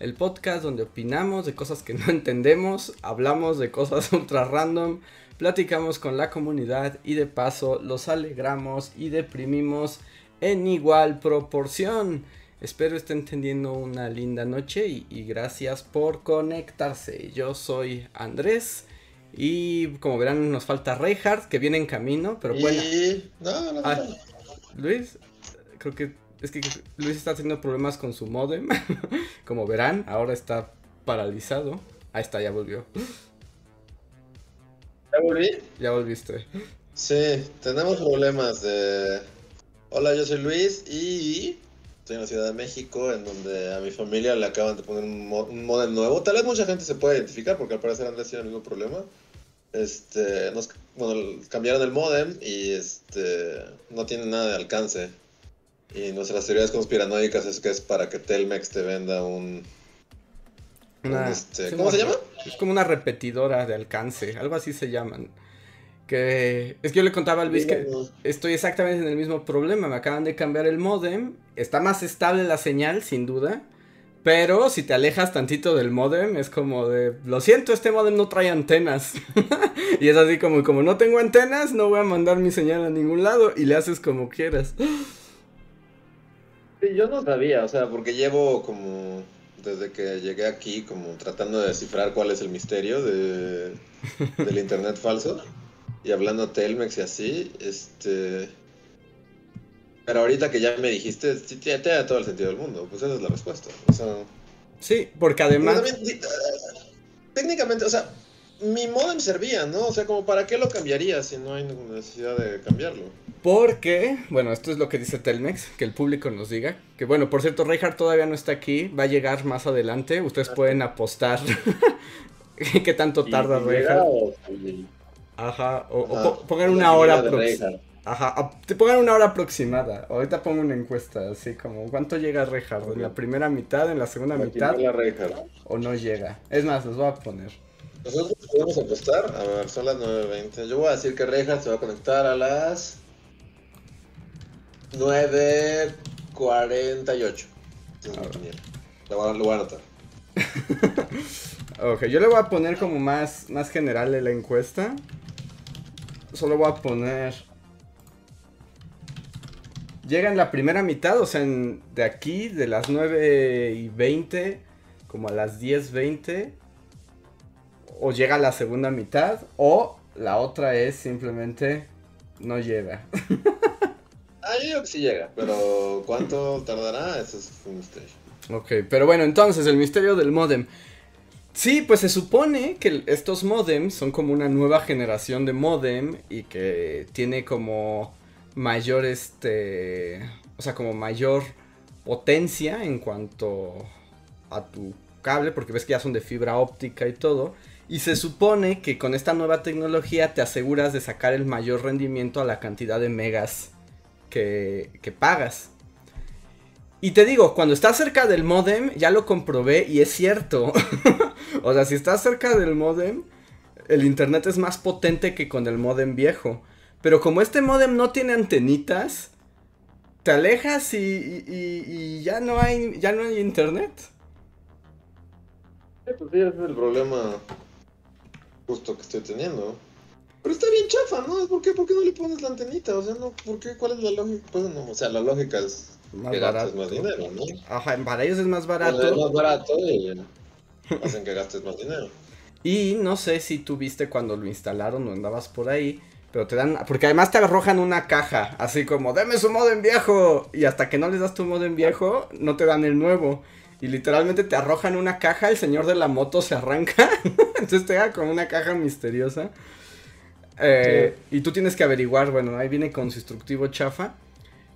El podcast donde opinamos de cosas que no entendemos, hablamos de cosas ultra random, platicamos con la comunidad y de paso los alegramos y deprimimos en igual proporción. Espero estén teniendo una linda noche y, y gracias por conectarse. Yo soy Andrés. Y como verán, nos falta Reinhardt, que viene en camino, pero bueno. No, no, Ah, Luis, creo que es que Luis está teniendo problemas con su modem. como verán, ahora está paralizado. Ahí está, ya volvió. ¿Ya volví? Ya volviste. Sí, tenemos problemas de... Hola, yo soy Luis y estoy en la Ciudad de México, en donde a mi familia le acaban de poner un, mo- un modem nuevo. Tal vez mucha gente se pueda identificar, porque al parecer Andrés tiene el mismo problema. Este, nos, bueno, cambiaron el modem y este, no tiene nada de alcance. Y nuestras teorías conspiranoicas es que es para que Telmex te venda un... Una- este, es ¿Cómo una- se llama? Es como una repetidora de alcance, algo así se llaman. Que es que yo le contaba a Luis que estoy exactamente en el mismo problema. Me acaban de cambiar el modem. Está más estable la señal, sin duda. Pero si te alejas tantito del modem, es como de. Lo siento, este modem no trae antenas. y es así como, como no tengo antenas, no voy a mandar mi señal a ningún lado. Y le haces como quieras. Sí, yo no sabía, o sea, porque llevo como desde que llegué aquí como tratando de descifrar cuál es el misterio de, del internet falso y hablando Telmex y así, este pero ahorita que ya me dijiste, da todo el sentido del mundo, pues esa es la respuesta. O sea, Sí, porque además. también, técnicamente, o sea, mi modem servía, ¿no? O sea, como para qué lo cambiaría si no hay ninguna necesidad de cambiarlo. Porque, bueno, esto es lo que dice Telmex, que el público nos diga. Que bueno, por cierto, Reinhardt todavía no está aquí, va a llegar más adelante. Ustedes pueden apostar qué tanto tarda Reinhardt. Ajá, o, Ajá. po- pongan una hora aproximada. Ajá, te pongan una hora aproximada. Ahorita pongo una encuesta, así como, ¿cuánto llega Reinhardt? ¿En la primera mitad, en la segunda mitad La Reinhardt. o no llega? Es más, los voy a poner. Nosotros podemos apostar. A ver, son las 9.20. Yo voy a decir que Reinhardt se va a conectar a las 9.48. Esa es mi A ver. quiniela. Lo voy a, lo voy a anotar. Ok, yo le voy a poner como más, más general de la encuesta. Solo voy a poner. Llega en la primera mitad, o sea, en- de aquí, de las 9 y 20, como a las 10, 20. O llega a la segunda mitad, o la otra es simplemente no llega. Ah, yo que sí llega, pero ¿cuánto tardará? Eso es un misterio. Ok, pero bueno, entonces el misterio del modem. Sí, pues se supone que estos modems son como una nueva generación de modem y que tiene como mayor este, o sea, como mayor potencia en cuanto a tu cable, porque ves que ya son de fibra óptica y todo. Y se supone que con esta nueva tecnología te aseguras de sacar el mayor rendimiento a la cantidad de megas que, que pagas. Y te digo, cuando estás cerca del modem, ya lo comprobé y es cierto. o sea, si estás cerca del modem, el internet es más potente que con el modem viejo. Pero como este modem no tiene antenitas, te alejas y, y- ya no hay ya no hay internet. Sí, pues sí, ese es el problema justo que estoy teniendo. Pero está bien chafa, ¿no? ¿Por qué, ¿Por qué no le pones la antenita? O sea, no, ¿por qué? ¿Cuál es la lógica? Pues no, o sea, la lógica es Más que gastes barato. más dinero, ¿no? Ajá, para ellos es más barato. es más barato y hacen que gastes más dinero. Y no sé si tú viste cuando lo instalaron o andabas por ahí. Pero te dan. Porque además te arrojan una caja. Así como, deme su modem viejo. Y hasta que no les das tu modem viejo, no te dan el nuevo. Y literalmente te arrojan una caja. El señor de la moto se arranca. Entonces te da como una caja misteriosa. Eh, Y tú tienes que averiguar. Bueno, ahí viene con su instructivo chafa.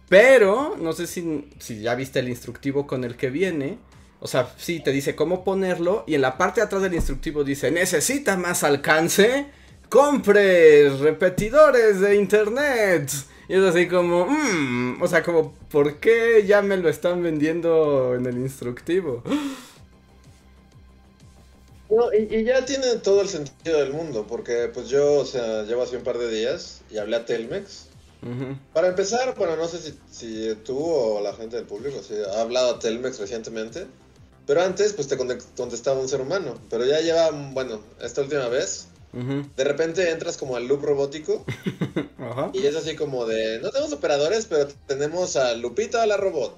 Pero no sé si, si ya viste el instructivo con el que viene. O sea, sí, te dice cómo ponerlo y en la parte de atrás del instructivo dice, necesita más alcance, compre repetidores de internet. Y es así como, mmm, o sea, como, ¿por qué ya me lo están vendiendo en el instructivo? No, y, ya tiene todo el sentido del mundo, porque pues yo, o sea, llevo así un par de días y hablé a Telmex. Para empezar, bueno, no sé si, si, tú o la gente del público si ha hablado a Telmex recientemente, pero antes pues te contestaba un ser humano, pero ya lleva, bueno, esta última vez de repente entras como al loop robótico y es así como de, no tenemos operadores, pero tenemos a Lupita la robot.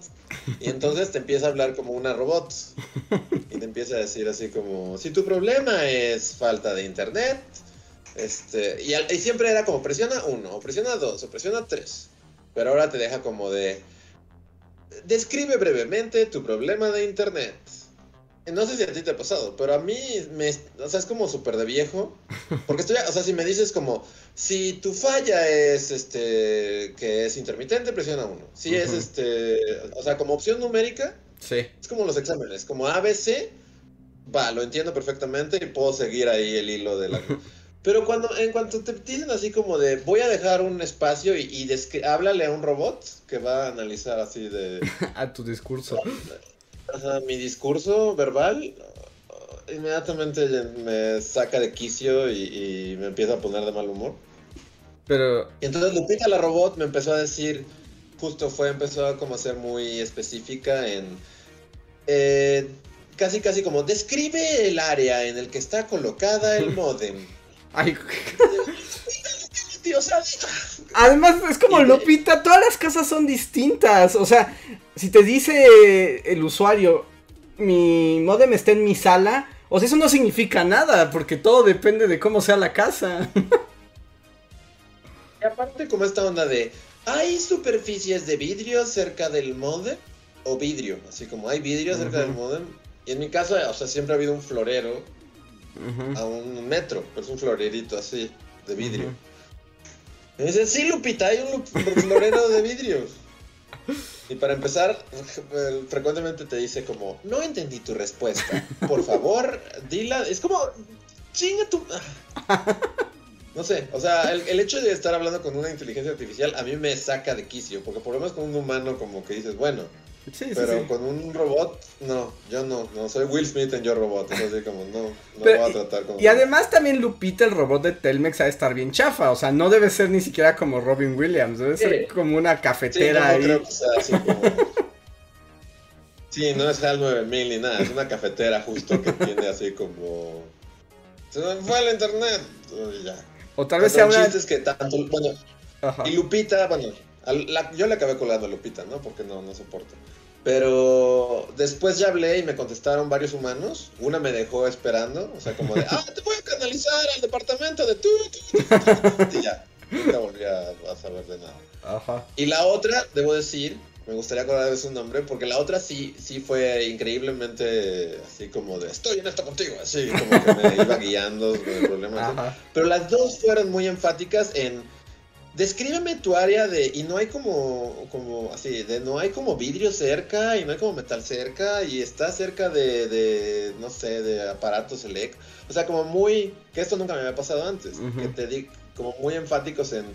Y entonces te empieza a hablar como una robot. Y te empieza a decir así como, si tu problema es falta de internet, este, y, siempre era como presiona uno, o presiona dos, o presiona tres. Pero ahora te deja como de, describe brevemente tu problema de internet. No sé si a ti te ha pasado, pero a mí, me, o sea, es como súper de viejo. Porque estoy, o sea, si me dices como, si tu falla es, este, que es intermitente, presiona uno. Si es, este, o sea, como opción numérica, sí. es como los exámenes, como ABC, va, lo entiendo perfectamente y puedo seguir ahí el hilo de la... Pero cuando, en cuanto te dicen así como de, voy a dejar un espacio y, y háblale a un robot que va a analizar así de... a tu discurso mi discurso verbal inmediatamente me saca de quicio y, me empieza a poner de mal humor. Pero... Y entonces Lupita la robot me empezó a decir, justo fue, empezó a como a ser muy específica en... Eh, casi casi como, describe el área en el que está colocada el modem. Ay, Además, es como Lupita, todas las casas son distintas. O sea, si te dice el usuario, mi modem está en mi sala, o sea, eso no significa nada, porque todo depende de cómo sea la casa. y aparte, como esta onda de, ¿hay superficies de vidrio cerca del modem? O vidrio, así como hay vidrio cerca del modem. Y en mi caso, o sea, siempre ha habido un florero a un metro, pero es un florerito así, de vidrio. Dice, sí, Lupita, hay un florero de vidrio. Y para empezar, frecuentemente te dice como, no entendí tu respuesta. Por favor, dila. Es como, chinga tu... No sé, o sea, el, hecho de estar hablando con una inteligencia artificial a mí me saca de quicio, porque por lo menos con un humano como que dices, bueno, pero con un robot, no, yo no, no, soy Will Smith en Yo Robot, es así como, no, no voy a tratar como... Y además también Lupita, el robot de Telmex, ha de estar bien chafa, o sea, no debe ser ni siquiera como Robin Williams, debe ser como una cafetera ahí. Creo que sea así como... sí, no es HAL 9000 ni nada, es una cafetera justo que tiene así como... Se me fue el internet, ya. O tal vez sea una... que tanto, bueno, y Lupita, bueno, yo le acabé colgando a Lupita, ¿no? Porque no, no soporto. Pero después ya hablé y me contestaron varios humanos. Una me dejó esperando, o sea, como de, ah, te voy a canalizar al departamento de tú, y ya, nunca volví a, saber de nada. Ajá. Y la otra, debo decir, me gustaría acordar de su nombre, porque la otra sí, sí fue increíblemente así como de, estoy en esto contigo, así como que me iba guiando con el problema. Pero las dos fueron muy enfáticas en descríbeme tu área de y no hay como como así de no hay como vidrio cerca y no hay como metal cerca y está cerca de, de no sé de aparatos elec o sea como muy que esto nunca me había pasado antes que te di como muy enfáticos en,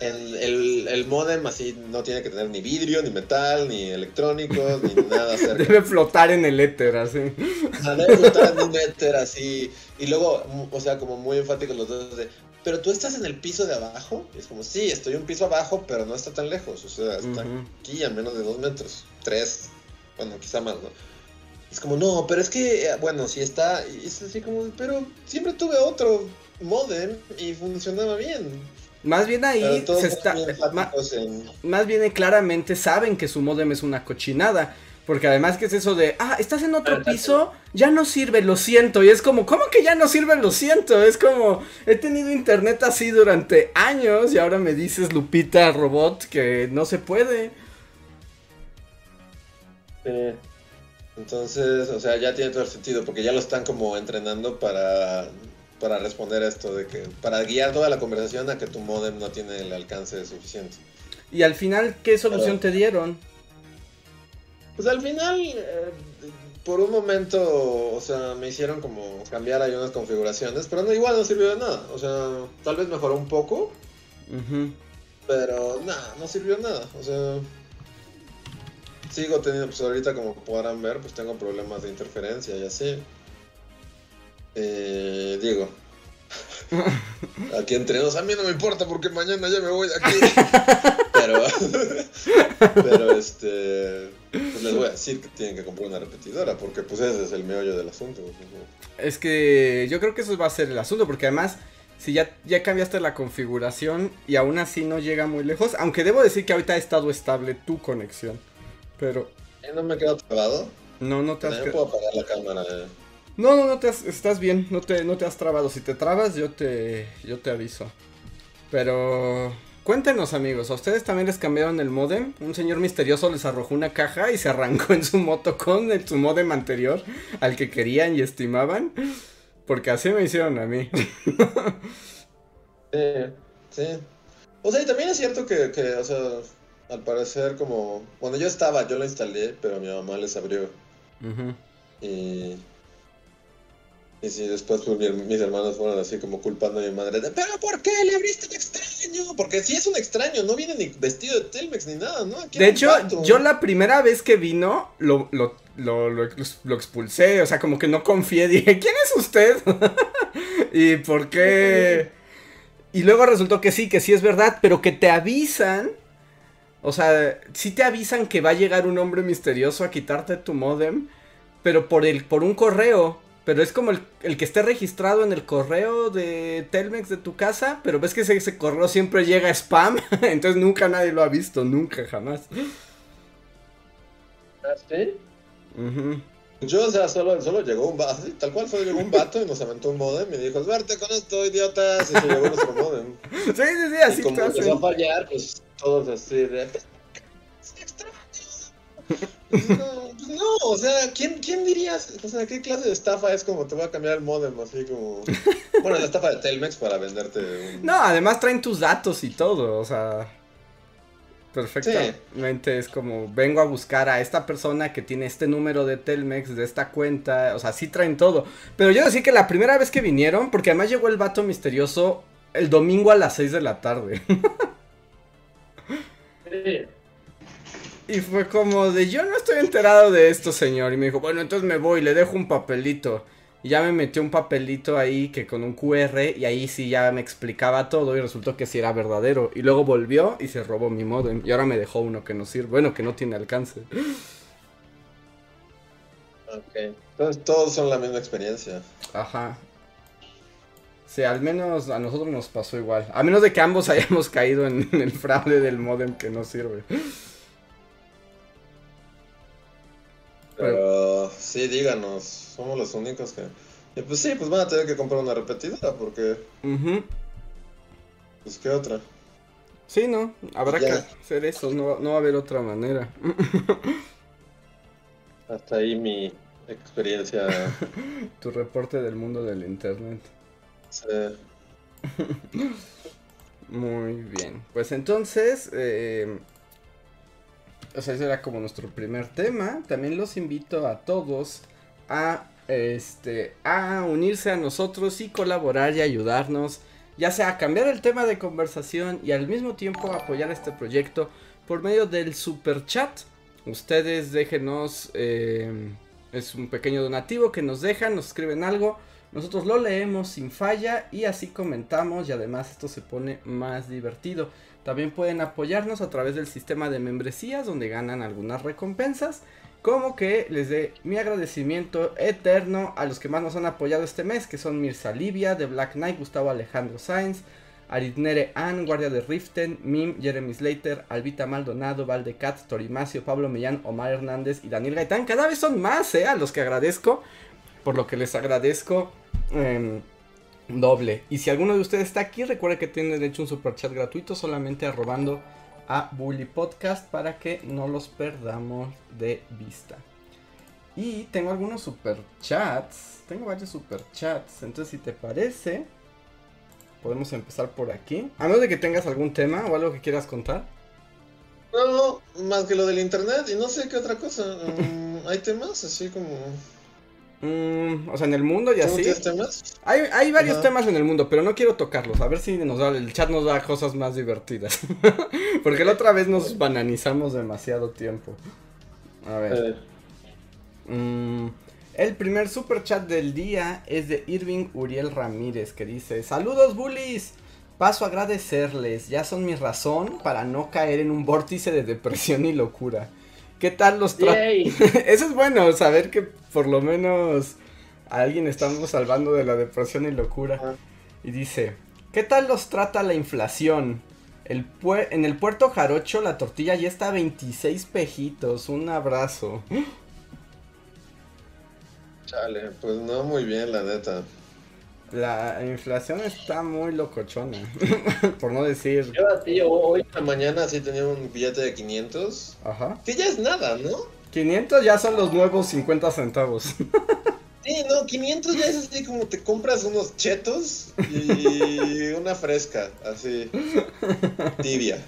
el, el, modem así no tiene que tener ni vidrio ni metal ni electrónicos ni nada cerca. Debe flotar en el éter así. Debe flotar en un éter así. Y luego o sea como muy enfáticos los dos de pero tú estás en el piso de abajo. Es como, sí, estoy un piso abajo, pero no está tan lejos. O sea, está aquí a menos de dos metros, tres, bueno, quizá más, ¿no? Es como, no, pero es que, eh, bueno, sí está, es así como, pero siempre tuve otro modem y funcionaba bien. Más bien ahí se está. Más bien claramente saben que su modem es una cochinada. Porque además que es eso de, ah, estás en otro piso, ya no sirve, lo siento. Y es como, ¿cómo que ya no sirve, lo siento? Es como, he tenido internet así durante años y ahora me dices, Lupita, robot, que no se puede. Entonces, o sea, ya tiene todo el sentido, porque ya lo están como entrenando para, para responder a esto, de que, para guiar toda la conversación a que tu modem no tiene el alcance suficiente. Y al final, ¿qué solución te dieron? Pues al final, eh, por un momento, o sea, me hicieron como cambiar ahí unas configuraciones, pero no, igual no sirvió de nada. O sea, tal vez mejoró un poco, pero nada, no sirvió de nada. O sea, sigo teniendo, pues ahorita como podrán ver, pues tengo problemas de interferencia y así. Eh, digo, aquí entre nos, a mí no me importa porque mañana ya me voy de aquí. Pero, pero este, pues les voy a decir que tienen que comprar una repetidora porque pues ese es el meollo del asunto. Es que yo creo que eso va a ser el asunto, porque además, si ya, ya cambiaste la configuración y aún así no llega muy lejos, aunque debo decir que ahorita ha estado estable tu conexión, pero ¿Eh, ¿No me he quedado trabado? no, no te has... También que- puedo apagar la cámara. eh. No, no, no te has- estás bien, no te, no te has trabado. Si te trabas, yo te, yo te aviso. Pero cuéntenos, amigos, ¿a ustedes también les cambiaron el modem? Un señor misterioso les arrojó una caja y se arrancó en su moto con el, su modem anterior al que querían y estimaban. Porque así me hicieron a mí. Sí, sí. O sea, y también es cierto que, que, o sea, al parecer como... Cuando yo estaba, yo lo instalé, pero mi mamá les abrió. Ujú. Y... Y sí, después pues, mi- mis hermanos fueron así como culpando a mi madre de, pero ¿por qué le abriste un extraño? Porque si es un extraño, no viene ni vestido de Telmex ni nada, ¿no? Aquí De hecho, yo la primera vez que vino, lo, lo, lo, lo, lo expulsé. O sea, como que no confié. Dije, ¿quién es usted? ¿Y por qué? Y luego resultó que sí, que sí es verdad, pero que te avisan. O sea, sí te avisan que va a llegar un hombre misterioso a quitarte tu modem, pero por el, por un correo. Pero es como el, el que esté registrado en el correo de Telmex de tu casa, pero ves que ese, ese correo siempre llega a spam, entonces nunca nadie lo ha visto, nunca, jamás. ¿Ah, sí? Ujú. Yo, o sea, solo, solo llegó un vato, así, tal cual solo llegó un vato y nos aventó un modem y dijo, suerte con esto, idiotas, y se llevó nuestro modem. Sí, sí, sí, así y como empezó a fallar, pues todos así de... No, o sea, ¿quién, ¿quién dirías? O sea, ¿qué clase de estafa es como te voy a cambiar el modem? Así como... Bueno, la estafa de Telmex para venderte un... No, además traen tus datos y todo, o sea. Perfectamente es como vengo a buscar a esta persona que tiene este número de Telmex de esta cuenta, o sea, sí traen todo. Pero yo decía que la primera vez que vinieron, porque además llegó el vato misterioso el domingo a las 6 de la tarde. Y fue como de yo no estoy enterado de esto, señor. Y me dijo, bueno, entonces me voy, le dejo un papelito. Y ya me metió un papelito ahí que con un QR y ahí sí ya me explicaba todo y resultó que sí era verdadero. Y luego volvió y se robó mi modem. Y ahora me dejó uno que no sirve, bueno, que no tiene alcance. Ok. Entonces todos son la misma experiencia. Ajá. Sí, al menos a nosotros nos pasó igual. A menos de que ambos hayamos caído en, en el fraude del modem que no sirve. Pero sí, díganos, somos los únicos que... Y pues sí, pues van a tener que comprar una repetidora porque, Ujú. pues qué otra. Sí, no, habrá Ya. que hacer eso, no, no va a haber otra manera. Hasta ahí mi experiencia. Tu reporte del mundo del internet. sí. Muy bien. Pues entonces, eh, o sea, ese era como nuestro primer tema. También los invito a todos a este a unirse a nosotros y colaborar y ayudarnos, ya sea a cambiar el tema de conversación y al mismo tiempo apoyar este proyecto por medio del super chat. Ustedes déjenos eh, es un pequeño donativo que nos dejan, nos escriben algo. Nosotros lo leemos sin falla y así comentamos y además esto se pone más divertido. También pueden apoyarnos a través del sistema de membresías donde ganan algunas recompensas. Como que les dé mi agradecimiento eterno a los que más nos han apoyado este mes, que son Mirza Livia, de Black Knight, Gustavo Alejandro Sainz, Aritnere Ann, Guardia de Riften, Mim, Jeremy Slater, Albita Maldonado, Valdecat, Torimacio, Pablo Millán, Omar Hernández y Daniel Gaitán. Cada vez son más, ¿eh? A los que agradezco. Por lo que les agradezco em, doble. Y si alguno de ustedes está aquí, recuerde que tiene derecho a un super chat gratuito solamente arrobando a Bully Podcast para que no los perdamos de vista. Y tengo algunos super chats. Tengo varios super chats. Entonces, si te parece, podemos empezar por aquí. A menos de que tengas algún tema o algo que quieras contar. No, más que lo del internet y no sé qué otra cosa. Mm, hay temas así como. Mm, o sea, en el mundo y ¿Tú así. temas? Hay, hay varios Ajá. temas en el mundo, pero no quiero tocarlos. A ver si nos da, el chat nos da cosas más divertidas. Porque la otra vez nos bananizamos demasiado tiempo. A ver. Eh, Mm, el primer super chat del día es de Irving Uriel Ramírez que dice: Saludos, bullies. Paso a agradecerles. Ya son mi razón para no caer en un vórtice de depresión y locura. ¿Qué tal los. Eso es bueno, saber que por lo menos a alguien estamos salvando de la depresión y locura. Y dice, ¿qué tal los trata la inflación? El pue- en el puerto Jarocho la tortilla ya está a 26 pejitos. Un abrazo. Chale, pues no muy bien, la neta. La inflación está muy locochona. por no decir... Yo así, hoy en la mañana sí tenía un billete de 500. Ajá. Que ya es nada, ¿no? 500 ya son los nuevos 50 centavos. Sí, no, 500 ya es así como te compras unos chetos y una fresca, así, tibia.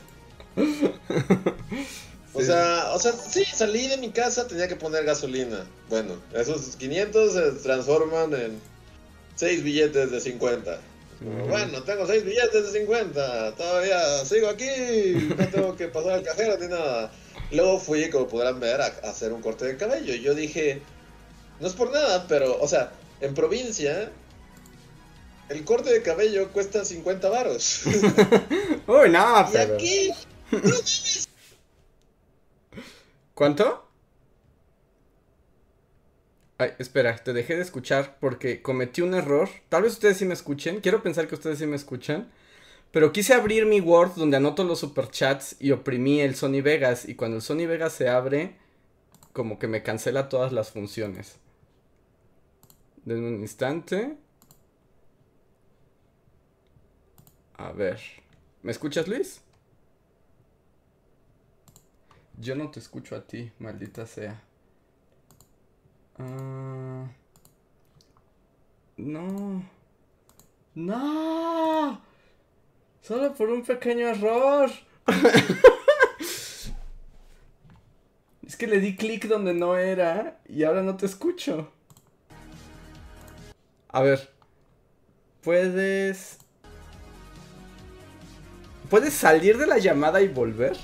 O Sí. sea, o sea, sí, salí de mi casa, tenía que poner gasolina. Bueno, esos 500 se transforman en 6 billetes de 50. Como, Ujú. Bueno, tengo 6 billetes de 50, todavía sigo aquí, no tengo que pasar al cajero ni nada. Luego fui, como podrán ver, a, a hacer un corte de cabello. Y yo dije, no es por nada, pero, o sea, en provincia, el corte de cabello cuesta 50 varos. Uy, no, y pero... aquí, ¿Cuánto? Espera, te dejé de escuchar porque cometí un error. Tal vez ustedes sí me escuchen. Quiero pensar que ustedes sí me escuchan. Pero quise abrir mi Word donde anoto los superchats y oprimí el Sony Vegas. Y cuando el Sony Vegas se abre, como que me cancela todas las funciones. Denme un instante. A ver. ¿Me escuchas, Luis? Yo no te escucho a ti, maldita sea. Ah, no. No. Solo por un pequeño error. es que le di clic donde no era y ahora no te escucho. A ver. Puedes... ¿Puedes salir de la llamada y volver?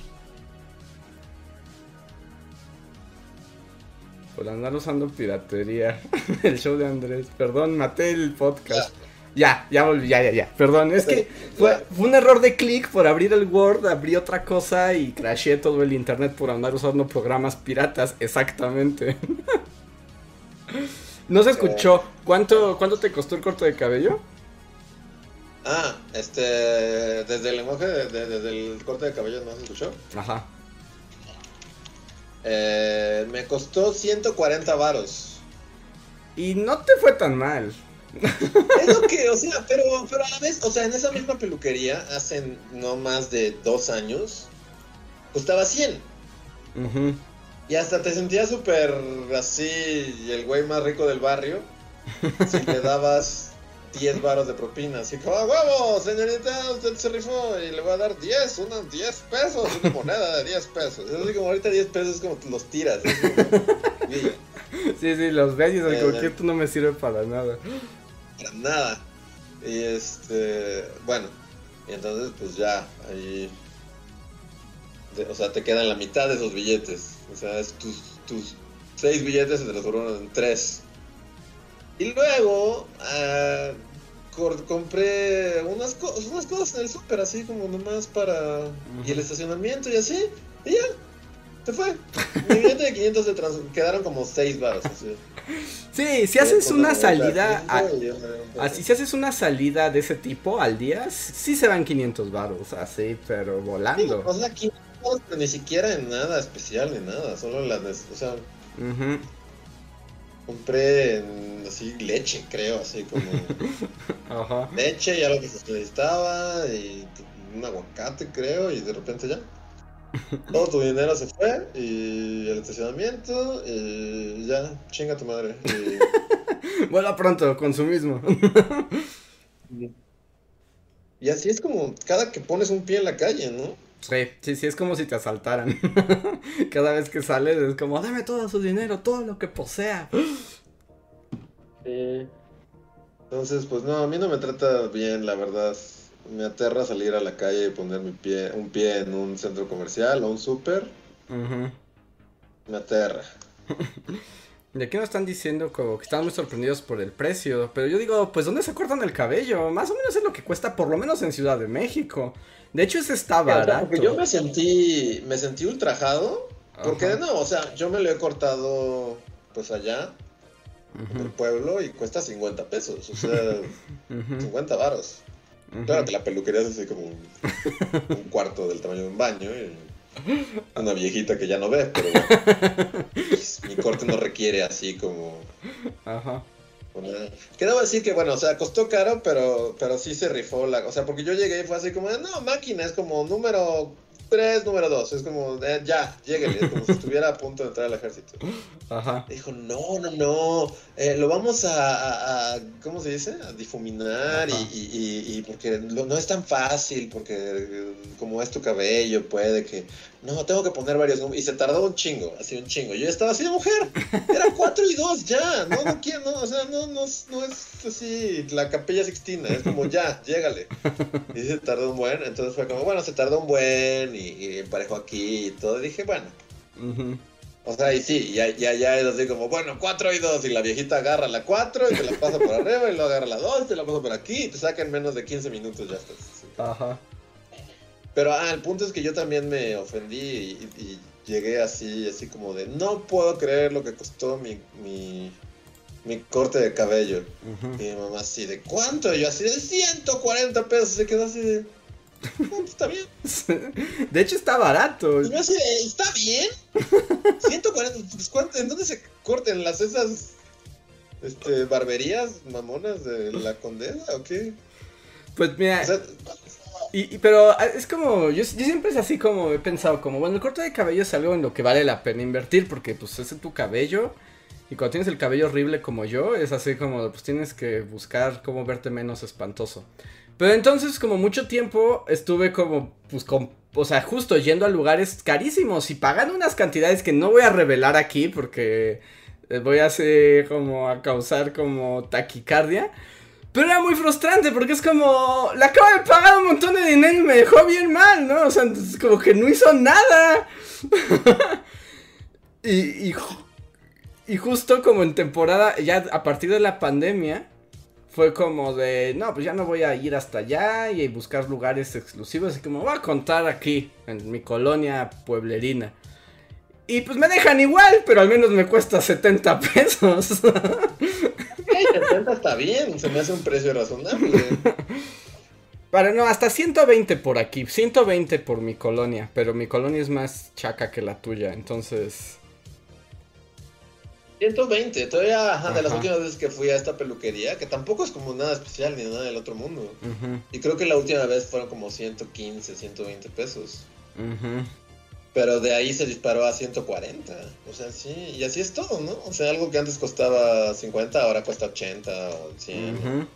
Por andar usando piratería. el show de Andrés. Perdón, maté el podcast. Ya, ya volví, ya, ya, ya. Perdón, es que fue, fue un error de clic por abrir el Word, abrí otra cosa y crasheé todo el internet por andar usando programas piratas. Exactamente. no se escuchó. ¿Cuánto, ¿Cuánto te costó el corte de cabello? Ah, este, desde el lenguaje, de- de- desde el corte de cabello no se escuchó. Ajá. Eh, me costó 140 varos. Y no te fue tan mal. Es lo que, o sea, pero, pero a la vez, o sea, en esa misma peluquería, hace no más de dos años, costaba 100. Ujú. Y hasta te sentías súper así, el güey más rico del barrio, si le dabas 10 varos de propina. Así como, ¡ah, huevo, señorita! Usted se rifó y le voy a dar 10, unos 10 pesos, una moneda de 10 pesos. Es así como ahorita 10 pesos es como los tiras. como, "Mira, Sí, sí, los ves y Eh, esto no me sirve para nada. para nada. Y este, bueno, y entonces pues ya, ahí, de- o sea, te quedan la mitad de esos billetes. O sea, es tus, tus seis billetes se transformaron en tres. Y luego, cor- compré unas, co- unas cosas en el súper, así como nomás para... Y el estacionamiento y así, y ya, se fue. Mi billete de 500 se trans- quedaron como 6 baros. Así. Sí, si haces una salida, la a- así si haces una salida de ese tipo al día, sí se van 500 baros, así, pero volando. O sea, 500 baros, pero ni siquiera en nada especial ni nada, solo las, de- o sea, Ujú. Compré en, así leche, creo, así como Ajá. leche y algo que se necesitaba y un aguacate, creo, y de repente ya. Todo tu dinero se fue y el estacionamiento y ya, chinga tu madre. Y, Vuela pronto, consumismo. y así es como cada que pones un pie en la calle, ¿no? Sí, sí, sí, es como si te asaltaran. Cada vez que sales es como, dame todo su dinero, todo lo que posea. Sí. Entonces, pues no, a mí no me trata bien, la verdad. Me aterra salir a la calle y poner mi pie, un pie en un centro comercial o un súper. Me aterra. Y aquí nos están diciendo como que están muy sorprendidos por el precio. Pero yo digo, pues ¿dónde se cortan el cabello? Más o menos es lo que cuesta por lo menos en Ciudad de México. De hecho, ese está barato. porque yo me sentí, me sentí ultrajado. Porque Ajá. no, o sea, yo me lo he cortado pues allá, en el pueblo, y cuesta 50 pesos. O sea, ujú, 50 varos. Claro que la peluquería es así como un, un cuarto del tamaño de un baño. Y una viejita que ya no ve, pero bueno. Pues, mi corte no requiere así como. Ajá. una- Que debo decir que, bueno, o sea, costó caro, pero, pero sí se rifó la. O sea, porque yo llegué y fue así como, no, máquina, es como número 3, número 2. Es como, eh, ya, lléguele, es como si estuviera a punto de entrar al ejército. Ajá. Dijo, no, no, no, eh, lo vamos a, a- a- ¿cómo se dice? A difuminar y, y- porque lo- no es tan fácil, porque eh, como es tu cabello, puede que... No, tengo que poner varios. Y se tardó un chingo, así un chingo. Yo estaba así de mujer. Era 4 y 2, ya. No, no quiero, no, o sea, no, no, es- no es así la capilla sixtina. Es como, ya, llégale. Y se tardó un buen. Entonces fue como, bueno, se tardó un buen y, y emparejó aquí y todo. Y dije, bueno, o sea, y sí, ya, ya, ya es así como, bueno, 4 y 2, y la viejita agarra la 4 y te la pasa por arriba, y luego agarra la 2 y te la pasa por aquí, y te saca en menos de 15 minutos, ya estás. así. Ajá. Pero, ah, el punto es que yo también me ofendí y, y llegué así, así como de, no puedo creer lo que costó mi, mi, mi corte de cabello. Y mi mamá así, ¿de cuánto? Y yo así, de 140 pesos, se quedó así de, "No, pues, está bien. De hecho, está barato. Y yo así de, ¿está bien? 140, pues, ¿cuánto- ¿en dónde se corten las esas este, barberías mamonas de la condesa o qué? Pues mira, O sea, Y, y- pero ah, es como, yo, yo siempre es así como he pensado, como, bueno, el corte de cabello es algo en lo que vale la pena invertir, porque pues es tu cabello, y cuando tienes el cabello horrible como yo, es así como, pues tienes que buscar cómo verte menos espantoso. Pero entonces, como mucho tiempo, estuve como, pues, con, o sea, justo yendo a lugares carísimos y pagando unas cantidades que no voy a revelar aquí, porque eh, voy a hacer como a causar como taquicardia. Pero era muy frustrante porque es como, le acabo de pagar un montón de dinero y me dejó bien mal, ¿no? O sea, como que no hizo nada. y, y, y justo como en temporada, ya a partir de la pandemia, fue como de, no, pues ya no voy a ir hasta allá y buscar lugares exclusivos, así como voy a contar aquí, en mi colonia pueblerina. Y pues me dejan igual, pero al menos me cuesta 70 pesos. hey, 70 está bien, se me hace un precio razonable. Para no, hasta 120 por aquí, 120 por mi colonia, pero mi colonia es más chaca que la tuya, entonces... 120, todavía ajá, de las Ajá. últimas veces que fui a esta peluquería, que tampoco es como nada especial ni nada del otro mundo. Y creo que la última vez fueron como 115, 120 pesos. Pero de ahí se disparó a 140. O sea, sí, y así es todo, ¿no? O sea, algo que antes costaba 50, ahora cuesta 80 o 100. Ujú.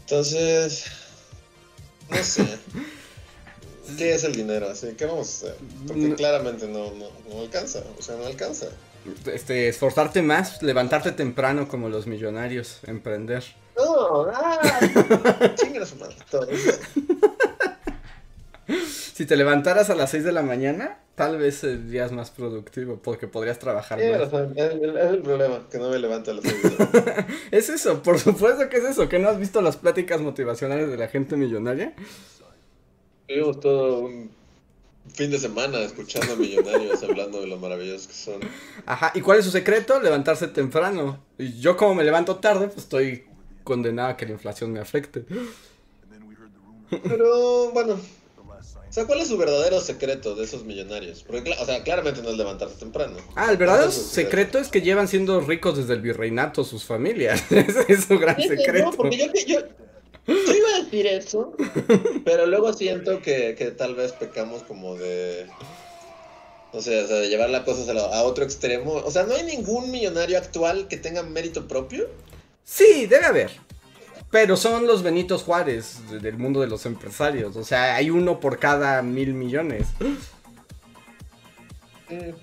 Entonces, no sé. ¿Qué es el dinero? Así, ¿Qué vamos a hacer? Porque claramente no, no, no alcanza. O sea, no alcanza. Este, esforzarte más, levantarte temprano como los millonarios, emprender. No, ah. Si te levantaras a las 6 de la mañana, tal vez serías más productivo, porque podrías trabajar más. es, es el problema, que no me levanto a las seis de la mañana. Es eso, por supuesto que es eso, que no has visto las pláticas motivacionales de la gente millonaria. Tuvimos todo un fin de semana escuchando a millonarios hablando de lo maravillosos que son. Ajá, ¿y cuál es su secreto? Levantarse temprano. Y yo como me levanto tarde, pues estoy condenado a que la inflación me afecte. Pero bueno, o sea, ¿cuál es su verdadero secreto de esos millonarios? Porque, o sea, claramente no es levantarse temprano. Ah, el verdadero es secreto es que llevan siendo ricos desde el virreinato sus familias. Ese es su gran secreto. No, porque yo, yo, yo iba a decir eso, pero luego siento que, que tal vez pecamos como de... O sea, de llevar las cosas a, otro extremo. O sea, ¿no hay ningún millonario actual que tenga mérito propio? Sí, debe haber. Pero son los Benitos Juárez de- del mundo de los empresarios. O sea, hay uno por cada mil millones. Mm.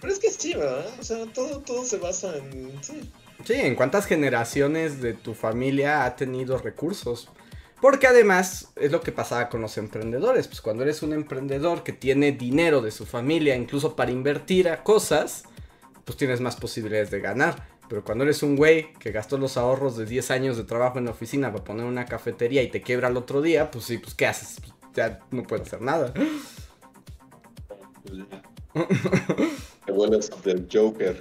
Pero es que sí, ¿verdad? O sea, todo, todo se basa en. Sí. Sí, en cuántas generaciones de tu familia ha tenido recursos. Porque además es lo que pasaba con los emprendedores. Pues cuando eres un emprendedor que tiene dinero de su familia, incluso para invertir a cosas, pues tienes más posibilidades de ganar. Pero cuando eres un güey que gastó los ahorros de 10 años de trabajo en la oficina para poner una cafetería y te quiebra al otro día, pues sí, pues ¿qué haces? Pues, ya no puedes hacer nada. Vuelves del Joker.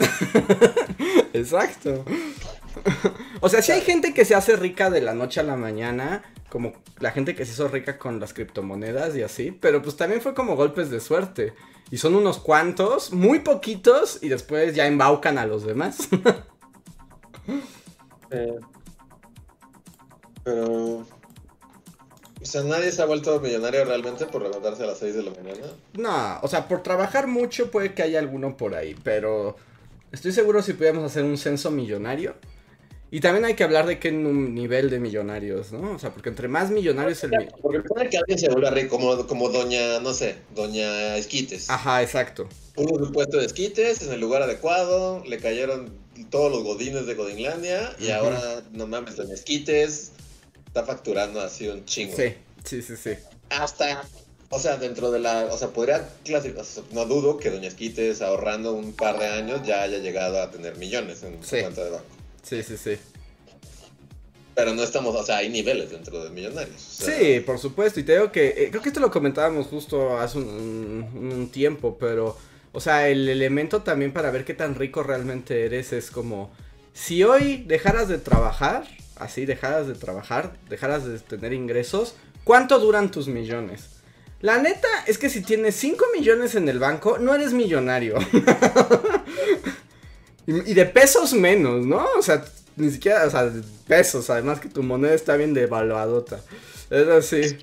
Exacto. o sea, sí hay gente que se hace rica de la noche a la mañana, como la gente que se hizo rica con las criptomonedas y así, pero pues también fue como golpes de suerte. Y son unos cuantos, muy poquitos, y después ya embaucan a los demás. Eh, pero. O sea, nadie se ha vuelto millonario realmente por levantarse a las 6 de la mañana. no, o sea, por trabajar mucho puede que haya alguno por ahí, pero estoy seguro si pudiéramos hacer un censo millonario. Y también hay que hablar de qué nivel de millonarios, ¿no? O sea, porque entre más millonarios el... Porque puede que alguien se vuelva rico, como, como doña, no sé, doña Esquites. Ajá, exacto. Puso su puesto de esquites en el lugar adecuado, le cayeron todos los godines de Godinlandia y ahora, no mames, doña Esquites está facturando así un chingo. Sí, sí, sí, sí. Hasta, o sea, dentro de la, o sea, podría clasificar, no dudo que doña Esquites ahorrando un par de años ya haya llegado a tener millones en su Sí. cuenta de banco. Sí, sí, sí. Pero no estamos, o sea, hay niveles dentro de millonarios. o sea, Sí, por supuesto. Y te digo que eh, creo que esto lo comentábamos justo hace un, un- un tiempo, pero, o sea, el elemento también para ver qué tan rico realmente eres es como, si hoy dejaras de trabajar, así dejaras de trabajar, dejaras de tener ingresos, ¿cuánto duran tus millones? La neta es que si tienes 5 millones en el banco, no eres millonario. y, de pesos menos, ¿no? O sea, ni siquiera, o sea, pesos, además que tu moneda está bien devaluadota. Es así.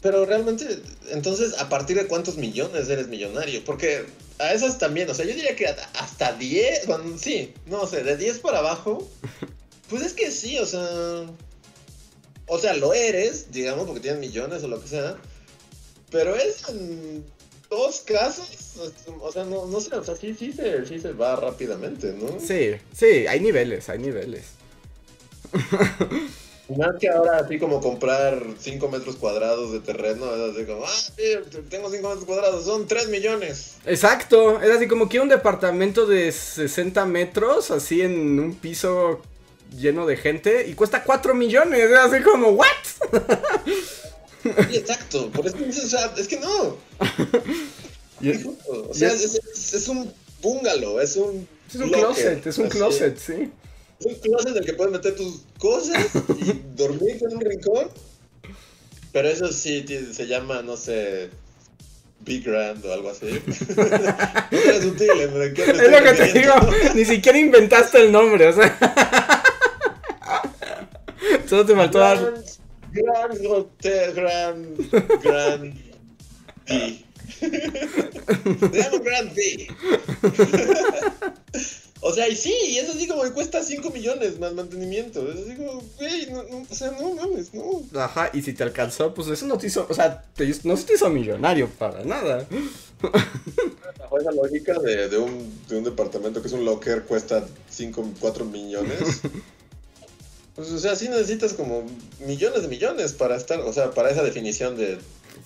Pero, realmente, entonces, ¿a partir de cuántos millones eres millonario? Porque a esas también, o sea, yo diría que hasta 10, bueno, sí, no sé, de 10 para abajo, pues es que sí, o sea, o sea, lo eres, digamos, porque tienes millones o lo que sea, pero es en dos casos, o sea, no, no sé, o sea, sí, sí se, sí se va rápidamente, ¿no? Sí, sí, hay niveles, hay niveles. Más que ahora, así como comprar 5 metros cuadrados de terreno, es así como, ah, sí, tengo 5 metros cuadrados, son 3 millones. Exacto, es así como que un departamento de 60 metros, así en un piso lleno de gente, y cuesta 4 millones, es así como, ¿what? Sí, exacto, por eso o sea, es que no. Y- O sea, es, es- es un bungalow, es un. Es un locker, closet, es un así. closet, sí. Es un closet en el que puedes meter tus cosas y dormir en un rincón. Pero eso sí se llama, no sé. Big Grand o algo así. es sutil, ¿en qué me Es lo que te digo, ni siquiera inventaste el nombre, o sea. Solo te faltó dar... Grand, Grand Hotel, Grand, Grand D. Grand D. o sea, y sí, y es así como que cuesta 5 millones más mantenimiento. Es así como, güey, no, no, o sea, no mames, no. Ajá, y si te alcanzó, pues eso no te hizo, o sea, te- no se te hizo millonario para nada. Bajo esa lógica de, de, un, de un departamento que es un locker cuesta 5, 4 millones. Pues, o sea, sí necesitas como millones de millones para estar, o sea, para esa definición de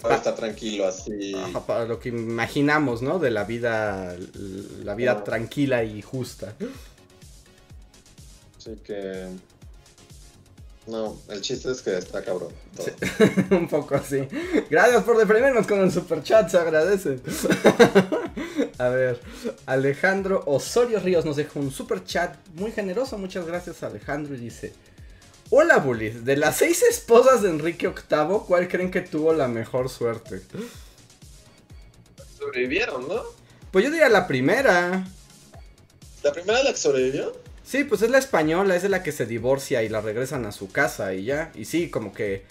para estar tranquilo así. Ajá, para lo que imaginamos, ¿no? De la vida, la vida tranquila y justa. Así que. No, el chiste es que está cabrón. todo. Un poco así. Gracias por deprimirnos con el super chat, se agradece. A ver, Alejandro Osorio Ríos nos deja un super chat muy generoso. Muchas gracias, Alejandro. Y dice: Hola, bullies. De las seis esposas de Enrique VIII, ¿cuál creen que tuvo la mejor suerte? Sobrevivieron, ¿no? Pues yo diría la primera. La primera la que sobrevivió. Sí, pues es la española, es de la que se divorcia y la regresan a su casa y ya. Y sí, como que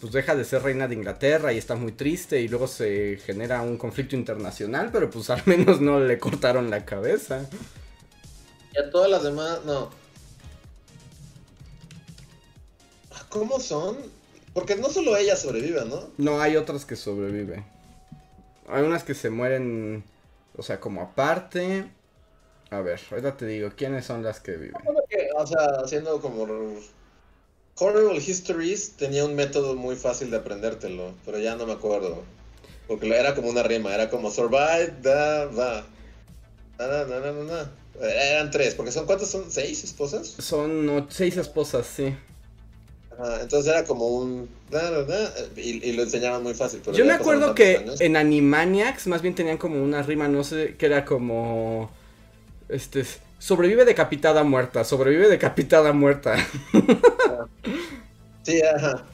pues deja de ser reina de Inglaterra y está muy triste y luego se genera un conflicto internacional, pero pues al menos no le cortaron la cabeza. Y a todas las demás, no. ¿Cómo son? Porque no solo ella sobrevive, ¿no? No, hay otras que sobreviven. Hay unas que se mueren, o sea, como aparte. A ver, ahorita te digo, ¿quiénes son las que viven? o sea, haciendo como Horrible Histories tenía un método muy fácil de aprendértelo, pero ya no me acuerdo. Porque era como una rima, era como survive, da. Na, na, na, na, Eran tres, porque son ¿cuántas son? ¿Seis esposas? Son seis esposas, sí. Entonces era como un... Y, y, lo enseñaban muy fácil. Yo me acuerdo que en Animaniacs más bien tenían como una rima, no sé, que era como... Este... Sobrevive decapitada muerta, sobrevive decapitada muerta. Sí, ajá.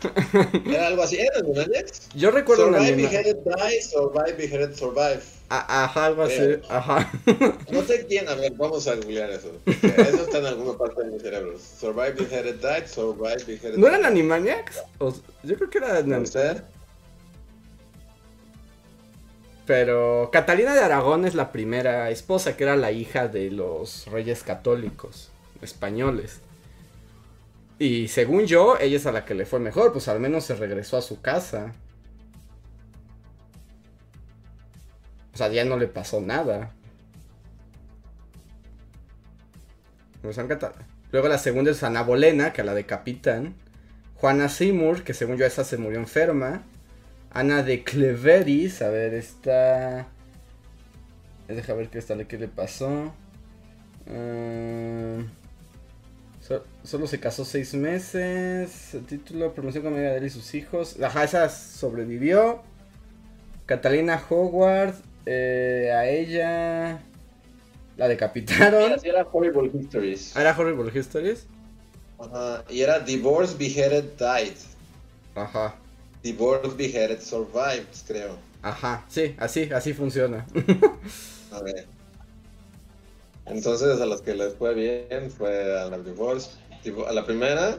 Era algo así. ¿Era Animaniacs? Yo recuerdo Survive, beheaded, die, survive, beheaded, survive. Ajá, algo así. Ajá. No sé quién, a ver, vamos a googlear eso. Eso está en alguna parte de mi cerebro. Survive, beheaded, die, survive, beheaded. ¿No eran Animaniacs? yo creo que era. No sé. Pero Catalina de Aragón es la primera esposa, que era la hija de los reyes católicos españoles. Y según yo, ella es a la que le fue mejor, pues al menos se regresó a su casa. O sea, ya no le pasó nada. Luego la segunda es Ana Bolena, que la decapitan. Juana Seymour, que según yo esa se murió enferma. Ana de Cleveris, a ver, está... Deja ver qué está, qué le pasó. Uh solo se casó seis meses. Título, promoción con de él y sus hijos. Ajá, esa sobrevivió. Catalina Howard. Eh, a ella. La decapitaron. Sí, era Horrible Histories. ¿Ah, era Horrible Histories? Ajá. Y era Divorce, Beheaded, Died. Ajá. Divorce, Beheaded, Survived, creo. Ajá, sí, así, así funciona. a ver. Entonces a las que les fue bien fue a la Divorce, a la primera,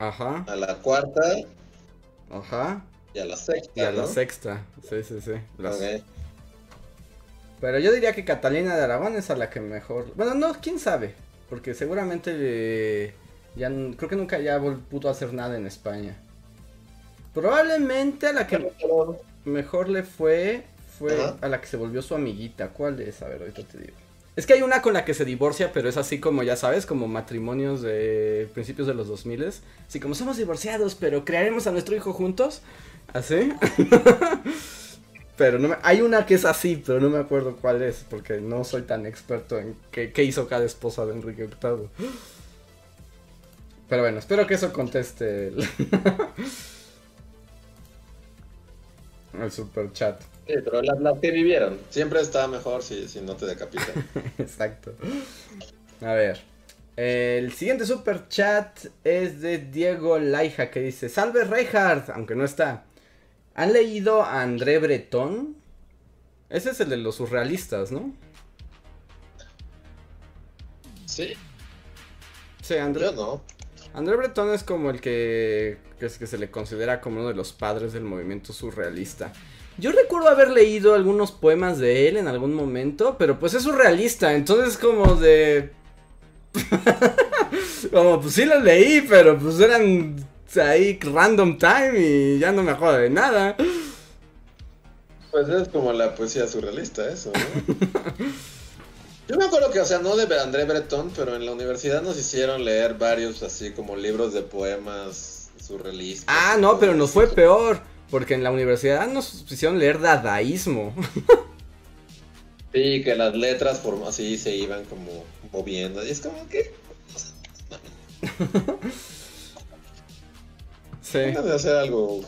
Ajá. a la cuarta, Ajá. Y a la sexta. Y a la sexta, sí, sí, sí. Pero yo diría que Catalina de Aragón es a la que mejor. Bueno, no, quién sabe. Porque seguramente ya creo que nunca ya pudo hacer nada en España. Probablemente a la que mejor le fue fue a la que se volvió su amiguita. ¿Cuál es? A ver, ahorita te digo. Es que hay una con la que se divorcia, pero es así como, ya sabes, como matrimonios de principios de los 2000. Así como somos divorciados, pero crearemos a nuestro hijo juntos. ¿Así? pero no me, hay una que es así, pero no me acuerdo cuál es, porque no soy tan experto en qué, hizo cada esposa de Enrique VIII. Pero bueno, espero que eso conteste el, el super chat. Sí, pero las, que vivieron. Siempre está mejor si, no te decapitan. Exacto. A ver. El siguiente super chat es de Diego Laija que dice: Salve Reinhardt, aunque no está. ¿Han leído a André Breton? Ese es el de los surrealistas, ¿no? Sí. Sí, André. Yo no. André Breton es como el que, que, es que se le considera como uno de los padres del movimiento surrealista. Yo recuerdo haber leído algunos poemas de él en algún momento, pero pues es surrealista, entonces como de... como pues sí los leí, pero pues eran ahí random time y ya no me acuerdo de nada. Pues es como la poesía surrealista eso, ¿no? Yo me acuerdo que, o sea, no de André Breton, pero en la universidad nos hicieron leer varios así como libros de poemas surrealistas. Ah, no, pero nos fue peor. Porque en la universidad nos hicieron leer dadaísmo. Sí, que las letras por así se iban como moviendo. Y es como que. sí. de hacer algo.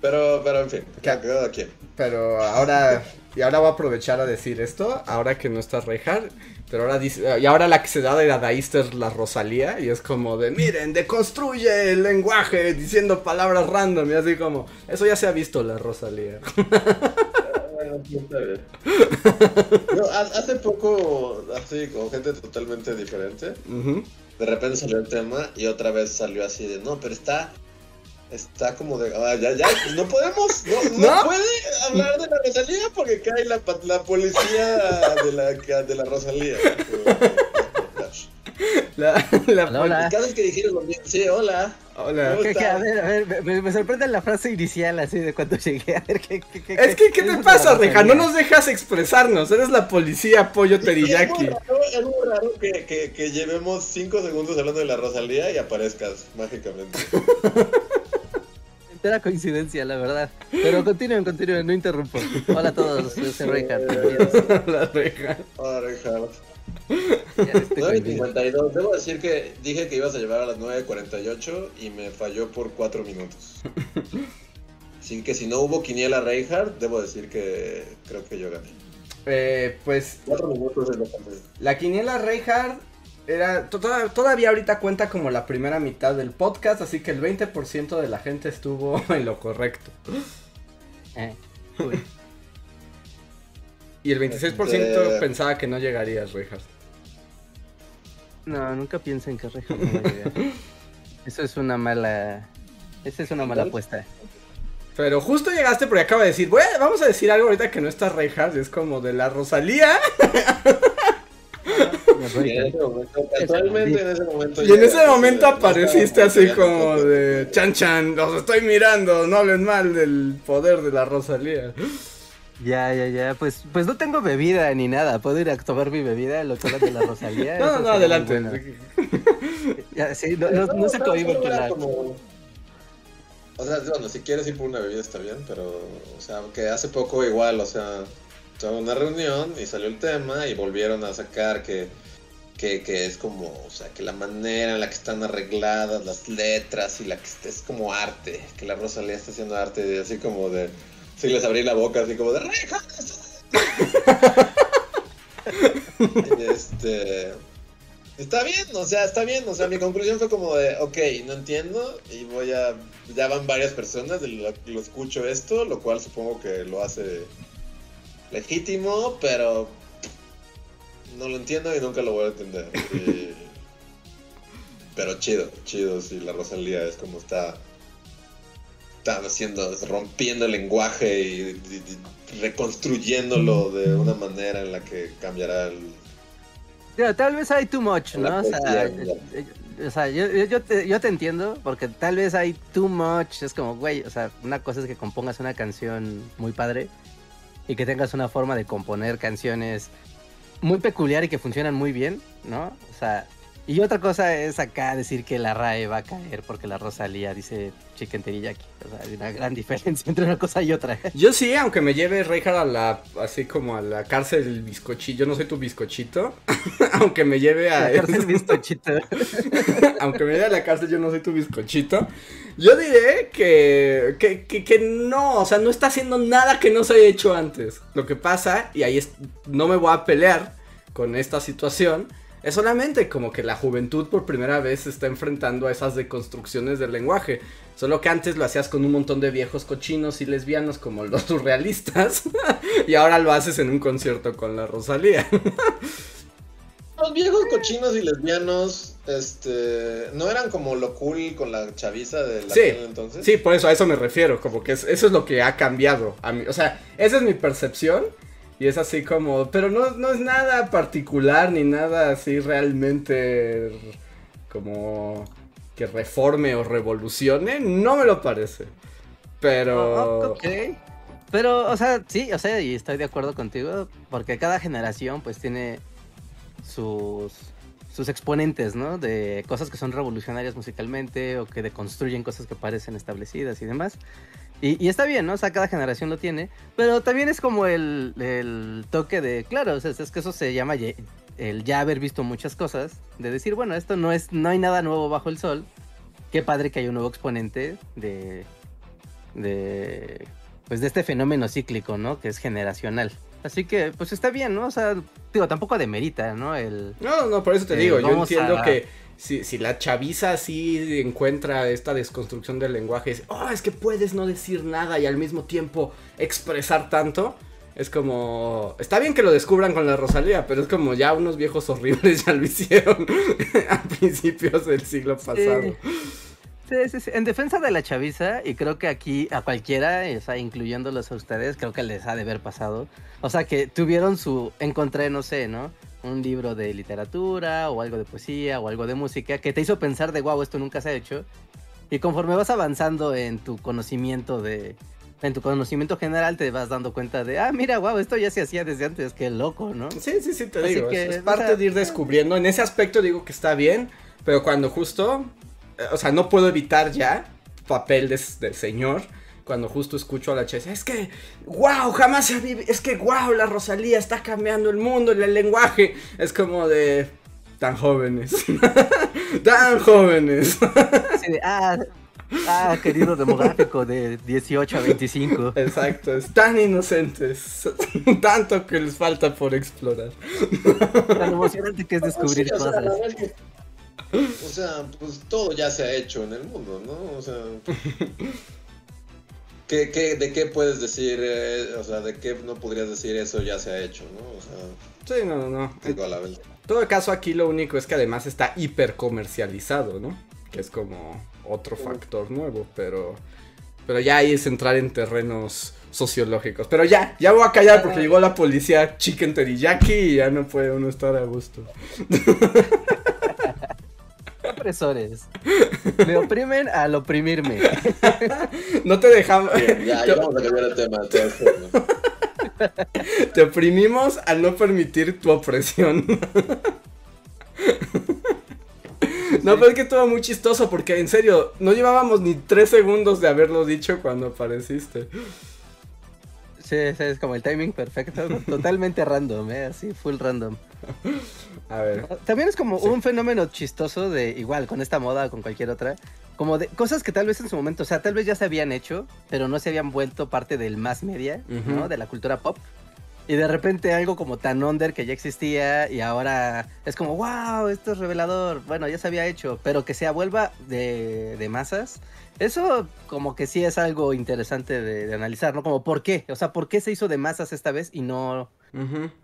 Pero, pero en fin, quedó aquí. Pero ahora. Y ahora voy a aprovechar a decir esto. Ahora que no está Rejar. Pero ahora dice, y ahora la que se da de dadaísta es la Rosalía, y es como de, miren, deconstruye el lenguaje diciendo palabras random, y así como, eso ya se ha visto la Rosalía. hace poco, así, con gente totalmente diferente, de repente salió el tema y otra vez salió así de, no, pero está Está como de. Ah, ya, ya, pues no podemos. No, puede hablar de la Rosalía porque cae la, la policía de la, de la Rosalía. La, la hola, Cada vez que dijeron sí, hola. Hola. ¿Qué, qué? A ver, a ver, me, me sorprende la frase inicial así de cuando llegué. A ver, ¿qué, qué, qué, Es que, ¿qué es te pasa, Reja? No nos dejas expresarnos. Eres la policía pollo Es muy teriyaki. raro, es muy raro que, que, que llevemos 5 segundos hablando de la Rosalía y aparezcas mágicamente. Entera coincidencia, la verdad. Pero continúen, continúen, no interrumpo. Hola a todos, yo soy Reinhardt. bienvenidos. la Reja. Hola. Ya estoy coincidiendo. 9.52. Debo decir que dije que ibas a llevar a las 9.48 y me falló por 4 minutos. Así que si no hubo quiniela Reinhardt, debo decir que creo que yo gané. Eh, pues 4 minutos es bastante. la quiniela Reinhardt era to- toda- todavía ahorita cuenta como la primera mitad del podcast, así que el 20% de la gente estuvo en lo correcto. Eh. Y el 26% Este- pensaba que no llegarías, Reinhardt. No, nunca piensen que Reinhardt no va a llegar. Eso es una mala. Esa es una mala apuesta. Pero justo llegaste porque acaba de decir, bueno, vamos a decir algo ahorita que no está Reinhardt, es como de la Rosalía. Y en ese momento, casualmente en ese momento. Y en llega, ese momento así de- apareciste así como de chan chan, los estoy mirando, no hablen mal del poder de la Rosalía. Ya, ya, ya. Pues, pues no tengo bebida ni nada. Puedo ir a tomar mi bebida, lo que de la Rosalía. No, Eso no, adelante. bueno. Ya, sí, no, no, no se como- O sea, bueno, si quieres ir por una bebida está bien, pero, o sea, que hace poco igual, o sea, tuve una reunión y salió el tema y volvieron a sacar que, que, es como, o sea, que la manera en la que están arregladas las letras y la que es como arte, que la Rosalía está haciendo arte, y así como de, sí les abrí la boca, así como de, "Reja, Y este. Está bien, o sea, está bien. O sea, mi conclusión fue como de, ok, no entiendo. Y voy a. Ya van varias personas, lo, lo escucho esto, lo cual supongo que lo hace legítimo, pero. No lo entiendo y nunca lo voy a entender. Y- pero chido, chido, sí, la Rosalía es como está. Está haciendo, rompiendo el lenguaje y, y- y reconstruyéndolo de una manera en la que cambiará el, Digo, tal vez hay too much, ¿no? O sea, poesía, o sea, yo, yo- yo te, yo te entiendo, porque tal vez hay too much. Es como, güey, o sea, una cosa es que compongas una canción muy padre y que tengas una forma de componer canciones muy peculiar y que funcionan muy bien, ¿no? O sea, y otra cosa es acá decir que la RAE va a caer porque la Rosalía dice chicken teriyaki. O sea, hay una gran diferencia entre una cosa y otra. Yo sí, aunque me lleve Reinhardt a la, así como a la cárcel bizcochito, yo no soy tu bizcochito, aunque me lleve a... La cárcel bizcochito. aunque me lleve a la cárcel, yo no soy tu bizcochito. Yo diré que, que, que, no, o sea, no está haciendo nada que no se haya hecho antes. Lo que pasa, y ahí es, no me voy a pelear con esta situación, es solamente como que la juventud por primera vez se está enfrentando a esas deconstrucciones del lenguaje. Solo que antes lo hacías con un montón de viejos cochinos y lesbianos como los surrealistas. y ahora lo haces en un concierto con la Rosalía. Los viejos cochinos y lesbianos, este, no eran como lo cool con la chaviza de la Sí, entonces. Sí, por eso a eso me refiero, como que es- eso es lo que ha cambiado. A mí, o sea, esa es mi percepción y es así como, pero no, no es nada particular ni nada así realmente como que reforme o revolucione, no me lo parece. Pero... Oh, ok. Pero, o sea, sí, o sea, y estoy de acuerdo contigo, porque cada generación pues tiene sus, exponentes, ¿no? De cosas que son revolucionarias musicalmente o que deconstruyen cosas que parecen establecidas y demás. Y, está bien, ¿no? O sea, cada generación lo tiene, pero también es como el, el toque de, claro, o sea, es que eso se llama el ya haber visto muchas cosas, de decir, bueno, esto no es, no hay nada nuevo bajo el sol, qué padre que hay un nuevo exponente de, de pues de este fenómeno cíclico, ¿no? Que es generacional. Así que, pues está bien, ¿no? O sea, digo, tampoco demerita, ¿no? El... No, no, por eso te Eh, digo, yo entiendo a- que si, si la chaviza así encuentra esta desconstrucción del lenguaje, es, oh, es que puedes no decir nada y al mismo tiempo expresar tanto, es como, está bien que lo descubran con la Rosalía, pero es como ya unos viejos horribles ya lo hicieron a principios del siglo pasado. Sí, sí, sí. En defensa de la chaviza, y creo que aquí a cualquiera, o sea, incluyéndolos a ustedes, creo que les ha de haber pasado. O sea, que tuvieron su, encontré, no sé, ¿no? Un libro de literatura, o algo de poesía, o algo de música, que te hizo pensar de, wow, esto nunca se ha hecho. Y conforme vas avanzando en tu conocimiento de, en tu conocimiento general te vas dando cuenta de, ah, mira, wow, esto ya se hacía desde antes, qué loco, ¿no? Sí, sí, sí, te digo. es, parte de ir descubriendo. En ese aspecto digo que está bien, pero cuando justo, o sea, no puedo evitar ya papel de, del señor. Cuando justo escucho a la Chess, es que, wow, jamás se vive, es que, wow, la Rosalía está cambiando el mundo y el lenguaje. Es como de, tan jóvenes, tan jóvenes. ah, Ah, querido demográfico de 18 a 25. Exacto, es tan inocentes, tanto que les falta por explorar. Tan emocionante que es descubrir cosas. O sea, pues todo ya se ha hecho en el mundo, ¿no? O sea, ¿qué, qué, de qué puedes decir, eh, o sea, de qué no podrías decir eso ya se ha hecho, ¿no? O sea, sí, no, no. En todo caso aquí lo único es que además está hiper comercializado, ¿no? Que es como otro factor nuevo, pero pero ya ahí es entrar en terrenos sociológicos. Pero ya, ya voy a callar porque llegó la policía chicken teriyaki y ya no puede uno estar a gusto. Opresores. Me oprimen al oprimirme. No te dejamos. ya, ya vamos a cambiar el tema. Te oprimimos al no permitir tu opresión. No, pero es que estuvo muy chistoso porque en serio, no llevábamos ni tres segundos de haberlo dicho cuando apareciste. Sí, es como el timing perfecto, totalmente random, ¿eh? así, full random. A ver. También es como un fenómeno chistoso de, igual, con esta moda o con cualquier otra, como de cosas que tal vez en su momento, o sea, tal vez ya se habían hecho, pero no se habían vuelto parte del más media, ¿no? De la cultura pop. Y de repente algo como tan under que ya existía y ahora es como, wow, esto es revelador. Bueno, ya se había hecho, pero que se vuelva de, de masas. Eso como que sí es algo interesante de, analizar, ¿no? Como por qué, o sea, por qué se hizo de masas esta vez y no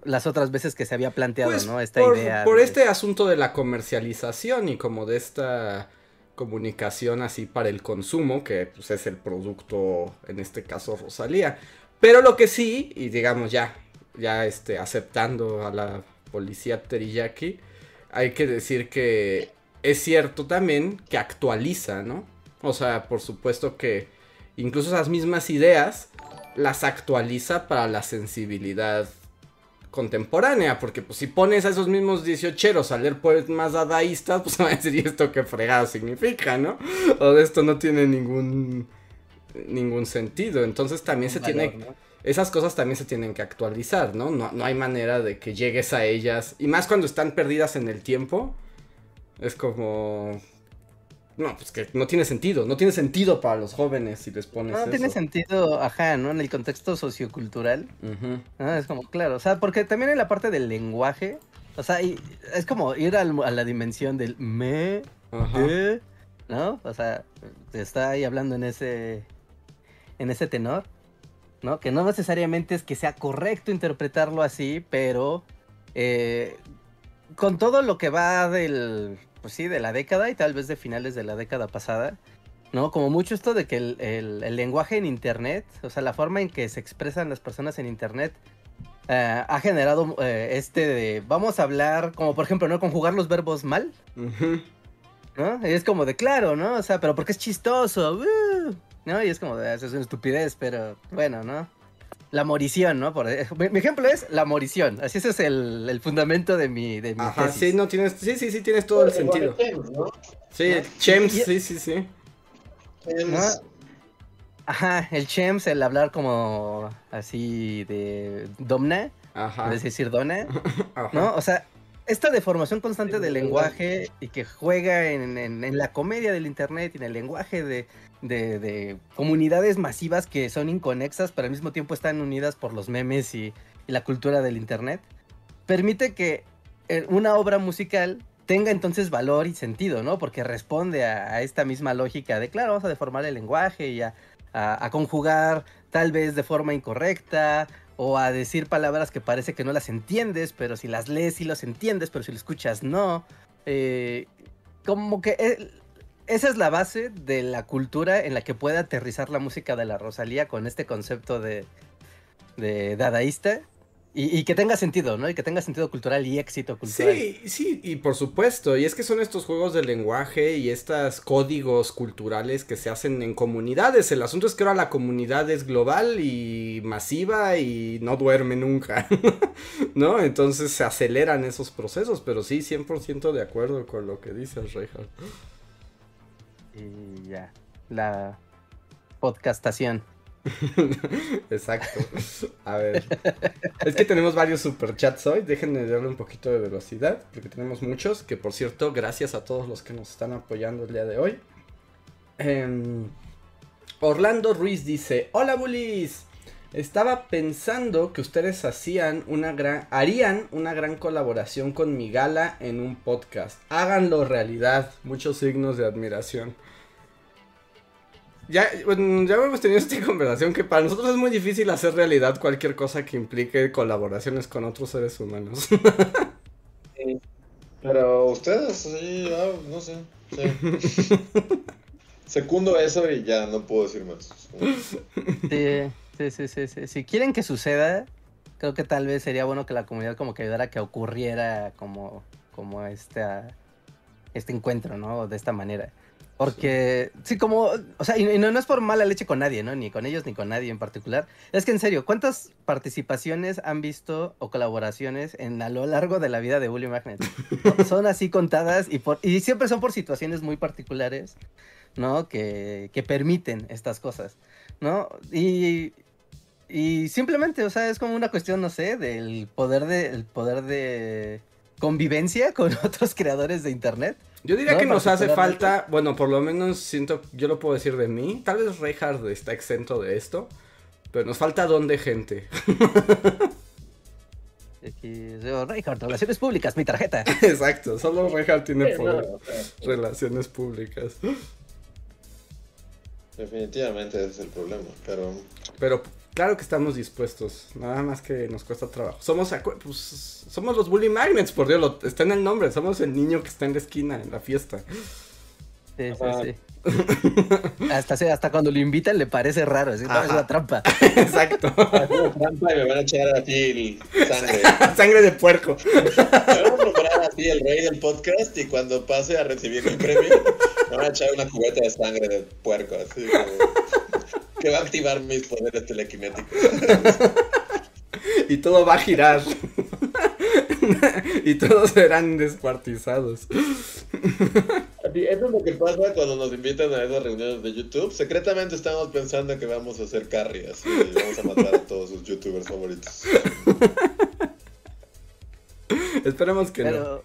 las otras veces que se había planteado, pues ¿no? Esta por, idea. Por este asunto de la comercialización y como de esta comunicación así para el consumo, que pues es el producto, en este caso Rosalía. Pero lo que sí, y digamos ya, ya este, aceptando a la policía teriyaki, hay que decir que es cierto también que actualiza, ¿no? O sea, por supuesto que incluso esas mismas ideas las actualiza para la sensibilidad contemporánea, porque pues si pones a esos mismos 18 a leer poemas dadaístas, pues van a decir, ¿y esto qué fregado significa, no? O esto no tiene ningún ningún sentido, entonces también se tiene esas cosas también se tienen que actualizar, ¿no? ¿no? No hay manera de que llegues a ellas. Y más cuando están perdidas en el tiempo. Es como... No, pues que no tiene sentido. No tiene sentido para los jóvenes si les pones No tiene sentido, ajá, ¿no? En el contexto sociocultural. Es como, claro, o sea, porque también en la parte del lenguaje... O sea, es como ir a la dimensión del me, ¿no? O sea, está ahí hablando en ese... En ese tenor. ¿no? Que no necesariamente es que sea correcto interpretarlo así, pero eh, con todo lo que va del, pues sí, de la década y tal vez de finales de la década pasada, ¿no? Como mucho esto de que el, lenguaje en Internet, o sea, la forma en que se expresan las personas en Internet, eh, ha generado eh, este de, vamos a hablar, como por ejemplo, ¿no? Conjugar los verbos mal. ¿No? Y es como de claro, ¿no? O sea, pero porque es chistoso. Uh, ¿no? Y es como, es una estupidez, pero bueno, ¿no? La morición, ¿no? Por, mi, ejemplo es la morición. Así ese es el, fundamento de mi, de mi Ajá, sí, no tienes, sí, sí, sí, tienes todo el sentido. Sí, Chems, sí, sí, sí. Ajá, el Chems, el hablar como así de domna, Ajá. es decir, dona, ¿no? O sea, esta deformación constante del lenguaje y que juega en, la comedia del internet y en el lenguaje de, comunidades masivas que son inconexas, pero al mismo tiempo están unidas por los memes y, la cultura del internet, permite que eh, una obra musical tenga entonces valor y sentido, ¿no? Porque responde a, esta misma lógica de, claro, vamos a deformar el lenguaje y a, a conjugar tal vez de forma incorrecta o a decir palabras que parece que no las entiendes, pero si las lees sí las entiendes, pero si las escuchas no. Eh, como que esa es la base de la cultura en la que puede aterrizar la música de la Rosalía con este concepto de dadaísta. Y, que tenga sentido, ¿no? Y que tenga sentido cultural y éxito cultural. Sí, sí, y por supuesto. Y es que son estos juegos de lenguaje y estos códigos culturales que se hacen en comunidades. El asunto es que ahora la comunidad es global y masiva y no duerme nunca, ¿no? Entonces se aceleran esos procesos, pero sí, 100% de acuerdo con lo que dices, Reinhardt. Y ya, la podcastación. Exacto. A ver. Es que tenemos varios superchats hoy. Déjenme darle un poquito de velocidad. Porque tenemos muchos. Que por cierto, gracias a todos los que nos están apoyando el día de hoy. Em, Orlando Ruiz dice: Hola bullies. Estaba pensando que ustedes hacían una gran, harían una gran colaboración con mi gala en un podcast. Háganlo realidad. Muchos signos de admiración ya, bueno, ya hemos tenido esta conversación que para nosotros es muy difícil hacer realidad cualquier cosa que implique colaboraciones con otros seres humanos. pero ustedes, sí, ah, no sé. Secundo eso y ya no puedo decir más. Sí, sí, sí, sí, Si quieren que suceda, creo que tal vez sería bueno que la comunidad como que ayudara a que ocurriera como, como este, este encuentro, ¿no? De esta manera. Porque, sí, como, o sea, y no, no, es por mala leche con nadie, ¿no? Ni con ellos ni con nadie en particular. Es que en serio, ¿cuántas participaciones han visto o colaboraciones en a lo largo de la vida de Bully Magnet? son así contadas y, por, y siempre son por situaciones muy particulares, ¿no? Que, que permiten estas cosas, ¿no? Y, y simplemente, o sea, es como una cuestión, no sé, del poder de, el poder de convivencia con otros creadores de internet yo diría que nos hace falta, bueno, por lo menos siento, yo lo puedo decir de mí, tal vez Reinhardt está exento de esto, pero nos falta don de gente. Aquí, Reinhardt, relaciones públicas, mi tarjeta. Exacto, solo Reinhardt tiene poder, relaciones públicas. Definitivamente ese es el problema, pero... Pero Claro que estamos dispuestos, nada más que nos cuesta trabajo. Somos, pues, somos los Bully Magnets, por Dios, está en el nombre, somos el niño que está en la esquina, en la fiesta. Sí, sí, sí. hasta, hasta cuando lo invitan le parece raro, es una trampa. Exacto. una trampa y me van a echar así sangre. sangre de puerco. Me van a nombrar así el rey del podcast y cuando pase a recibir mi premio, me van a echar una cubeta de sangre de puerco, así como que va a activar mis poderes telequinéticos. y todo va a girar. y todos serán descuartizados. Eso es lo que pasa cuando nos invitan a esas reuniones de YouTube. Secretamente estamos pensando que vamos a hacer carrias y vamos a matar a todos sus youtubers favoritos. Esperemos que no.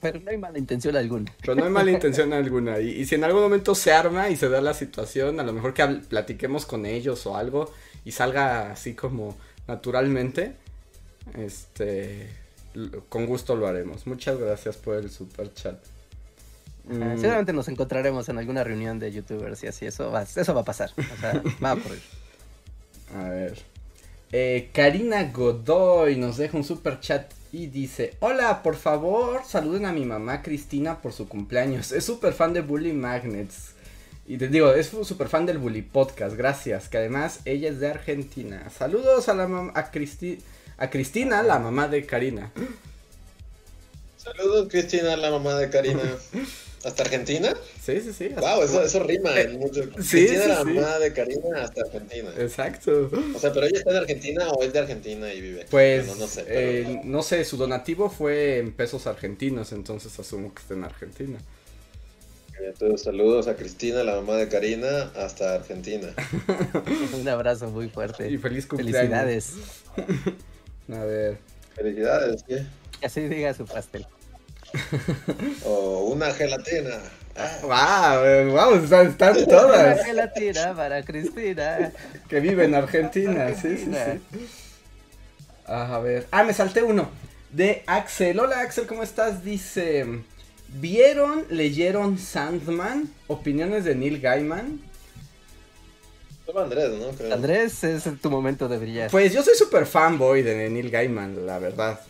Pero no hay mala intención alguna. Pero no hay mala intención alguna. Y, si en algún momento se arma y se da la situación, a lo mejor que platiquemos con ellos o algo y salga así como naturalmente, este, con gusto lo haremos. Muchas gracias por el super chat. Mm. seguramente nos encontraremos en alguna reunión de youtubers y así, eso va, eso va a pasar. O sea, va a ocurrir. A ver. Eh, Karina Godoy nos deja un super chat y dice, hola, por favor, saluden a mi mamá Cristina por su cumpleaños. Es súper fan de Bully Magnets. Y te digo, es súper fan del Bully Podcast, gracias. Que además ella es de Argentina. Saludos a la a, Cristi a Cristina, la mamá de Karina. Saludos Cristina, la mamá de Karina. ¿Hasta Argentina? Sí, sí, sí. Wow, eso, eso rima en eh, mucho. Sí, Cristina, la mamá de Karina, hasta Argentina. Exacto. O sea, pero ella está en Argentina o es de Argentina y vive. Pues, no, sé. Eh, no sé, su donativo fue en pesos argentinos, entonces asumo que está en Argentina. Entonces, saludos a Cristina, la mamá de Karina, hasta Argentina. Un abrazo muy fuerte. Y feliz cumpleaños. Felicidades. a ver. Felicidades, ¿qué? Así diga su pastel. O una gelatina. Wow, wow, están, todas. Una gelatina para Cristina. Que vive en Argentina, sí, sí, sí. Ah, a ver. Ah, me salté uno. De Axel. Hola Axel, ¿cómo estás? Dice. ¿Vieron, leyeron Sandman? Opiniones de Neil Gaiman. Andrés, ¿no? Andrés es tu momento de brillar. Pues yo soy súper fanboy de Neil Gaiman, la verdad.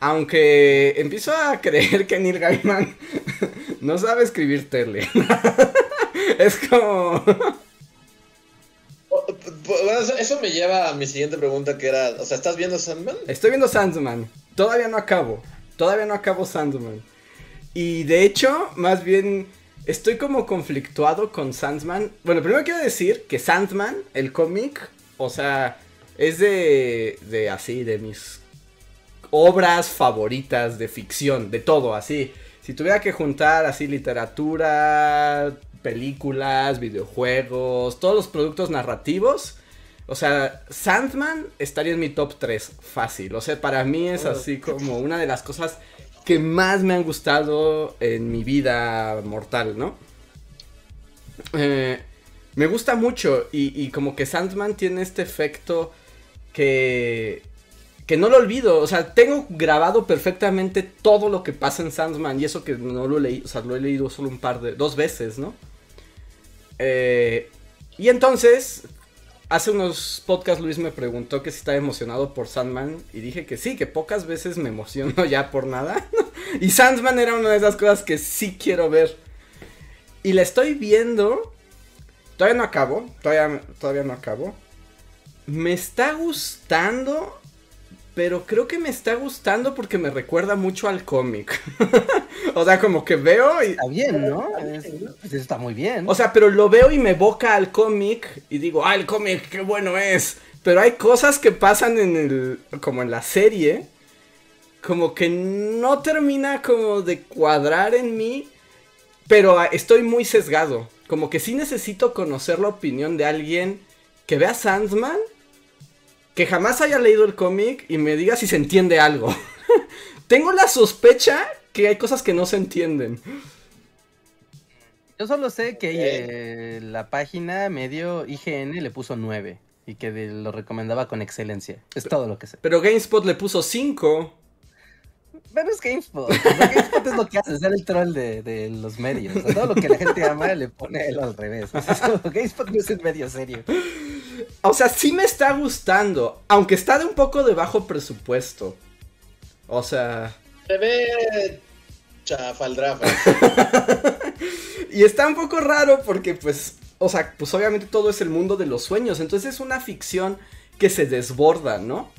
Aunque empiezo a creer que Neil Gaiman no sabe escribir tele. es como... Bueno, eso me lleva a mi siguiente pregunta que era, o sea, ¿estás viendo Sandman? Estoy viendo Sandman. Todavía no acabo. Todavía no acabo Sandman. Y de hecho, más bien, estoy como conflictuado con Sandman. Bueno, primero quiero decir que Sandman, el cómic, o sea, es de, de así, de mis obras favoritas de ficción, de todo, así. Si tuviera que juntar así literatura, películas, videojuegos, todos los productos narrativos, o sea, Sandman estaría en mi top 3, fácil. O sea, para mí es así como una de las cosas que más me han gustado en mi vida mortal, ¿no? Eh, me gusta mucho y, y como que Sandman tiene este efecto que, que no lo olvido. O sea, tengo grabado perfectamente todo lo que pasa en Sandman y eso que no lo leí, o sea, lo he leído solo un par de, dos veces, ¿no? Eh, y entonces, hace unos podcasts Luis me preguntó que si estaba emocionado por Sandman y dije que sí, que pocas veces me emociono ya por nada. y Sandman era una de esas cosas que sí quiero ver. Y la estoy viendo. Todavía no acabo, todavía, todavía no acabo. Me está gustando, pero creo que me está gustando porque me recuerda mucho al cómic. o sea, como que veo y... Está bien, ¿no? Es- pues está muy bien. O sea, pero lo veo y me evoca al cómic y digo, ah, el cómic, qué bueno es. Pero hay cosas que pasan en el, como en la serie, como que no termina como de cuadrar en mí, pero ah, estoy muy sesgado. Como que sí necesito conocer la opinión de alguien que vea Sandman, que jamás haya leído el cómic y me diga si se entiende algo. Tengo la sospecha que hay cosas que no se entienden. Yo solo sé que eh, la página medio IGN le puso 9 y que de- lo recomendaba con excelencia. Es todo lo que sé. Pero GameSpot le puso 5. Pero es GameSpot. GameSpot es lo que hace, ser el troll de, de los medios. O sea, todo lo que la gente ama le pone él al revés. O sea, es como, GameSpot no es el medio serio. O sea, sí me está gustando, aunque está de un poco de bajo presupuesto. O sea, Se ve chafaldrafa. y está un poco raro porque pues, o sea, pues obviamente todo es el mundo de los sueños, entonces es una ficción que se desborda, ¿no?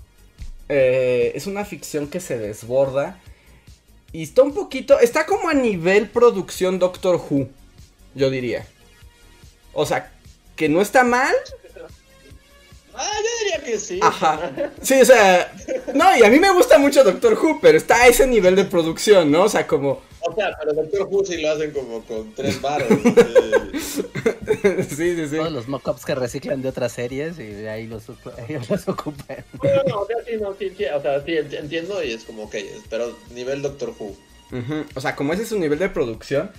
Eh, es una ficción que se desborda y está un poquito, está como a nivel producción Doctor Who, yo diría. O sea, que no está mal, Ah, yo diría que sí. Ajá. Sí, o sea, no, y a mí me gusta mucho Doctor Who, pero está a ese nivel de producción, ¿no? O sea, como, O sea, pero Doctor Who sí lo hacen como con tres varos. sí, sí, sí. Todos los mockups que reciclan de otras series y de ahí los, ahí los ocupan. Bueno, no, o sea, sí, no, sí, sí, o sea, sí, ent- entiendo y es como, ok, pero nivel Doctor Who. O sea, como ese es su nivel de producción.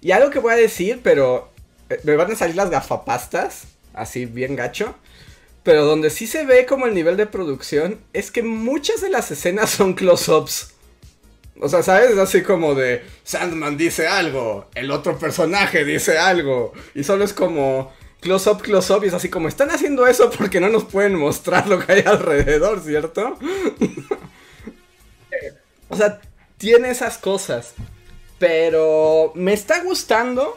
Y algo que voy a decir, pero eh, me van a salir las gafapastas, así bien gacho. Pero donde sí se ve como el nivel de producción es que muchas de las escenas son close-ups. O sea, ¿sabes? Es así como de Sandman dice algo, el otro personaje dice algo. Y solo es como close-up, close-up. Y es así como, están haciendo eso porque no nos pueden mostrar lo que hay alrededor, ¿cierto? o sea, tiene esas cosas. Pero me está gustando.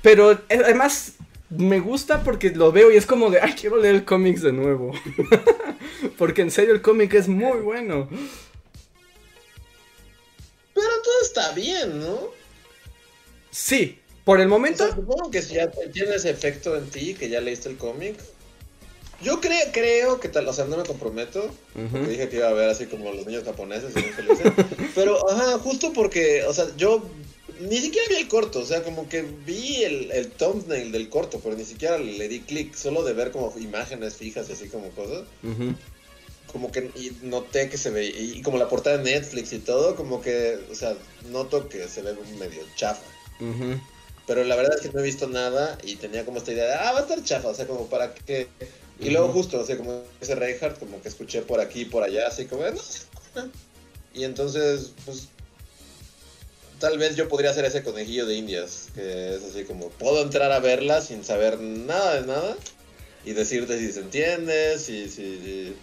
Pero eh, además me gusta porque lo veo y es como de, ay, quiero leer el cómics de nuevo. porque en serio el cómic es muy bueno. Pero todo está bien, ¿no? Sí, por el O momento... sea, supongo que si ya tiene ese efecto en ti, que ya leíste el cómic. Yo creo, creo que tal, o sea, no me comprometo, porque dije que iba a ver así como los niños japoneses felices. pero, ajá, justo porque, o sea, yo ni siquiera vi el corto, o sea, como que vi el, el thumbnail del corto, pero ni siquiera le di clic, solo de ver como imágenes fijas y así como cosas. Como que y noté que se ve, y como la portada de Netflix y todo, como que, o sea, noto que se ve medio chafa. Pero la verdad es que no he visto nada y tenía como esta idea de, ah, va a estar chafa, o sea, como para que... Y luego justo, o sea, como ese Reinhardt, como que escuché por aquí y por allá, así como, "Eh, no. Y entonces, pues, tal vez yo podría ser ese conejillo de indias, que es así como, puedo entrar a verla sin saber nada de nada y decirte si se entiende, si, si, si-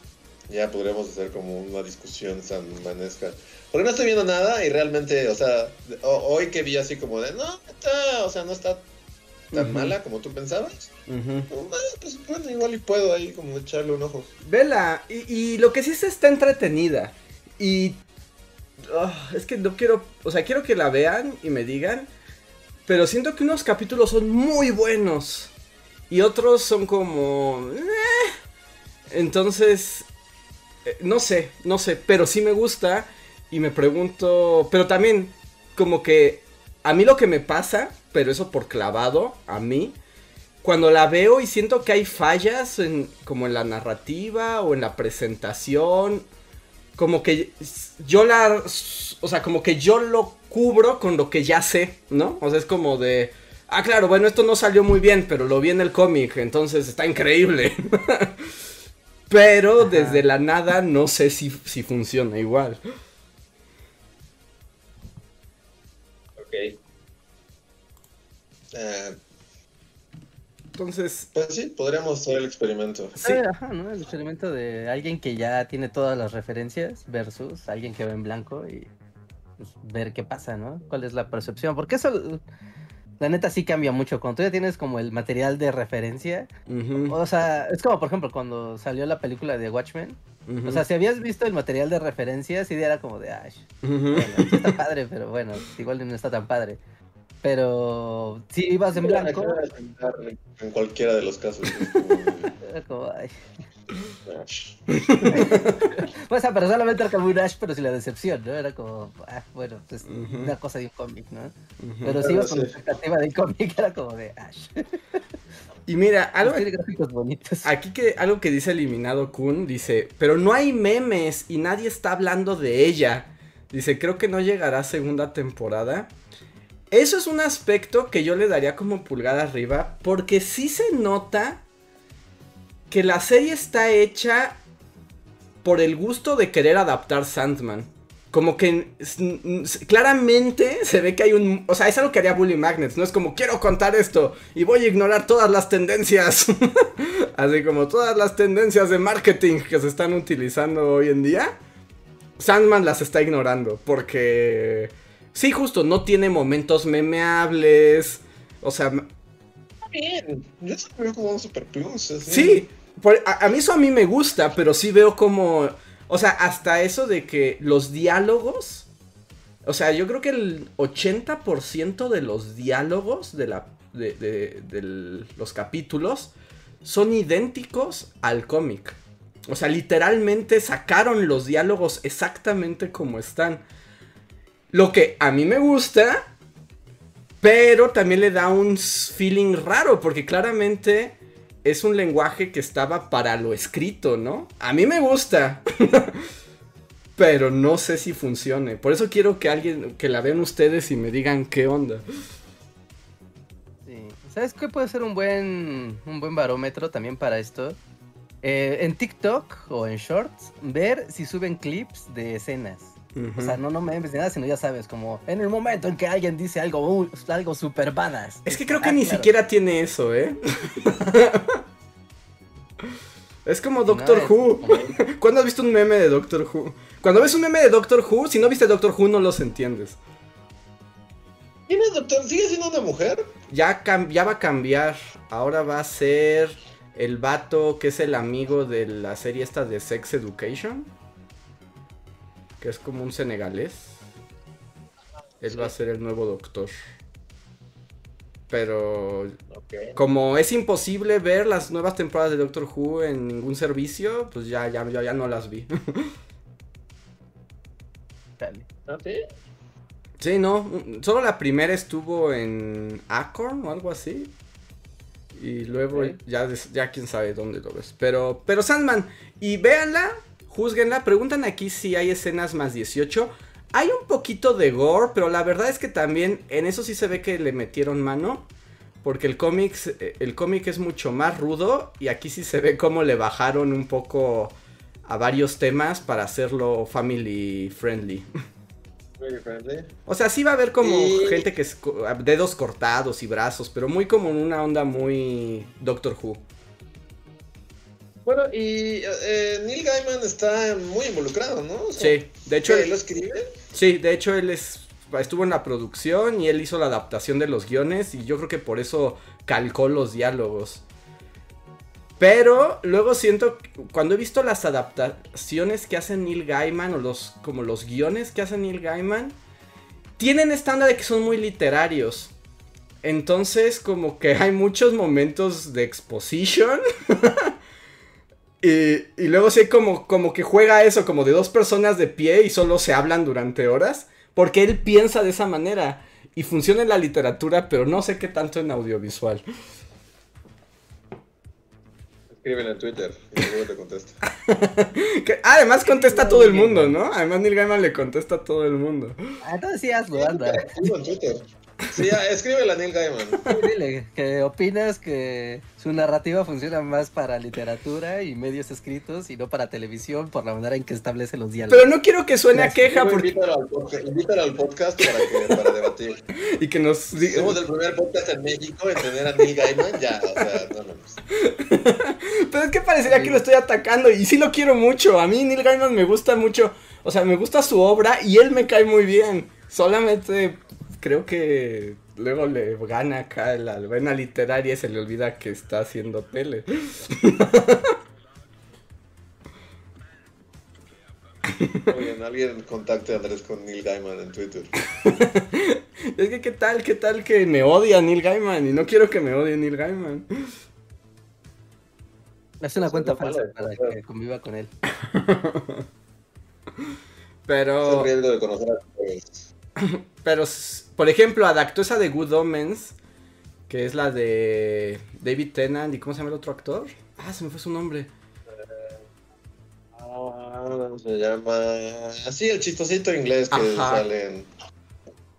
ya podremos hacer como una discusión sanmanesca. Porque no estoy viendo nada y realmente, o sea, ho- hoy que vi así como de, no, está, o sea, no está tan mala como tú pensabas, Ujú. pues, pues, bueno, igual y puedo ahí como echarle un ojo. Vela, y, y lo que sí es está entretenida. Y. ah, es que no quiero. O sea, quiero que la vean y me digan. Pero siento que unos capítulos son muy buenos. Y otros son como. eh. Entonces. eh, No sé, no sé. Pero sí me gusta. Y me pregunto. Pero también, como que. A mí lo que me pasa. Pero eso por clavado. A mí cuando la veo y siento que hay fallas en como en la narrativa o en la presentación, como que yo la o sea, como que yo lo cubro con lo que ya sé, ¿no? O sea, es como de ah, claro, bueno, esto no salió muy bien, pero lo vi en el cómic, entonces está increíble. pero Ajá. desde la nada no sé si, si funciona igual. Ok. Eh, Entonces, pues sí, podríamos hacer el experimento. sí. Eh, ajá, ¿no? El experimento de alguien que ya tiene todas las referencias versus alguien que ve en blanco y pues, ver qué pasa, ¿no? ¿Cuál es la percepción? Porque eso, la neta, sí cambia mucho. Cuando tú ya tienes como el material de referencia, o sea, es como, por ejemplo, cuando salió la película de Watchmen. O sea, si habías visto el material de referencia, sí era como de, ay, ujú. bueno, sí está padre, pero bueno, igual no está tan padre. Pero si ibas en blanco, En cualquiera de los casos. como- era como, ay. Sea, pero solamente era como un Ash, pero sin la decepción, ¿no? Era como, ah, bueno, pues una cosa de un cómic, ¿no? Pero si ibas con la sí. expectativa del cómic, era como de Ash. Y mira, algo, Tiene gráficos bonitos. Aquí que algo que dice Eliminado Kun dice, pero no hay memes y nadie está hablando de ella. Dice, creo que no llegará segunda temporada. Eso es un aspecto que yo le daría como pulgada arriba, porque sí se nota que la serie está hecha por el gusto de querer adaptar Sandman. Como que claramente se ve que hay un... O sea, es algo que haría Bully Magnets. No es como quiero contar esto y voy a ignorar todas las tendencias. Así como todas las tendencias de marketing que se están utilizando hoy en día. Sandman las está ignorando porque... Sí, justo, no tiene momentos memeables. O sea, Bien, yo se veo como un super plus. así. Sí, por- a, a mí eso a mí me gusta, pero sí veo como, o sea, hasta eso de que los diálogos, o sea, yo creo que el 80% de los diálogos de, la, de, de- de los capítulos son idénticos al cómic. O sea, literalmente sacaron los diálogos exactamente como están. Lo que a mí me gusta, pero también le da un feeling raro, porque claramente es un lenguaje que estaba para lo escrito, ¿no? A mí me gusta. pero no sé si funcione. Por eso quiero que alguien, que la vean ustedes y me digan qué onda. Sí. ¿Sabes qué puede ser un buen, un buen barómetro también para esto? Eh, en TikTok o en Shorts, ver si suben clips de escenas. O sea, no, no memes ni nada, sino ya sabes, como en el momento en que alguien dice algo, muy- algo super badass. Es que creo que Ah, ni claro. siquiera tiene eso, ¿eh? es como Doctor No, es Who. como- ¿Cuándo has visto un meme de Doctor Who? Cuando ves un meme de Doctor Who, si no viste Doctor Who no los entiendes. ¿Quién es doctor? ¿Sigue siendo una mujer? Ya, ya va a cambiar. Ahora va a ser el vato que es el amigo de la serie esta de Sex Education. Que es como un senegalés. Él va a ser el nuevo doctor. Pero como es imposible ver las nuevas temporadas de Doctor Who en ningún servicio, pues ya, ya, ya, ya no las vi. Chale. ¿Ah, sí? Sí, no. Solo la primera estuvo en Acorn o algo así. Y luego Ok. ya, ya quién sabe dónde lo ves. Pero, pero Sandman, y véanla, juzguenla, preguntan aquí si hay escenas más 18. Hay un poquito de gore, pero la verdad es que también en eso sí se ve que le metieron mano. Porque el cómic, eh, el cómic es mucho más rudo y aquí sí se ve cómo le bajaron un poco a varios temas para hacerlo family friendly. Very friendly. O sea, sí va a haber como Y- gente que es dedos cortados y brazos, pero muy como en una onda muy Doctor Who. Bueno, y eh, Neil Gaiman está muy involucrado, ¿no? O sea, Sí, de hecho, ¿qué, él- lo escribe? sí, de hecho él es estuvo en la producción y él hizo la adaptación de los guiones y yo creo que por eso calcó los diálogos. Pero luego siento, cuando he visto las adaptaciones que hace Neil Gaiman o los, como los guiones que hace Neil Gaiman, tienen esta onda de que son muy literarios. Entonces como que hay muchos momentos de exposition. y, y, luego sí como, como que juega eso, como de dos personas de pie y solo se hablan durante horas. Porque él piensa de esa manera. Y funciona en la literatura, pero no sé qué tanto en audiovisual. Escríbele en Twitter y luego te contesta. además contesta a todo el mundo, ¿no? Además Neil Gaiman le contesta a todo el mundo. Ah, entonces sí hazlo, anda. en Twitter. Sí, escríbele a Neil Gaiman. Dile que opinas que su narrativa funciona más para literatura y medios escritos y no para televisión por la manera en que establece los diálogos. Pero no quiero que suene a queja porque... Invítalo al, podcast, invítalo al podcast para, que, para debatir. Y que nos... Somos el primer podcast en México en tener a Neil Gaiman, ya, o sea, no, no, Pero es que parecería que lo estoy atacando y sí lo quiero mucho. A mí Neil Gaiman me gusta mucho, o sea, me gusta su obra y él me cae muy bien. Solamente creo que luego le gana acá la vena literaria y se le olvida que está haciendo tele. Oigan, alguien contacte a Andrés con Neil Gaiman en Twitter. es que qué tal, qué tal que me odia Neil Gaiman y no quiero que me odie Neil Gaiman. Es una cuenta falsa para que conviva con él. Pero. Es de conocer a Pero por ejemplo, adaptó esa de Good Omens, que es la de David Tennant. ¿Y cómo se llama el otro actor? Ah, se me fue su nombre. Ah, se llama. Así, el chistosito inglés que sale en.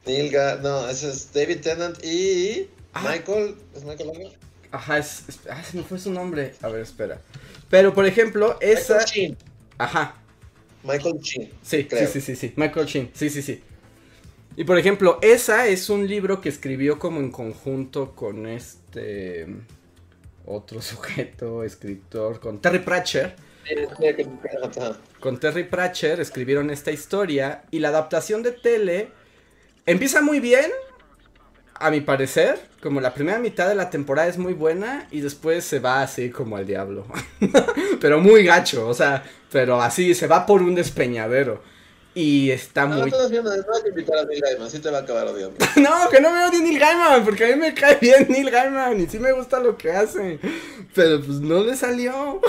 Neil No, ese es David Tennant y. Ah. Michael. ¿Es Michael Langer? Ajá, es, Ah, se me fue su nombre. A ver, espera. Pero por ejemplo, esa. Michael Chin. Ajá. Michael Chin. Sí, sí, sí, sí, sí. Michael Chin. Sí, sí, sí. Y por ejemplo, esa es un libro que escribió como en conjunto con este otro sujeto, escritor, con Terry Pratchett. Con Terry Pratchett escribieron esta historia y la adaptación de tele empieza muy bien, a mi parecer, como la primera mitad de la temporada es muy buena y después se va así como al diablo. pero muy gacho, o sea, pero así se va por un despeñadero. Y está no, muy. No, viendo, no hay que invitar a Neil Gaiman, sí te va a acabar odiando. no, que no me odie Neil Gaiman, porque a mí me cae bien Neil Gaiman y sí me gusta lo que hace. Pero pues no le salió.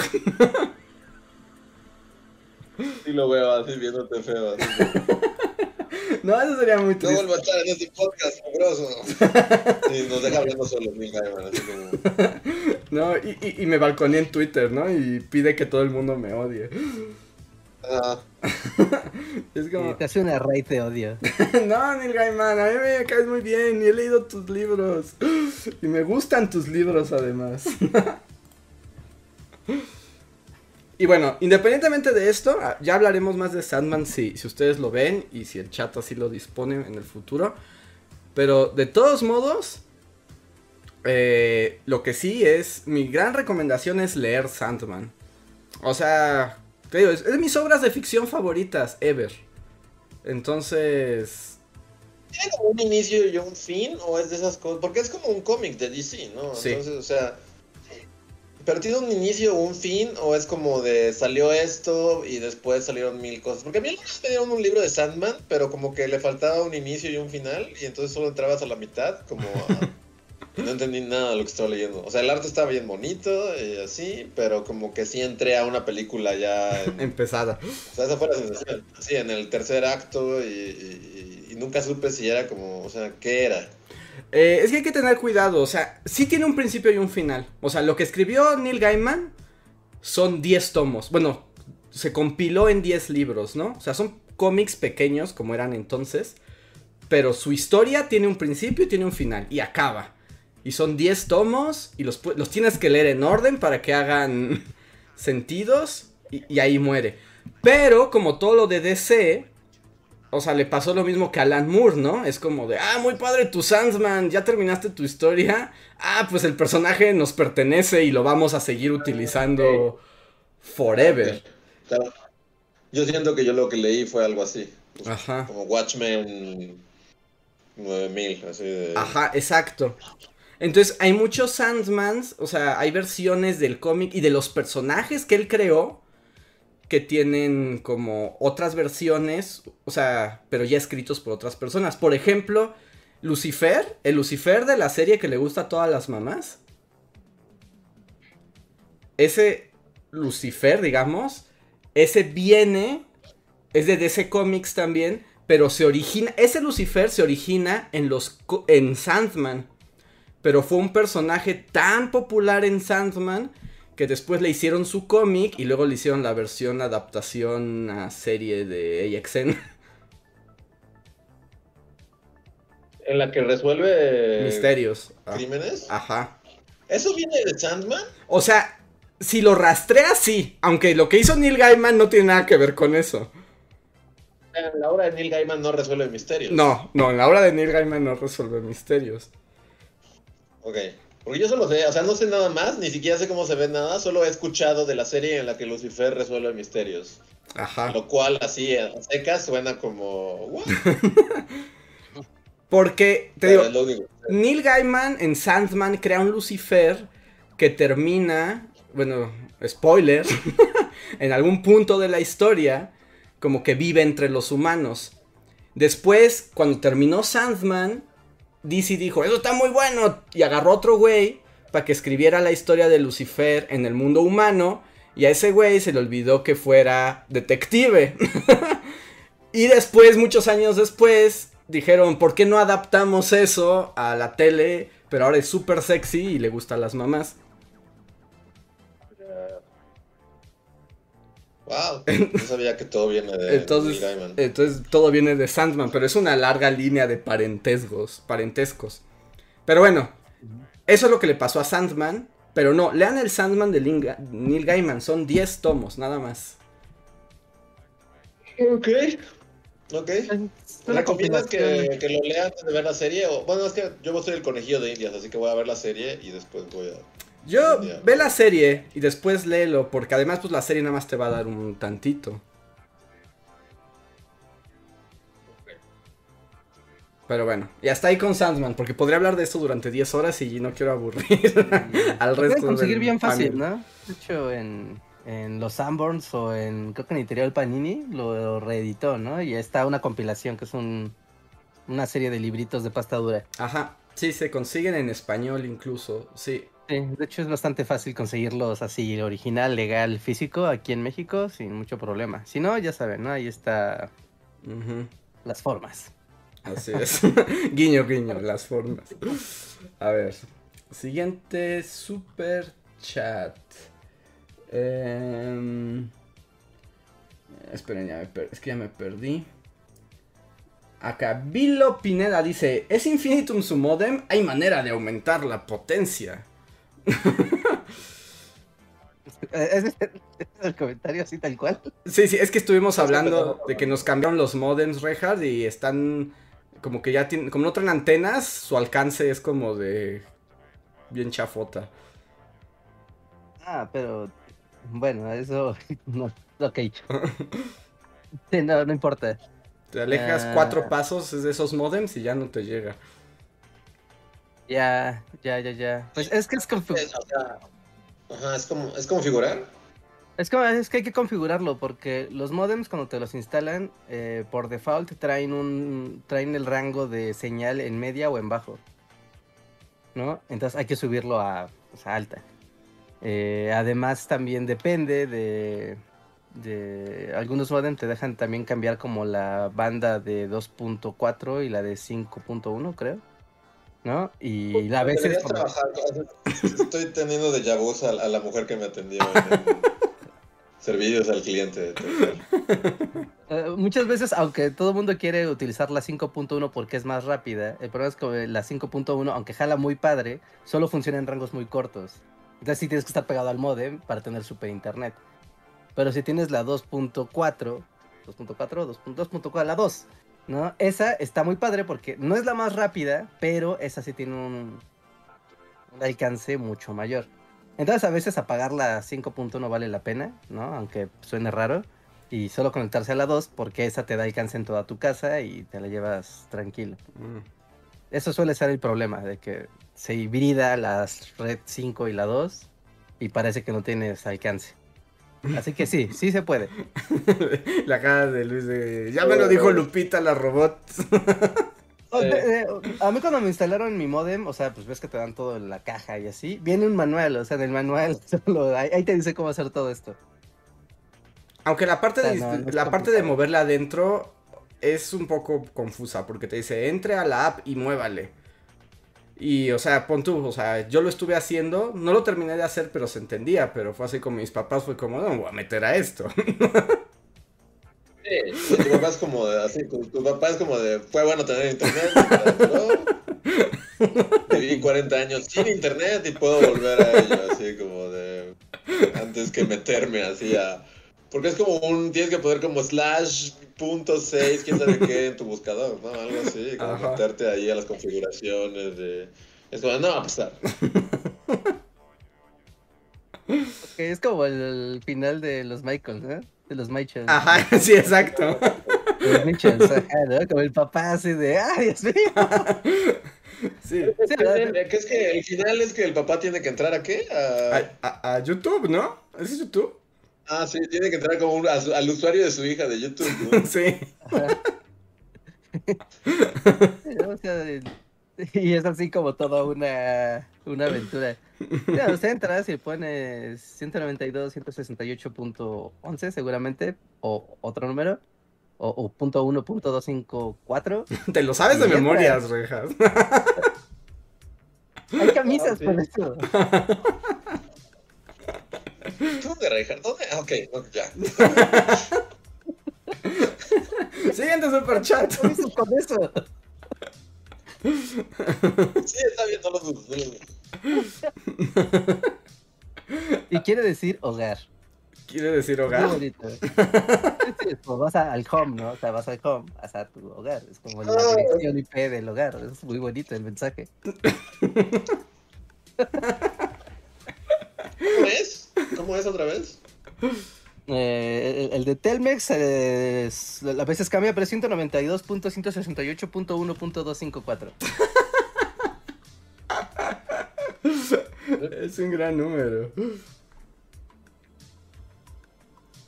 sí lo veo así viéndote feo. Así. no, eso sería muy triste. No vuelvo a estar en este podcast, sabroso. Sí, nos deja hablando solo Neil Gaiman, así como. no, y, y, y me balconé en Twitter, ¿no? Y pide que todo el mundo me odie. es como... te hace una raid de odio. no, Neil Gaiman, a mí me caes muy bien y he leído tus libros. y me gustan tus libros además. y bueno, independientemente de esto, ah, ya hablaremos más de Sandman si, si ustedes lo ven y si el chat así lo dispone en el futuro. Pero de todos modos, eh, lo que sí es, mi gran recomendación es leer Sandman. O sea, es, mis obras de ficción favoritas, ever. Entonces... ¿Tiene un inicio y un fin? ¿O es de esas cosas? Porque es como un cómic de DC, ¿no? Entonces, o sea... ¿Pero tiene un inicio o un fin? ¿O es como de salió esto y después salieron mil cosas? Porque a mí me dieron un libro de Sandman, pero como que le faltaba un inicio y un final, y entonces solo entrabas a la mitad, como a... No entendí nada de lo que estaba leyendo. O sea, el arte estaba bien bonito y así, pero como que sí entré a una película ya... Empezada. O sea, esa fue la sensación. Sí, en el tercer acto y, y, nunca supe si era como, o sea, ¿qué era? Eh, es que hay que tener cuidado, o sea, sí tiene un principio y un final. O sea, lo que escribió Neil Gaiman son 10 tomos. Bueno, se compiló en 10 libros, ¿no? O sea, son cómics pequeños como eran entonces, pero su historia tiene un principio y tiene un final y acaba. Y son 10 tomos y los, los, tienes que leer en orden para que hagan sentidos y, ahí muere. Pero como todo lo de DC, o sea, le pasó lo mismo que a Alan Moore, ¿no? Es como de, ah, muy padre tu Sandsman, ya terminaste tu historia. Ah, pues el personaje nos pertenece y lo vamos a seguir utilizando forever. Yo siento que yo lo que leí fue algo así. Ajá. Como Watchmen 9000, así de... Ajá, exacto. Entonces hay muchos Sandmans, o sea, hay versiones del cómic y de los personajes que él creó que tienen como otras versiones, o sea, pero ya escritos por otras personas. Por ejemplo, Lucifer, el Lucifer de la serie que le gusta a todas las mamás. Ese Lucifer, digamos, ese viene, es de DC Comics también, pero se origina, ese Lucifer se origina en los en Sandman, pero fue un personaje tan popular en Sandman que después le hicieron su cómic y luego le hicieron la versión adaptación a serie de AXN. En la que resuelve misterios. Ah. crímenes. Ajá. ¿Eso viene de Sandman? O sea, si lo rastrea, sí. Aunque lo que hizo Neil Gaiman no tiene nada que ver con eso. En la obra de Neil Gaiman no resuelve misterios. No, no, en la obra de Neil Gaiman no resuelve misterios. Ok. Porque yo solo sé, o sea, no sé nada más, ni siquiera sé cómo se ve nada, solo he escuchado de la serie en la que Lucifer resuelve misterios. Ajá. Lo cual así a secas suena como... Porque, te digo, Neil Gaiman en Sandman crea un Lucifer que termina, bueno, spoiler, en algún punto de la historia, como que vive entre los humanos. Después, cuando terminó Sandman, DC dijo, eso está muy bueno. Y agarró otro güey para que escribiera la historia de Lucifer en el mundo humano. Y a ese güey se le olvidó que fuera detective. y después, muchos años después, dijeron, ¿por qué no adaptamos eso a la tele? Pero ahora es súper sexy y le gusta a las mamás. Wow, no sabía que todo viene de entonces, entonces todo viene de Sandman, pero es una larga línea de parentescos, parentescos. Pero bueno, eso es lo que le pasó a Sandman, pero no, lean el Sandman de Neil Gaiman, son 10 tomos, nada más. Ok. Ok. ¿Recomiendas que, que, lo lean antes de ver la serie? O, bueno, es que yo soy el conejillo de indias, así que voy a ver la serie y después voy a yo ve la serie y después léelo, porque además pues la serie nada más te va a dar un tantito. Pero bueno, y hasta ahí con Sandman, porque podría hablar de esto durante 10 horas y no quiero aburrir al resto. Puedes conseguir bien fácil, ¿no? De hecho, en, los Sanborns o en, creo que en Editorial Panini lo reeditó, ¿no? Y está una compilación que es un, una serie de libritos de pasta dura. Ajá, sí, se consiguen en español incluso, sí de hecho es bastante fácil conseguirlos así, original, legal, físico, aquí en México, sin mucho problema. Si no, ya saben, ¿no? Ahí está las formas. Así es. guiño, guiño, las formas. A ver. Siguiente super chat. Eh... Esperen, ya me es que ya me perdí. Acá, Vilo Pineda dice: ¿Es infinitum su modem? Hay manera de aumentar la potencia. ¿Es el comentario así tal cual? Sí, sí, es que estuvimos hablando de que nos cambiaron los modems, Rehard, y están como que ya tienen, como no traen antenas, su alcance es como de bien chafota. Ah, pero bueno, eso no, ok. sí, no, no importa. Te alejas cuatro ah. pasos de esos modems y ya no te llega. Ya, ya, ya, ya. Pues es que es configurar. Ajá, es como, es configurar. Es, como, es que hay que configurarlo porque los modems cuando te los instalan eh, por default traen un traen el rango de señal en media o en bajo, ¿no? Entonces hay que subirlo a, alta. Eh, además también depende de, de algunos modems te dejan también cambiar como la banda de 2.4 y la de 5.1 creo. ¿No? Y a veces... Estoy teniendo de vus a, la mujer que me atendió en servicios al cliente. Uh, muchas veces, aunque todo el mundo quiere utilizar la 5.1 porque es más rápida, el problema es que la 5.1, aunque jala muy padre, solo funciona en rangos muy cortos. Entonces sí tienes que estar pegado al modem para tener super internet. Pero si tienes la 2.4, 2.4, 2.4, la 2, ¿no? Esa está muy padre porque no es la más rápida, pero esa sí tiene un, alcance mucho mayor. Entonces a veces apagar la 5.1 vale la pena, ¿no? Aunque suene raro. Y solo conectarse a la 2 porque esa te da alcance en toda tu casa y te la llevas tranquilo. Mm. eso suele ser el problema, de que se hibrida las red 5 y la 2 y parece que no tienes alcance. Así que sí, sí se puede. la cara de Luis de... Ya me lo dijo Lupita, la robot. A mí cuando me instalaron mi modem, o sea, pues ves que te dan todo en la caja y así, viene un manual, o sea, en el manual solo, ahí, ahí te dice cómo hacer todo esto. Aunque la parte, O sea, de, no, no es la parte de moverla adentro es un poco confusa porque te dice entre a la app y muévale. Y, o sea, pon tú, o sea, yo lo estuve haciendo, no lo terminé de hacer, pero se entendía, pero fue así con mis papás, fue como, no, voy a meter a esto. Sí, tu papá es como de, así, tu, tu papá es como de, fue bueno tener internet, pero viví 40 años sin internet y puedo volver a ello, así como de, antes que meterme así a, porque es como un, tienes que poner como slash punto 6, quién sabe qué en tu buscador, ¿no? Algo así, como Ajá. meterte ahí a las configuraciones de, es como, no va a pasar. Es como el, el final de los Michaels, ¿no? De los Michaels. Ajá, sí, exacto. De los Michaels, ajá, ¿no? Como el papá así de, ¡ay, Dios mío! Sí. Sí, es que el final es que el papá tiene que entrar a qué? A- A, a- a YouTube, ¿no? ¿Ese es YouTube? Ah, sí, tiene que entrar como un- a su- al usuario de su hija de YouTube. ¿no? Sí. O sea, y es así como toda una, una aventura. Ya, usted entras y pones 192, 168.11 seguramente, o otro número, o, o punto uno, punto 254. Te lo sabes de memorias, rejas. Hay camisas Ah, sí. con eso. ¿Dónde, Reinhardt? ¿Dónde? Ah, ok, ok, ya. Siguiente super chat. Camisas con eso. Sí, está bien, no lo dudo. no lo dudo. Y quiere decir hogar. Quiere decir Muy hogar. bonito. Sí, sí, es como vas a- al home, ¿no? O sea, vas al home, vas a tu hogar. Es como la Ah. dirección IP del hogar. Es muy bonito el mensaje. ¿Cómo es? ¿Cómo es otra vez? Eh, el, el de Telmex eh, es- a veces cambia, pero es 192.168.1.254. Es un gran número.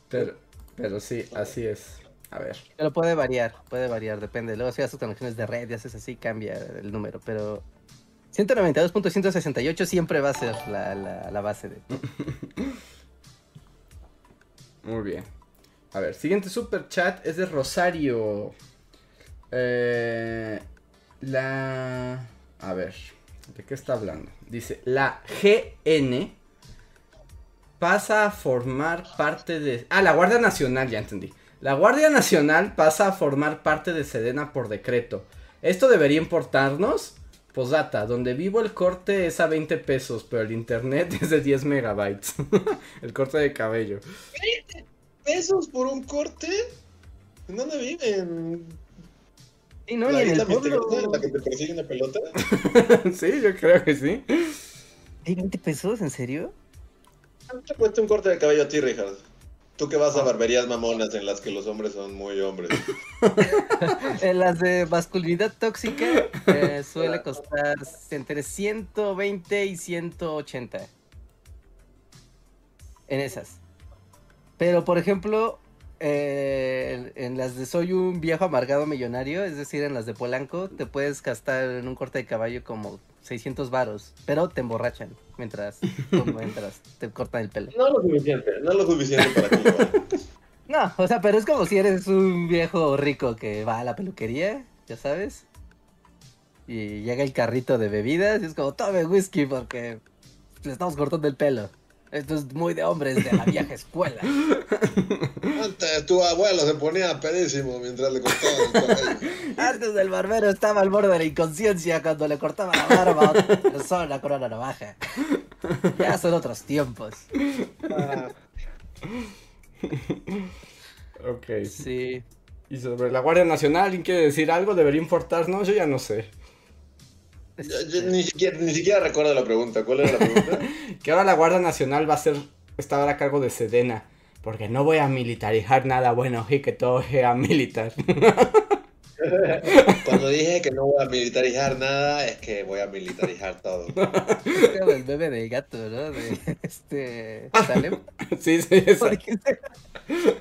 Pero, pero sí, así es. A ver. Pero puede variar, puede variar, depende. Luego si haces conexiones de red y haces así, cambia el número. Pero 192.168 siempre va a ser la, la- base de... Muy bien. A ver, siguiente super chat es de Rosario. Eh, la. A ver, ¿de qué está hablando? Dice: La GN pasa a formar parte de. Ah, la Guardia Nacional, ya entendí. La Guardia Nacional pasa a formar parte de Sedena por decreto. ¿Esto debería importarnos? Posdata, donde vivo el corte es a 20 pesos, pero el internet es de 10 megabytes. el corte de cabello. ¿Pesos por un corte? ¿En dónde viven? Sí, no, ¿La y en el pueblo. en la que te persigue una pelota? sí, yo creo que sí. ¿Hay 20 pesos? ¿En serio? ¿Cuánto te cuesta un corte de cabello a ti, Richard? Tú que vas a barberías mamonas en las que los hombres son muy hombres. En las de masculinidad tóxica eh, suele costar entre 120 y 180. En esas. Pero, por ejemplo, eh, en en las de Soy un viejo amargado millonario, es decir, en las de Polanco, te puedes gastar en un corte de caballo como 600 varos, pero te emborrachan mientras, mientras te cortan el pelo. No lo suficiente, no lo suficiente para hagan. No, o sea, pero es como si eres un viejo rico que va a la peluquería, ya sabes. Y llega el carrito de bebidas y es como, tome whisky porque le estamos cortando el pelo. Esto es muy de hombres de la vieja escuela. Antes tu abuelo se ponía pedísimo mientras le cortaban el cabello. Antes del barbero estaba al borde de la inconsciencia cuando le cortaba la barba a otra persona con una navaja. Ya son otros tiempos. Ah, Ok. Sí. Y sobre la Guardia Nacional, ¿alguien quiere decir algo? ¿Debería importarnos? Yo ya no sé. Yo- yo ni, siquiera, ni siquiera recuerdo la pregunta. ¿Cuál era la pregunta? Que ahora la Guardia Nacional va a ser. Está ahora a cargo de Sedena. Porque no voy a militarizar nada bueno y que todo sea militar. Cuando dije que no voy a militarizar nada, es que voy a militarizar todo. Es como el bebé de gato, ¿no? De este. Salem. Sí, sí. Porque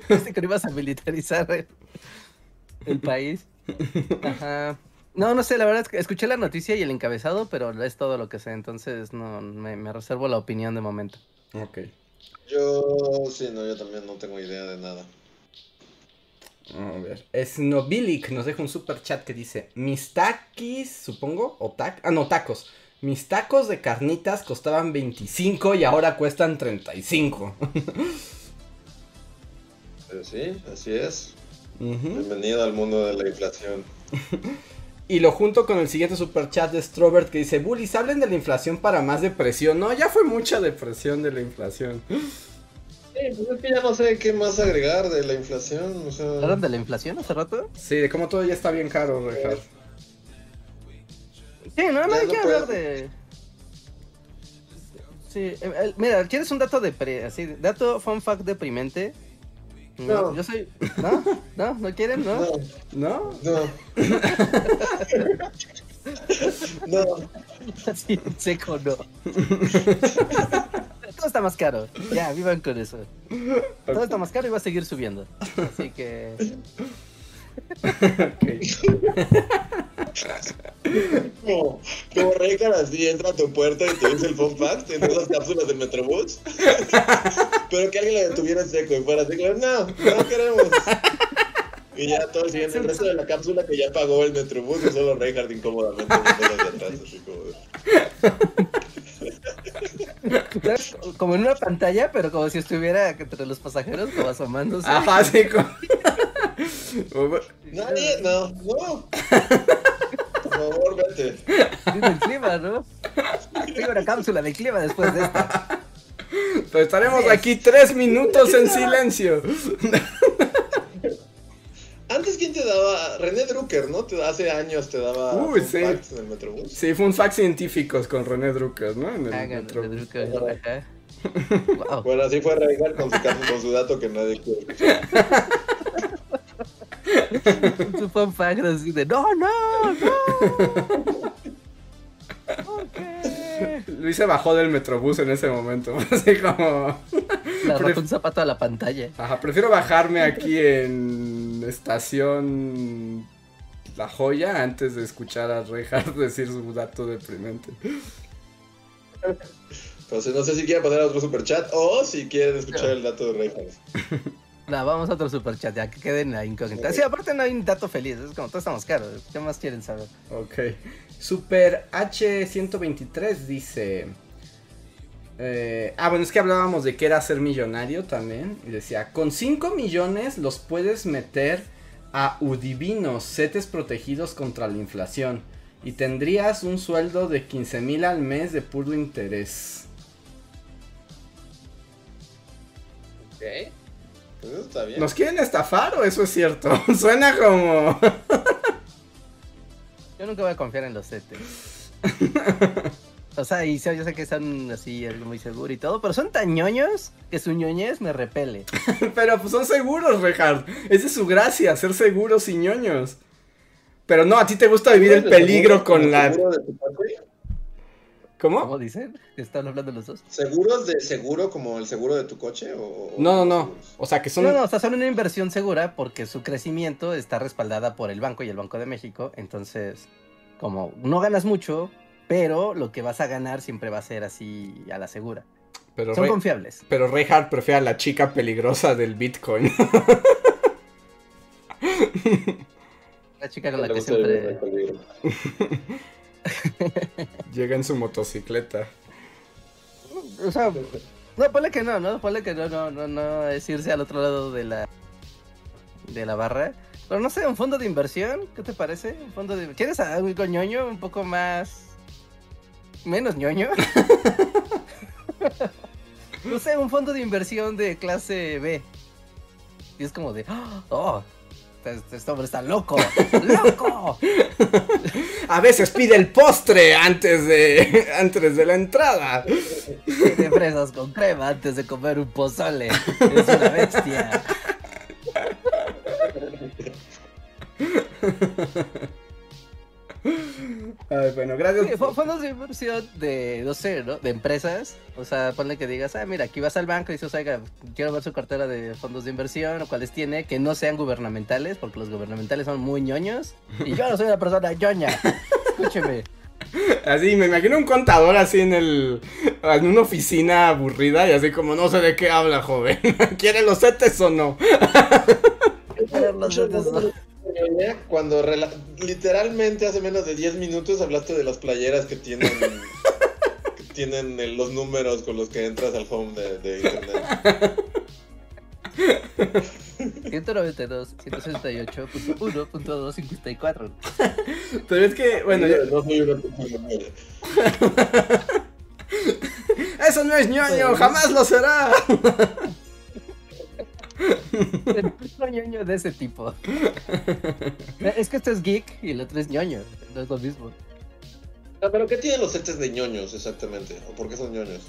dijiste que no ibas a militarizar el, el país. Ajá. No, no sé, la verdad es que escuché la noticia y el encabezado, pero es todo lo que sé, entonces no me, me reservo la opinión de momento. Ok. Yo, sí, no, yo también no tengo idea de nada. A ver. Snobilic nos deja un super chat que dice: Mis taquis, supongo, o tac. Ah, no, tacos. Mis tacos de carnitas costaban 25 y ahora cuestan 35. Pero sí, así es. Bienvenido al mundo de la inflación. Y lo junto con el siguiente super chat de Strobert que dice: Bullies, hablen de la inflación para más depresión. No, ya fue mucha depresión de la inflación. Sí, pues es que ya no sé qué más agregar de la inflación. O sea, ¿Hablaron de la inflación hace rato? Sí, de cómo todo ya está bien caro, Rejar. Sí, no, no Ya hay no que hablar de. Sí, eh, eh, mira, ¿quieres un dato de así, dato fun fact deprimente? No, yo soy. ¿No? ¿No? ¿No quieren? ¿No? no, ¿No? no. no, Así en seco, no. Todo está más caro. Ya, vivan con eso. Todo está más caro y va a seguir subiendo. Así que. Como, como así entra a tu puerta y te dice el fun fact en esas cápsulas del Metrobús. Pero que alguien la detuviera en seco y fuera así, como, no, no queremos. Y ya todo el siguiente, el resto de la cápsula que ya pagó el Metrobús y solo Reinhardt incómodamente atrás, así como... Como en una pantalla, pero como si estuviera entre los pasajeros, como asomándose. Ajá, sí. como- Nadie, no, no. Por favor, vete. Viendo el clima, ¿no? Tengo una cápsula de clima después de esta. Pero estaremos aquí tres minutos en silencio. Antes, ¿quién te daba? René Drucker, ¿no? Te- hace años te daba Uy, fun sí. facts en el Metrobús. Sí, fue un fact científicos con René Drucker, ¿no? En el Hagan ajá. Wow. Bueno, así fue Reinhardt con su, con su dato que nadie quiere. Su fact así de no, no, no. ¿Por qué? Luis se bajó del metrobús en ese momento. Así como. Le arrojó un zapato a la pantalla. Ajá, prefiero bajarme aquí en estación La Joya antes de escuchar a Reinhardt decir su dato deprimente. Entonces, no sé si quieren pasar a otro superchat o si quieren escuchar el dato de Reinhardt. No, vamos a otro superchat, ya que queden la incógnita. Sí, aparte no hay un dato feliz, es como todos estamos caros. ¿Qué más quieren saber? Ok. Super H123 dice. eh, ah, bueno, es que hablábamos de que era ser millonario también. Y decía: Con 5 millones los puedes meter a Udivinos, setes protegidos contra la inflación. Y tendrías un sueldo de 15 mil al mes de puro interés. Ok. Pues eso está bien. ¿Nos quieren estafar o eso es cierto? Suena como. Yo nunca voy a confiar en los setes. O sea, y sé- yo sé que son así, algo muy seguro y todo, pero son tan ñoños que su ñoñez me repele. Pero pues son seguros, Reinhardt. Esa es su gracia, ser seguros y ñoños. Pero no, a ti te gusta vivir el ¿Seguro de peligro seguro- con la. de tu? ¿Cómo? ¿Cómo dicen? ¿Están hablando los dos? ¿Seguros de seguro como el seguro de tu coche? O, No, no, no. O sea, que son. No, no, o sea, son una inversión segura porque su crecimiento está respaldada por el banco y el Banco de México. Entonces, como no ganas mucho, pero lo que vas a ganar siempre va a ser así a la segura. Pero, Son Rey- confiables. pero Reinhardt prefiere a la chica peligrosa del Bitcoin. La chica con la que siempre... Llega en su motocicleta. O sea, no, ponle que no, ¿no? Ponle que no, no, no, no es irse al otro lado de la de la barra. Pero no sé, un fondo de inversión, ¿qué te parece? Un fondo de ¿Quieres algo ñoño? Un poco más menos ñoño. no sé, un fondo de inversión de clase B. Y es como de, oh, este, este hombre está loco, loco. A veces pide el postre antes de. antes de la entrada. Tiene fresas con crema antes de comer un pozole. Es una bestia. Ay, bueno, gracias. Sí, fondos de inversión de, no sé, ¿no? De empresas. O sea, ponle que digas, ah, mira, aquí vas al banco y dices, oiga, quiero ver su cartera de fondos de inversión o cuáles tiene, que no sean gubernamentales, porque los gubernamentales son muy ñoños. Y yo no soy una persona ñoña. Escúcheme. Así, me imagino un contador así en el. En una oficina aburrida y así como no sé de qué habla, joven. ¿Quiere los CETES o no? Cuando rela- literalmente hace menos de 10 minutos hablaste de las playeras que tienen que tienen el- los números con los que entras al home de, de internet. 192, 168.1.254. Pero es que, bueno, yo- no soy una persona ñoña. eso no es ñoño, jamás lo será. No ñoño de ese tipo. Es que esto es geek y el otro es ñoño. No es lo mismo. Ah, ¿Pero qué tienen los sets de ñoños exactamente? ¿O por qué son ñoños?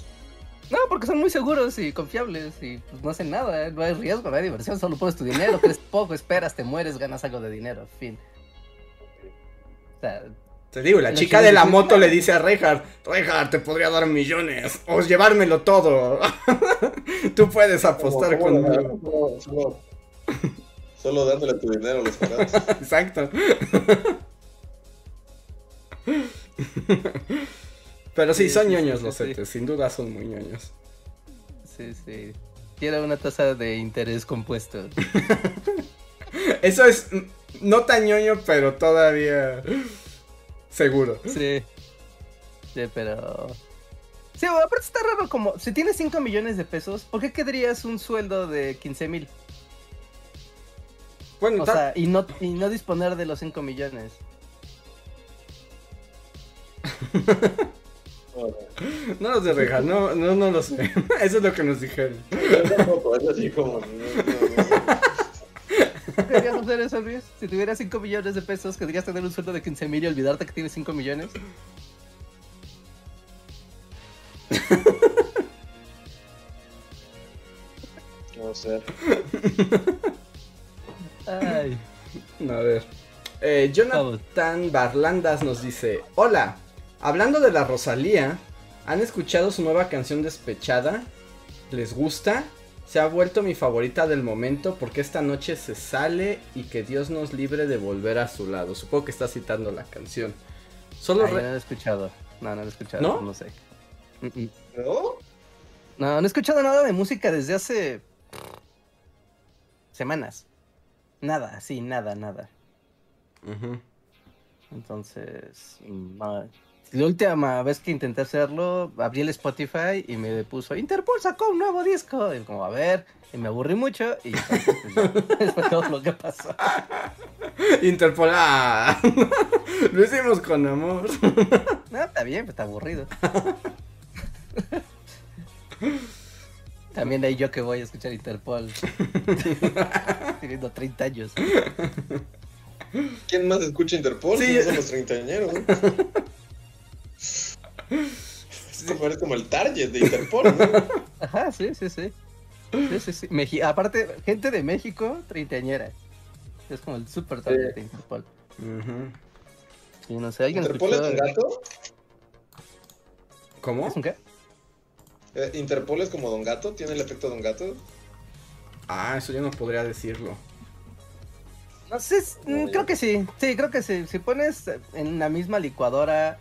No, porque son muy seguros y confiables y pues no hacen nada, ¿eh? no hay riesgo, no hay diversión, solo pones tu dinero, crees poco, esperas, te mueres, ganas algo de dinero, fin. O sea, Te digo, la chica de la moto le dice a Reinhardt, Reinhardt, te podría dar millones o llevármelo todo. Tú puedes apostar ¿Cómo- cómo conmigo. Solo, solo, solo dándole tu dinero a los pagados. Exacto. Pero sí, Sí, son sí, ñoños sí, los sí. CETES, sin duda son muy ñoños. sí, sí. Quiero una tasa de interés compuesto. Eso es no tan ñoño, pero todavía seguro. Sí. Sí, pero... Sí, aparte está raro como, si tienes 5 millones de pesos, ¿por qué querrías un sueldo de 15 mil? Bueno, O sea, y no, y no disponer de los 5 millones. no los de Reinhardt, no, no, no lo sé. Eso es lo que nos dijeron. Yo tampoco, es así como. no, no, no. ¿Querías hacer eso, Luis? Si tuvieras 5 millones de pesos, ¿querrías tener un sueldo de 15 mil y olvidarte que tienes 5 millones? No sé. Ay, A ver. Eh, Jonathan Barlandas nos dice: Hola, hablando de la Rosalía, ¿han escuchado su nueva canción Despechada? ¿Les gusta? Se ha vuelto mi favorita del momento porque esta noche se sale y que Dios nos libre de volver a su lado. Supongo que está citando la canción. Solo Ay, no he escuchado. No, no lo he escuchado. ¿No? ¿No? sé. Mm, mm. ¿No? No, no he escuchado nada de música desde hace semanas. Nada, sí, nada, nada. Ujú. Entonces, mm, no. La última vez que intenté hacerlo, abrí el Spotify y me puso Interpol sacó un nuevo disco. Y como, a ver, y me aburrí mucho y pues, ya, fue todo lo que pasó. Interpol. ah, Lo hicimos con amor. No, está bien, pues está aburrido. También hay yo que voy a escuchar Interpol. Teniendo 30 años. ¿Quién más escucha Interpol? Sí. Sí. son los treintañeros. Es como, eres como el target de Interpol, ¿no? Ajá, sí, sí, sí. Sí, sí, sí. Meji- Aparte, gente de México, treintañera. Es como el super target de Interpol. Y no sé, alguien ¿Interpol es un gato? ¿Cómo? ¿Es un qué? Eh, ¿Interpol es como Don Gato? ¿Tiene el efecto Don Gato? Ah, eso yo no podría decirlo. No sé, No, mm, creo que sí. Sí, creo que sí. Si pones en la misma licuadora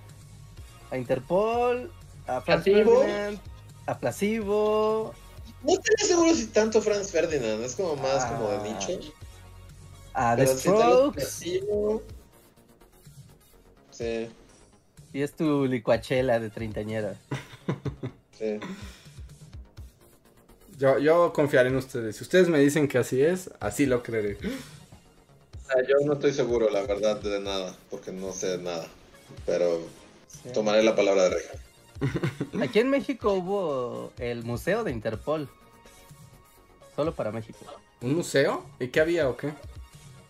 a Interpol, a Franz ¿Placebo? Ferdinand, a Placebo, No estaría seguro si tanto Franz Ferdinand. Es como más como de Ah, nicho. a The si Strokes, Sí, y es tu licuachela de treintañera. sí. Yo, yo confiaré en ustedes. Si ustedes me dicen que así es, así lo creeré. Sea, yo no estoy seguro, la verdad, de nada, porque no sé nada. Pero. Tomaré la palabra de Reja. Aquí en México hubo el Museo de Interpol. Solo para México. ¿Un museo? ¿Y qué había o qué?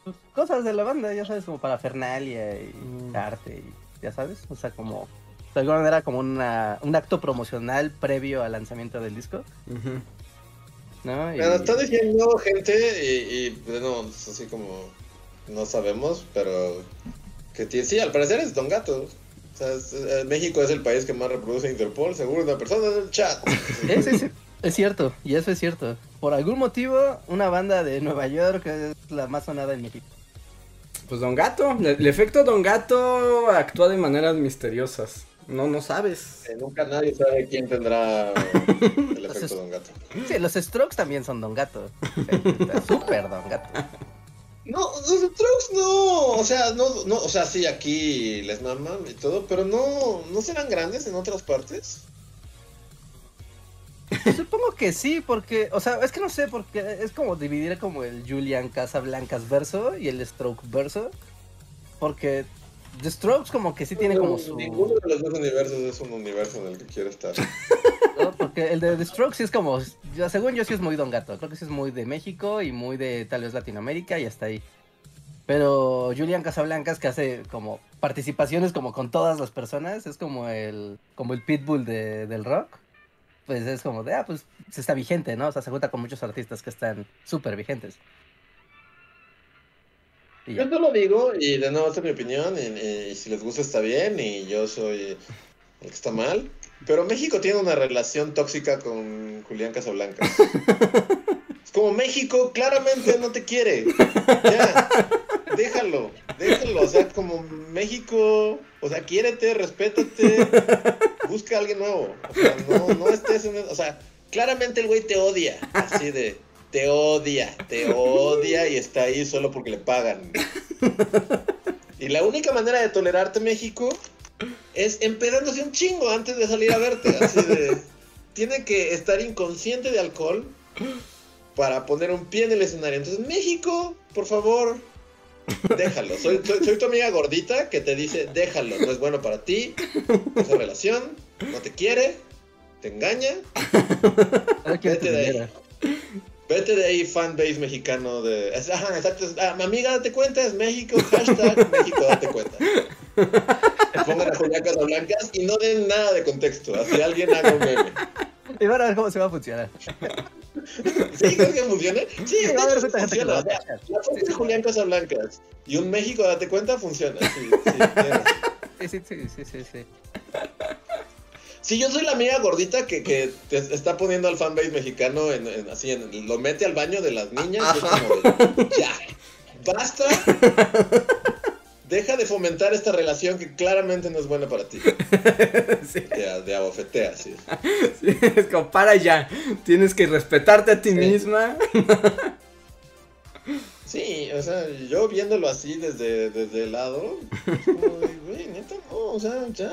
Pues, cosas de la banda, ya sabes, como para Fernalia y Mm. arte, y, ya sabes, o sea, como de alguna manera como una, un acto promocional previo al lanzamiento del disco, Ujú. ¿no? Y- Me están diciendo gente y, y bueno, es así como no sabemos, pero que tiene, sí, al parecer es Don Gato. O sea, es- eh, México es el país que más reproduce Interpol, seguro una persona en el chat. Es cierto, y eso es cierto. Por algún motivo, una banda de Nueva York es la más sonada en México. Pues Don Gato, el, el efecto Don Gato actúa de maneras misteriosas. No, no sabes. Eh, nunca nadie sabe quién tendrá el efecto Don Gato. Sí, los Strokes también son Don Gato. Súper Don Gato. No, los Strokes no, o sea, no, no, o sea, sí, aquí les maman y todo, pero no, no serán grandes en otras partes. Supongo que sí, porque, o sea, es que no sé, porque es como dividir como el Julian Casablancas verso y el Stroke verso. Porque The Strokes como que sí tiene como su... Ninguno de los dos universos es un universo en el que quiero estar. ¿no? Porque el de The Strokes sí es como, yo, según yo sí es muy Don Gato, creo que sí es muy de México y muy de tal vez Latinoamérica y hasta ahí. Pero Julian Casablancas que hace como participaciones como con todas las personas, es como el como el pitbull de- del rock. Pues es como de, ah, pues se está vigente, ¿no? O sea, se junta con muchos artistas que están súper vigentes. Yo solo digo, y de nuevo, esta es mi opinión, y, y si les gusta está bien, y yo soy el que está mal. Pero México tiene una relación tóxica con Julián Casablanca. es como México claramente no te quiere. Ya, déjalo, déjalo. O sea, como México, o sea, quiérete, respétate, busca a alguien nuevo. O sea, no, no estés en... O sea, claramente el güey te odia, así de... Te odia, te odia y está ahí solo porque le pagan. Y la única manera de tolerarte México es empedándose un chingo antes de salir a verte. Así de. Tiene que estar inconsciente de alcohol para poner un pie en el escenario. Entonces, México, por favor, déjalo. Soy, soy, soy tu amiga gordita que te dice, déjalo, no es bueno para ti, esa relación, no te quiere, te engaña. Vete de ahí. Vete de ahí, fanbase mexicano de... Ajá, exacto. ah, amiga, date cuenta, es México, hashtag México, date cuenta. Pongan a Julián Casablancas y no den nada de contexto. Así alguien haga un meme. Y van a ver cómo se va a funcionar. ¿Sí? ¿Crees que funcione? Sí, de va a que lo funciona. va a O sea, cachar. la foto de Julián Casablancas y un México, date cuenta, funciona. Sí, sí, Sí, sí, sí, sí, Sí, yo soy la amiga gordita que, que te está poniendo al fanbase mexicano en, en- así, en, lo mete al baño de las niñas. y es como de, ya, basta. Deja de fomentar esta relación que claramente no es buena para ti. Sí, De, de abofetea, sí. sí, es como para ya. Tienes que respetarte a ti Sí. misma. Sí, o sea, yo viéndolo así desde, desde el lado, es como güey, neta, no, o sea, ya.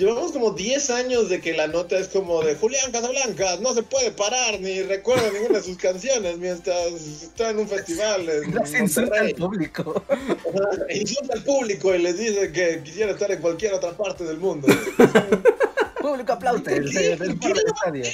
Llevamos como 10 años de que la nota es como de Julián Casablancas, no se puede parar ni recuerda ninguna de sus canciones mientras está en un festival en Las insulta al público. Ajá, Insulta al público y les dice que quisiera estar en cualquier otra parte del mundo. Público aplaude ¿Por el, el, estadio.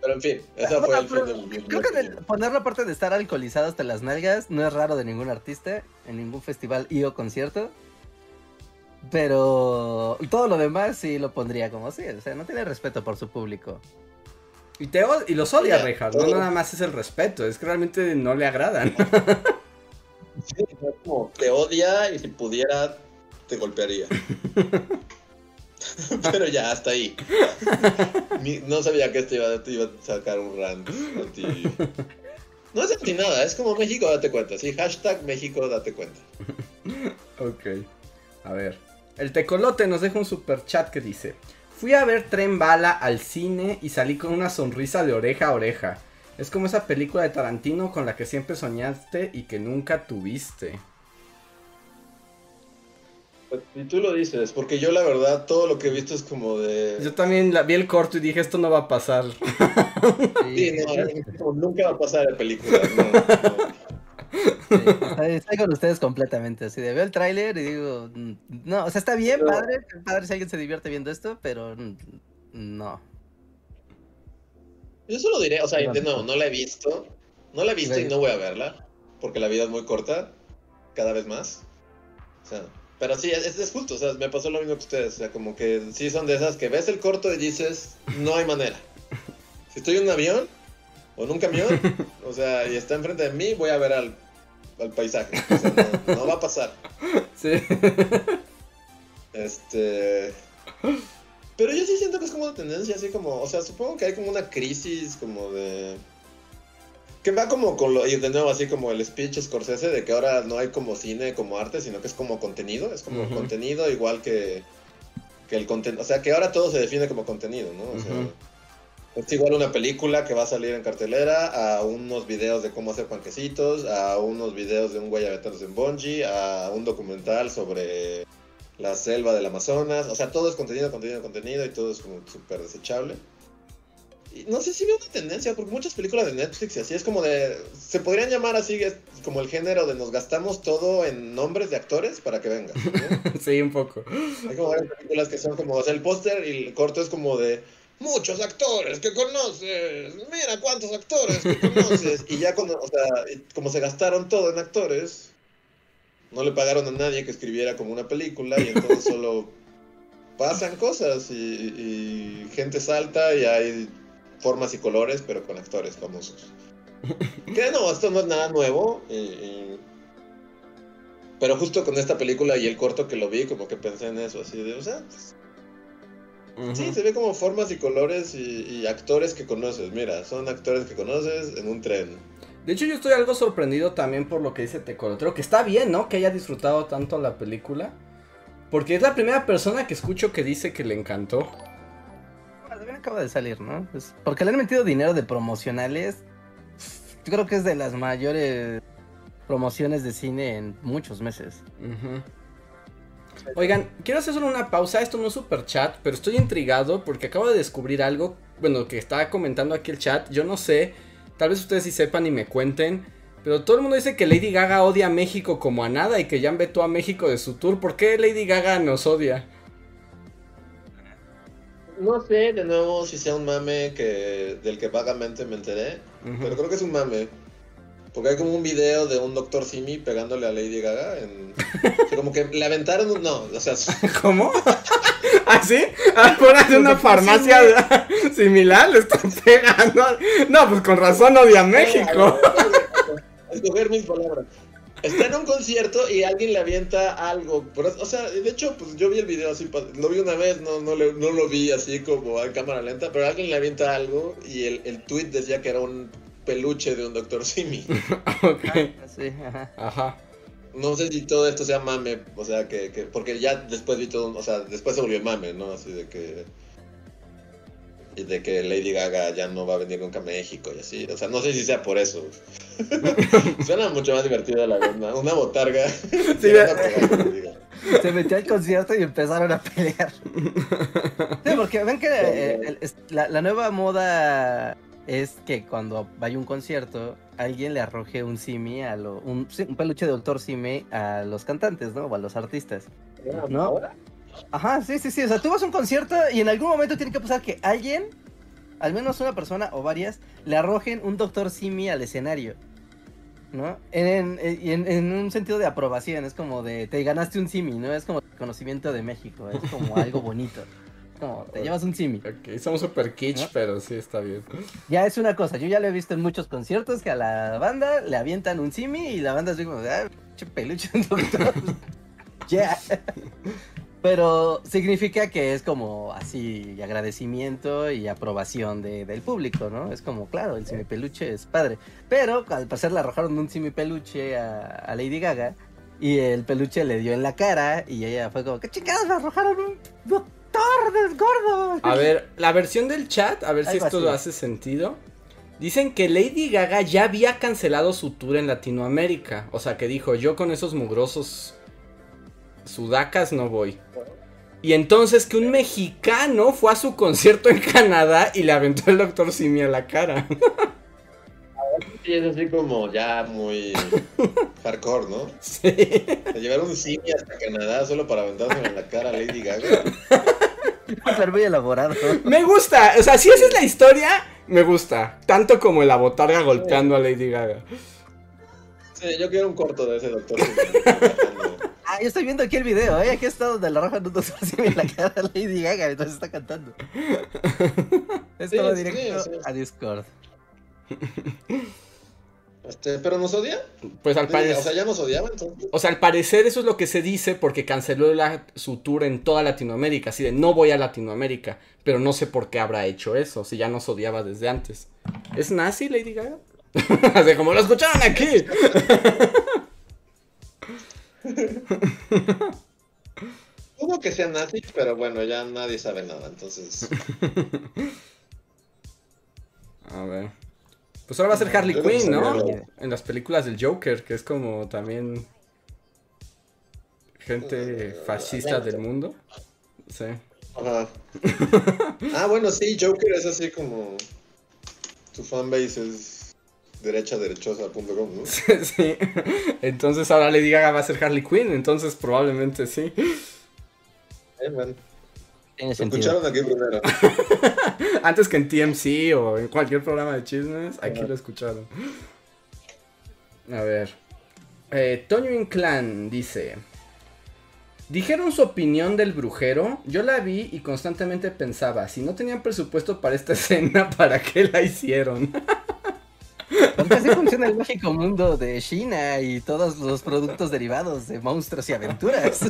Pero en fin, esa fue el fin del... Creo que del- poner la parte de estar alcoholizado hasta las nalgas no es raro de ningún artista, en ningún festival y o concierto. Pero todo lo demás sí lo pondría como así, o sea, no tiene respeto por su público. Y, te y los odia, Rejas. No nada más es el respeto. Es que realmente no le agradan. Sí, es como, te odia y si pudiera, te golpearía. Pero ya, hasta ahí. No sabía que esto iba, te iba a sacar un rant anti... No es anti nada, es como México, date cuenta. Sí, hashtag México, date cuenta. ok. A ver. El tecolote nos deja un super chat que dice: Fui a ver Tren Bala al cine y salí con una sonrisa de oreja a oreja. Es como esa película de Tarantino con la que siempre soñaste y que nunca tuviste. Y tú lo dices, porque yo la verdad todo lo que he visto es como de... Yo también la- vi el corto y dije: Esto no va a pasar. Sí, no, nunca va a pasar en películas. No, no. Sí, estoy, con ustedes completamente. Así de veo el tráiler y digo, mm, no, o sea, está bien, No. padre, padre si alguien se divierte viendo esto, pero mm, no. Yo solo diré, o sea, No, de nuevo, no la he visto. No la he visto y no voy a verla. Porque la vida es muy corta. Cada vez más. O sea, Pero sí, es, es justo, o sea, me pasó lo mismo que ustedes. O sea, como que sí son de esas que ves el corto y dices, no hay manera. Si estoy en un avión o en un camión, o sea, y está enfrente de mí, voy a ver al, al paisaje. O sea, no, no va a pasar. Sí. Este. Pero yo sí siento que es como una tendencia así como. O sea, supongo que hay como una crisis como de. Que va como con lo. Y de nuevo, así como el speech Scorsese de que ahora no hay como cine, como arte, sino que es como contenido. Es como contenido igual que. Que el contenido. O sea, que ahora todo se define como contenido, ¿no? O sea. Es igual una película que va a salir en cartelera, a unos videos de cómo hacer panquecitos, a unos videos de un güey aventándose en bungee, a un documental sobre la selva del Amazonas. O sea, todo es contenido, contenido, contenido y todo es como súper desechable. No sé si veo una tendencia, porque muchas películas de Netflix y así es como de... Se podrían llamar así, es como el género de nos gastamos todo en nombres de actores para que vengan. ¿no? Sí, un poco. Hay como varias películas que son como, o sea, el póster y el corto es como de muchos actores que conoces, mira cuántos actores que conoces. Y ya cuando, o sea, como se gastaron todo en actores, no le pagaron a nadie que escribiera como una película y entonces solo pasan cosas y, y gente salta y hay formas y colores, pero con actores famosos. Que no, esto no es nada nuevo. y- y- pero justo con esta película y el corto que lo vi, como que pensé en eso, así de, o sea. Sí, se ve como formas y colores y, y actores que conoces. Mira, son actores que conoces en un tren. De hecho, yo estoy algo sorprendido también por lo que dice Tecolotero, que está bien, ¿no? Que haya disfrutado tanto la película. Porque es la primera persona que escucho que dice que le encantó. Acaba de salir, ¿no? Pues, porque le han metido dinero de promocionales. Yo creo que es de las mayores promociones de cine en muchos meses. Oigan, quiero hacer solo una pausa. Esto no es super chat, pero estoy intrigado porque acabo de descubrir algo. Bueno, que estaba comentando aquí el chat. Yo no sé. Tal vez ustedes sí sepan y me cuenten. Pero todo el mundo dice que Lady Gaga odia a México como a nada y que ya vetó a México de su tour. ¿Por qué Lady Gaga nos odia? No sé de nuevo si sea un mame que, del que vagamente me enteré, pero creo que es un mame. Porque hay como un video de un Dr. Simi pegándole a Lady Gaga. En... o sea, como que le aventaron un... No, o sea, ¿Cómo? ¿Ah, sí? Afuera de una farmacia similar le están pegando. No, pues con razón odia México. Escoger mis palabras. Está en un concierto y alguien le avienta algo. o sea, de hecho, pues yo vi el video así, lo vi una vez, no, no, le- no lo vi así como a cámara lenta, pero alguien le avienta algo y el, el tweet decía que era un peluche de un Dr. Simi. Ok. Sí, ajá. Ajá. No sé si todo esto sea mame, o sea, que, que porque ya después vi todo, o sea, después se volvió mame, ¿no? Así de que y de que Lady Gaga ya no va a venir nunca a México y así, o sea, no sé si sea por eso. Suena mucho más divertido la verdad, una botarga. Sí. Se metió al concierto y empezaron a pelear. Sí, porque ven que eh, el- es- la, la nueva moda es que cuando vaya un concierto, alguien le arroje un simi a lo, un, un peluche de doctor simi a los cantantes, ¿no? O a los artistas. ¿No? Ajá, sí, sí, sí. O sea, tú vas a un concierto y en algún momento tiene que pasar que alguien, al menos una persona o varias, le arrojen un doctor simi al escenario. ¿No? En, en, un sentido de aprobación, es como de te ganaste un simi, ¿no? Es como conocimiento de México, es como algo bonito. Como te llevas un simi. Ok, somos super kitsch, ¿No? pero sí está bien. Ya es una cosa, yo ya lo he visto en muchos conciertos que a la banda le avientan un simi y la banda es como, ah, peluche, doctor. Ya. Pero significa que es como así agradecimiento y aprobación de- del público, ¿no? Es como, claro, el simi peluche es padre. Pero al parecer le arrojaron un simi peluche a, a Lady Gaga y el peluche le dio en la cara y ella fue como, ¿qué chingados me arrojaron un doctor del gordo? A ver, la versión del chat, a ver si esto así. hace sentido. Dicen que Lady Gaga ya había cancelado su tour en Latinoamérica. O sea, que dijo, yo con esos mugrosos sudacas no voy. Y entonces que un mexicano fue a su concierto en Canadá y le aventó el doctor Simi a la cara. Sí, es así como ya muy hardcore, ¿no? Sí. De llevar un simi hasta Canadá solo para aventarse en la cara a Lady Gaga. Pero muy elaborado. Me gusta, o sea, si esa es la historia, me gusta. Tanto como la botarga golpeando a Lady Gaga. Sí, yo quiero un corto de ese doctor. Ah, yo estoy viendo aquí el video, ¿eh? Aquí está donde la roja no nos en la cara Lady Gaga mientras está cantando. Esto va Sí, directo sí, sí. a Discord. Este, ¿Pero nos odia? Pues al parecer. O sea, ya nos odiaba entonces. O sea, al parecer eso es lo que se dice porque canceló la- su tour en toda Latinoamérica. Así de no voy a Latinoamérica. Pero no sé por qué habrá hecho eso. Si ya nos odiaba desde antes. ¿Es nazi Lady Gaga? Así como lo escucharon aquí. Dudo que sea nazi, pero bueno, ya nadie sabe nada, entonces. A ver. Pues ahora va a ser Harley Quinn, ¿no? En las películas del Joker, que es como también gente Eh, fascista del mundo. Sí. Ajá. Ah, bueno, sí, Joker es así como. Tu fanbase es derechaderechosa.com, ¿no? sí. Entonces ahora Lady Gaga va a ser Harley Quinn, entonces probablemente sí. Eh, Tiene escucharon aquí primero. Antes que en TMC o en cualquier programa de chismes, aquí lo escucharon. A ver. Eh, Toño Inclán dice: Dijeron su opinión del brujero. Yo la vi y constantemente pensaba: si no tenían presupuesto para esta escena, ¿para qué la hicieron? Porque así funciona el mágico mundo de China y todos los productos derivados de monstruos y aventuras.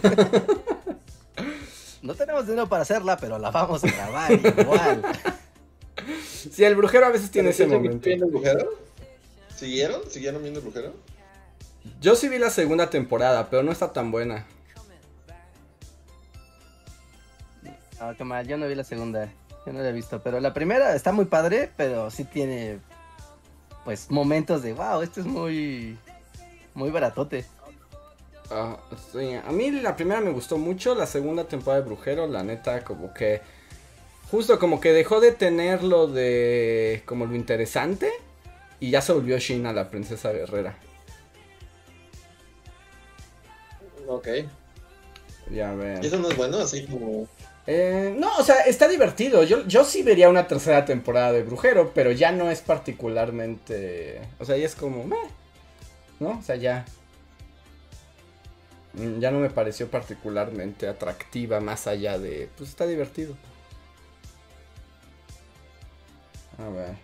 No tenemos dinero para hacerla, pero la vamos a grabar igual. Si el brujero a veces tiene ese ¿Pero sí momento. viendo el brujero? ¿Siguieron? ¿Siguieron viendo el brujero? Yo sí vi la segunda temporada, pero no está tan buena. No, qué mal, yo no vi la segunda. Yo no la he visto, pero la primera está muy padre, pero sí tiene pues momentos de wow, esto es muy muy baratote. Ah, sí, a mí la primera me gustó mucho, la segunda temporada de Brujero, la neta, como que. Justo como que dejó de tener lo de. como lo interesante. Y ya se volvió Shina la princesa guerrera. Ok. Ya ven. ¿Y eso no es bueno? Así como. Eh, no, o sea, está divertido. Yo, yo sí vería una tercera temporada de Brujero, pero ya no es particularmente. O sea, ya es como. meh, ¿No? O sea, ya. mm, Ya no me pareció particularmente atractiva, más allá de. Pues está divertido. A ver.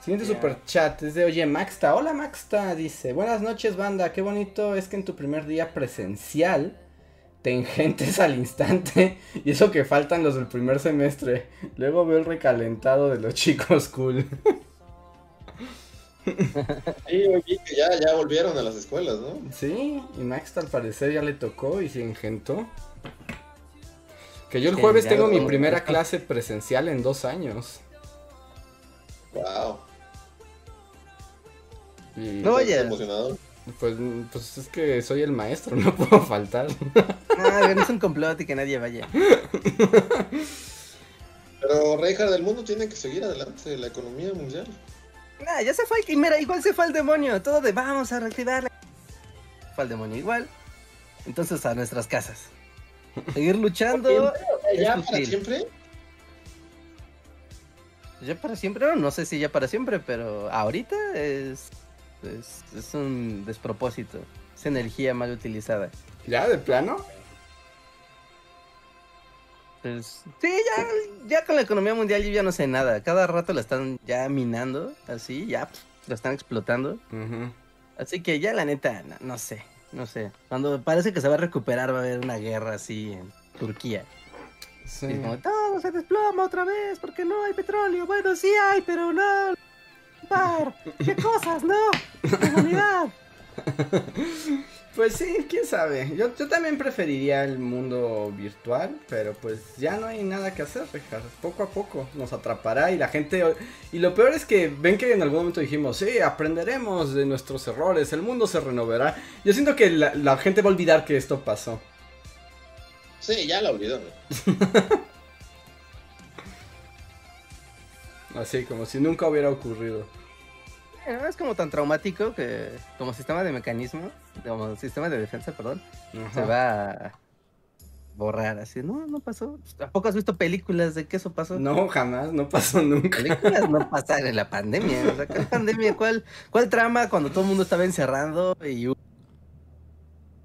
Siguiente Ya. super chat es de Oye Maxta. Hola Maxta, dice. Buenas noches, banda. Qué bonito es que en tu primer día presencial te engentes al instante. Y eso que faltan los del primer semestre. Luego veo el recalentado de los chicos cool. Sí, oye, que ya, ya volvieron a las escuelas, ¿no? Sí, y Maxta al parecer ya le tocó y se engentó. Que yo el jueves tengo mi primera clase presencial en dos años. Wow. Y No, ¿Estás oye. emocionado? Pues, pues es que soy el maestro, no puedo faltar. Ah, no es un complot y que nadie vaya. Pero Reinhard del mundo tiene que seguir adelante, la economía mundial. Nah, ya se fue y mira, igual se fue el demonio. Todo de vamos a reactivar. Fue el demonio igual. Entonces a nuestras casas. Seguir luchando. ¿Ya para útil. siempre? Ya para siempre, no, no sé si ya para siempre, pero ahorita es, es, es un despropósito. Es energía mal utilizada. ¿Ya? ¿De plano? Pues, sí, ya, ya con la economía mundial yo ya no sé nada. Cada rato la están ya minando, así, ya la están explotando. Así que ya la neta, no, no sé, no sé. Cuando parece que se va a recuperar va a haber una guerra así en Turquía. Sí. Y es como, todo se desploma otra vez porque no hay petróleo. Bueno, sí hay, pero no. Par, ¿Qué cosas, no? Humanidad. Pues sí, quién sabe. Yo, yo también preferiría el mundo virtual, pero pues ya no hay nada que hacer, Richard. Poco a poco nos atrapará y la gente... Y lo peor es que ven que en algún momento dijimos, sí, aprenderemos de nuestros errores, el mundo se renovará. Yo siento que la, la gente va a olvidar que esto pasó. Sí, ya la olvidó. Así, como si nunca hubiera ocurrido. Eh, Es como tan traumático que como sistema de mecanismo, como sistema de defensa, perdón, Ajá. se va a borrar así. No, no pasó. ¿A poco has visto películas de que eso pasó? No, jamás, no pasó nunca. Películas no pasan en la pandemia. O sea, ¿cuál pandemia? ¿Cuál, ¿Cuál trama cuando todo el mundo estaba encerrado y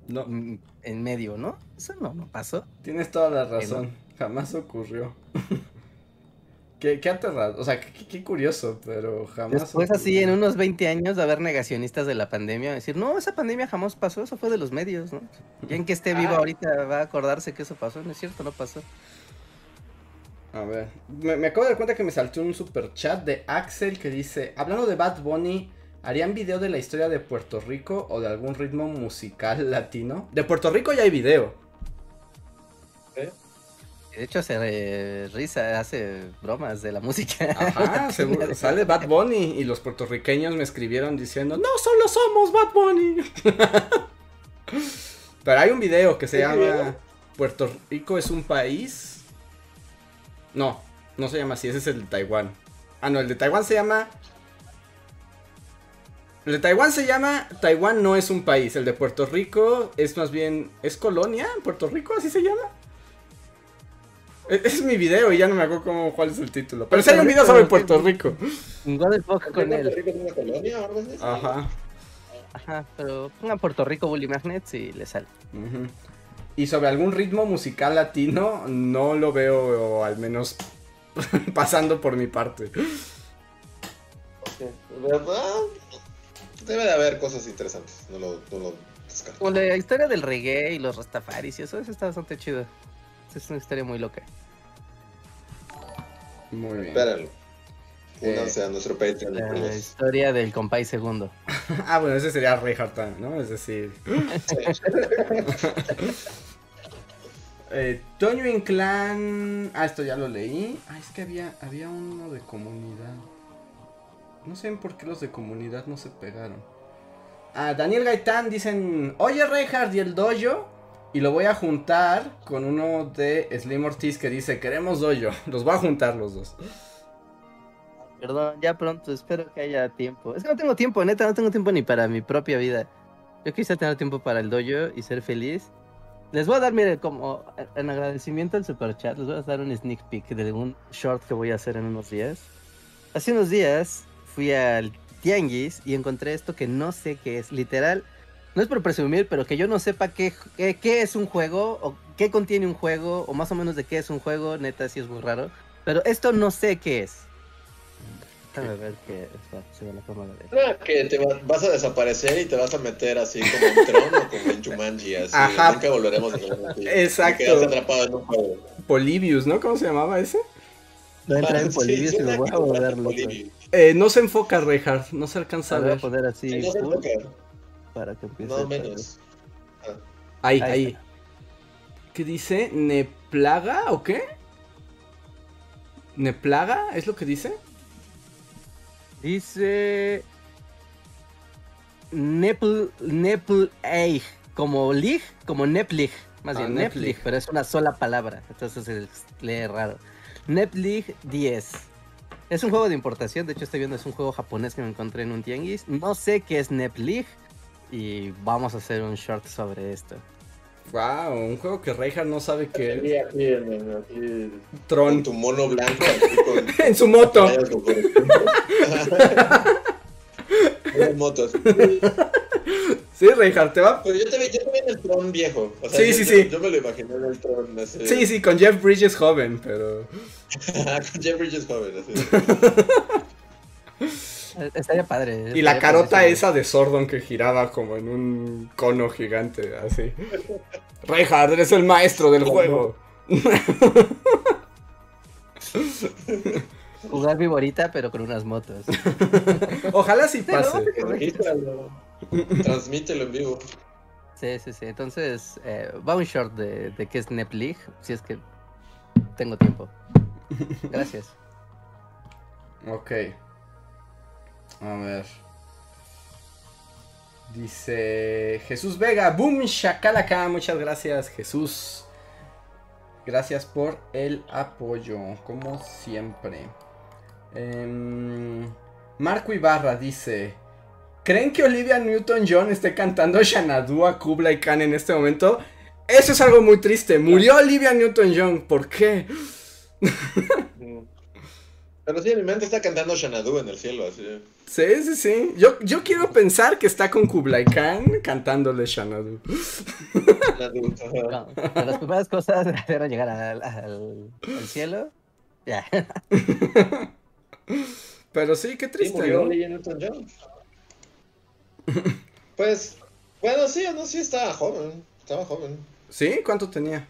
No, mm, en medio, ¿no? Eso no, no pasó. tienes toda la razón. Jamás ocurrió. Qué, qué aterrado. O sea, qué, qué curioso, pero jamás. Después así, en ocurrió. unos 20 años de haber negacionistas de la pandemia, decir, no, esa pandemia jamás pasó, eso fue de los medios, ¿no? Ya en que esté vivo Ah. ahorita va a acordarse que eso pasó, no es cierto, no pasó. A ver, me, me acabo de dar cuenta que me saltó un super chat de Axel que dice, hablando de Bad Bunny, ¿harían video de la historia de Puerto Rico o de algún ritmo musical latino? De Puerto Rico ya hay video. De hecho, eh, risa, hace bromas de la música. Ajá, seguro, sale Bad Bunny y los puertorriqueños me escribieron diciendo, no solo somos Bad Bunny. Pero hay un video que se ¿Qué llama? Puerto Rico es un país. No, no se llama así, ese es el de Taiwán. Ah, no, el de Taiwán se llama... El de Taiwán se llama Taiwán no es un país. El de Puerto Rico es más bien... ¿Es colonia? ¿Puerto Rico así se llama? E- es mi video y ya no me acuerdo cómo, cuál es el título. Pero sí hay un video sobre Puerto Rico. What the fuck con ¿Puerto él. Rico es una colonia o algo así? Ajá. Ajá, pero pongan Puerto Rico Bully Magnets y le sale. ujú. Y sobre algún ritmo musical latino, no lo veo, o al menos pasando por mi parte. ¿Verdad? Debe de haber cosas interesantes. No lo, no lo descarto. Como la historia del reggae y los rastafaris y eso, eso está bastante chido. Es una historia muy loca. Muy bien. Espérenlo. Eh, Únanse a nuestro Patreon. La historia del compay segundo. Ah, bueno, ese sería Rey Hartan, ¿no? Es decir. Eh, Toño Inclán. Ah, esto ya lo leí. Ah, es que había, había uno de comunidad. No sé por qué los de comunidad no se pegaron. Ah, Daniel Gaitán dicen. Oye, Reinhardt y el dojo. Y lo voy a juntar con uno de Slim Ortiz que dice: Queremos dojo. Los voy a juntar los dos. Perdón, ya pronto, espero que haya tiempo. Es que no tengo tiempo, neta, no tengo tiempo ni para mi propia vida. Yo quisiera tener tiempo para el dojo y ser feliz. Les voy a dar, mire, como en agradecimiento al super chat, les voy a dar un sneak peek de un short que voy a hacer en unos días. Hace unos días fui al tianguis y encontré esto que no sé qué es. Literal, no es por presumir, pero que yo no sepa qué, qué, qué es un juego o qué contiene un juego o más o menos de qué es un juego, neta, sí es muy raro. Pero esto no sé qué es. Déjame ver qué espera, se ve la cámara de- Ah, que te va- vas a desaparecer y te vas a meter así como en Tron o como en Jumanji, así. Ajá. Nunca volveremos a. Exacto. Te quedas atrapado en un juego. Polybius, ¿no? ¿Cómo se llamaba ese? Voy a entrar en Ah, Sí, Polibius y me voy a volver loco. Eh, no se enfoca, Reinhardt. No se alcanza a a ver. poner así Sí, no se toca, para que empiece. no menos. Ahí, Ahí. ¿Qué dice? ¿Neplaga o qué? ¿Neplaga? ¿Es lo que dice? Dice. Nepl. Nepl. Eig. Como lig, como Neplig. Más Ah, bien, Neplig. Neplig, pero es una sola palabra. Entonces se lee raro. Neplig 10. Es un juego de importación. De hecho, estoy viendo, es un juego japonés que me encontré en un tianguis. No sé qué es Neplig. Y vamos a hacer un short sobre esto. Wow, un juego que Reinhardt no sabe qué es. Aquí, aquí, en- aquí, con Tron. tu mono blanco, con En su moto. Unas motos. Sí, Reinhardt, te va. Pero yo te vi, yo te vi en el Tron viejo. O sea, Sí, yo- sí, yo- sí. Yo me lo imaginé en el Tron. Así. Sí, sí, con Jeff Bridges joven, pero. con Jeff Bridges joven. Así. Eh, Estaría padre. Y la carota esa de Sordon que giraba como en un cono gigante, así. Reinhardt, eres el maestro del juego. Jugar viborita, pero con unas motos. Ojalá sí pase. Regístralo. Transmítelo en vivo. Sí, sí, sí. Entonces, eh, va un short de, de qué es Neplig, si es que tengo tiempo. Gracias. Ok. A ver. Dice Jesús Vega, boom shakalaka, muchas gracias Jesús. Gracias por el apoyo, como siempre. Em, Marco Ibarra dice, ¿creen que Olivia Newton-John esté cantando Xanadu a Kublai Khan en este momento? Eso es algo muy triste. Murió Olivia Newton-John, ¿por qué? Pero sí, mi mente está cantando Xanadu en el cielo, así. Sí, sí, sí. Yo, yo quiero pensar que está con Kublai Khan cantándole Xanadu. No, de las primeras cosas era llegar al, al- al cielo. Ya. Pero sí, qué Sí, triste, murió ¿no? Olivia Newton-John. Pues, bueno, sí, no, sí estaba joven, estaba joven. ¿Sí? ¿Cuánto tenía?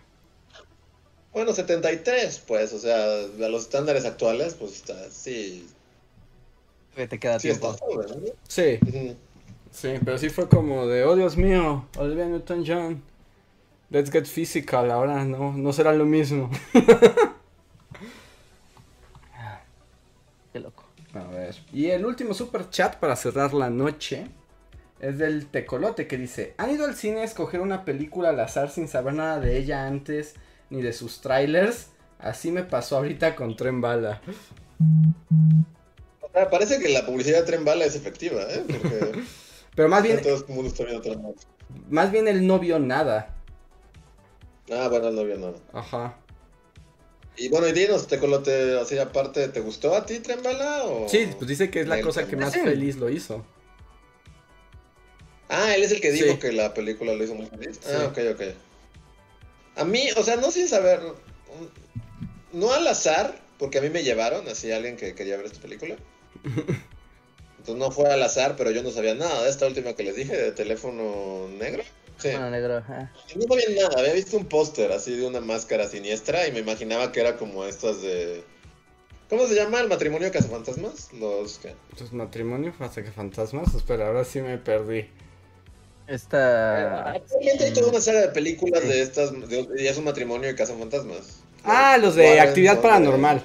Bueno, 73, pues, o sea, a los estándares actuales, pues está, sí, Te queda sí tiempo. joven, ¿no? Sí, sí, pero sí fue como de, oh Dios mío, Olivia Newton-John. Let's get physical, ahora no, no será lo mismo. Qué loco. A ver. Y el último super chat para cerrar la noche es del Tecolote que dice: ¿Han ido al cine a escoger una película al azar sin saber nada de ella antes ni de sus trailers? Así me pasó ahorita con Tren Bala. Sea, parece que la publicidad de Tren Bala es efectiva, ¿eh? Porque Pero más bien, todo el mundo está viendo Tren Bala. más bien él no vio nada. Ah, bueno, no vio nada. Ajá. Y bueno, y dinos, Tecolote, así aparte, ¿te gustó a ti Tren Bala o...? Sí, pues dice que es la Él cosa que más Sí. feliz lo hizo. Ah, él es el que dijo Sí. que la película lo hizo muy feliz. Sí. Ah, ok, ok. A mí, o sea, no sin saber, no al azar, porque a mí me llevaron, así alguien que quería ver esta película. Entonces no fue al azar, pero yo no sabía nada de esta última que les dije, de teléfono negro. Sí. Bueno, negro. Yo no sabía nada, había visto un póster así de una máscara siniestra y me imaginaba que era como estas de... ¿Cómo se llama el matrimonio de cazafantasmas? Los que... Entonces, matrimonio, hasta que fantasmas. Espera, ahora sí me perdí. Esta. Actualmente hay toda una saga de películas de estas, de- y es un matrimonio de cazafantasmas. Ah, los de actividad de- paranormal.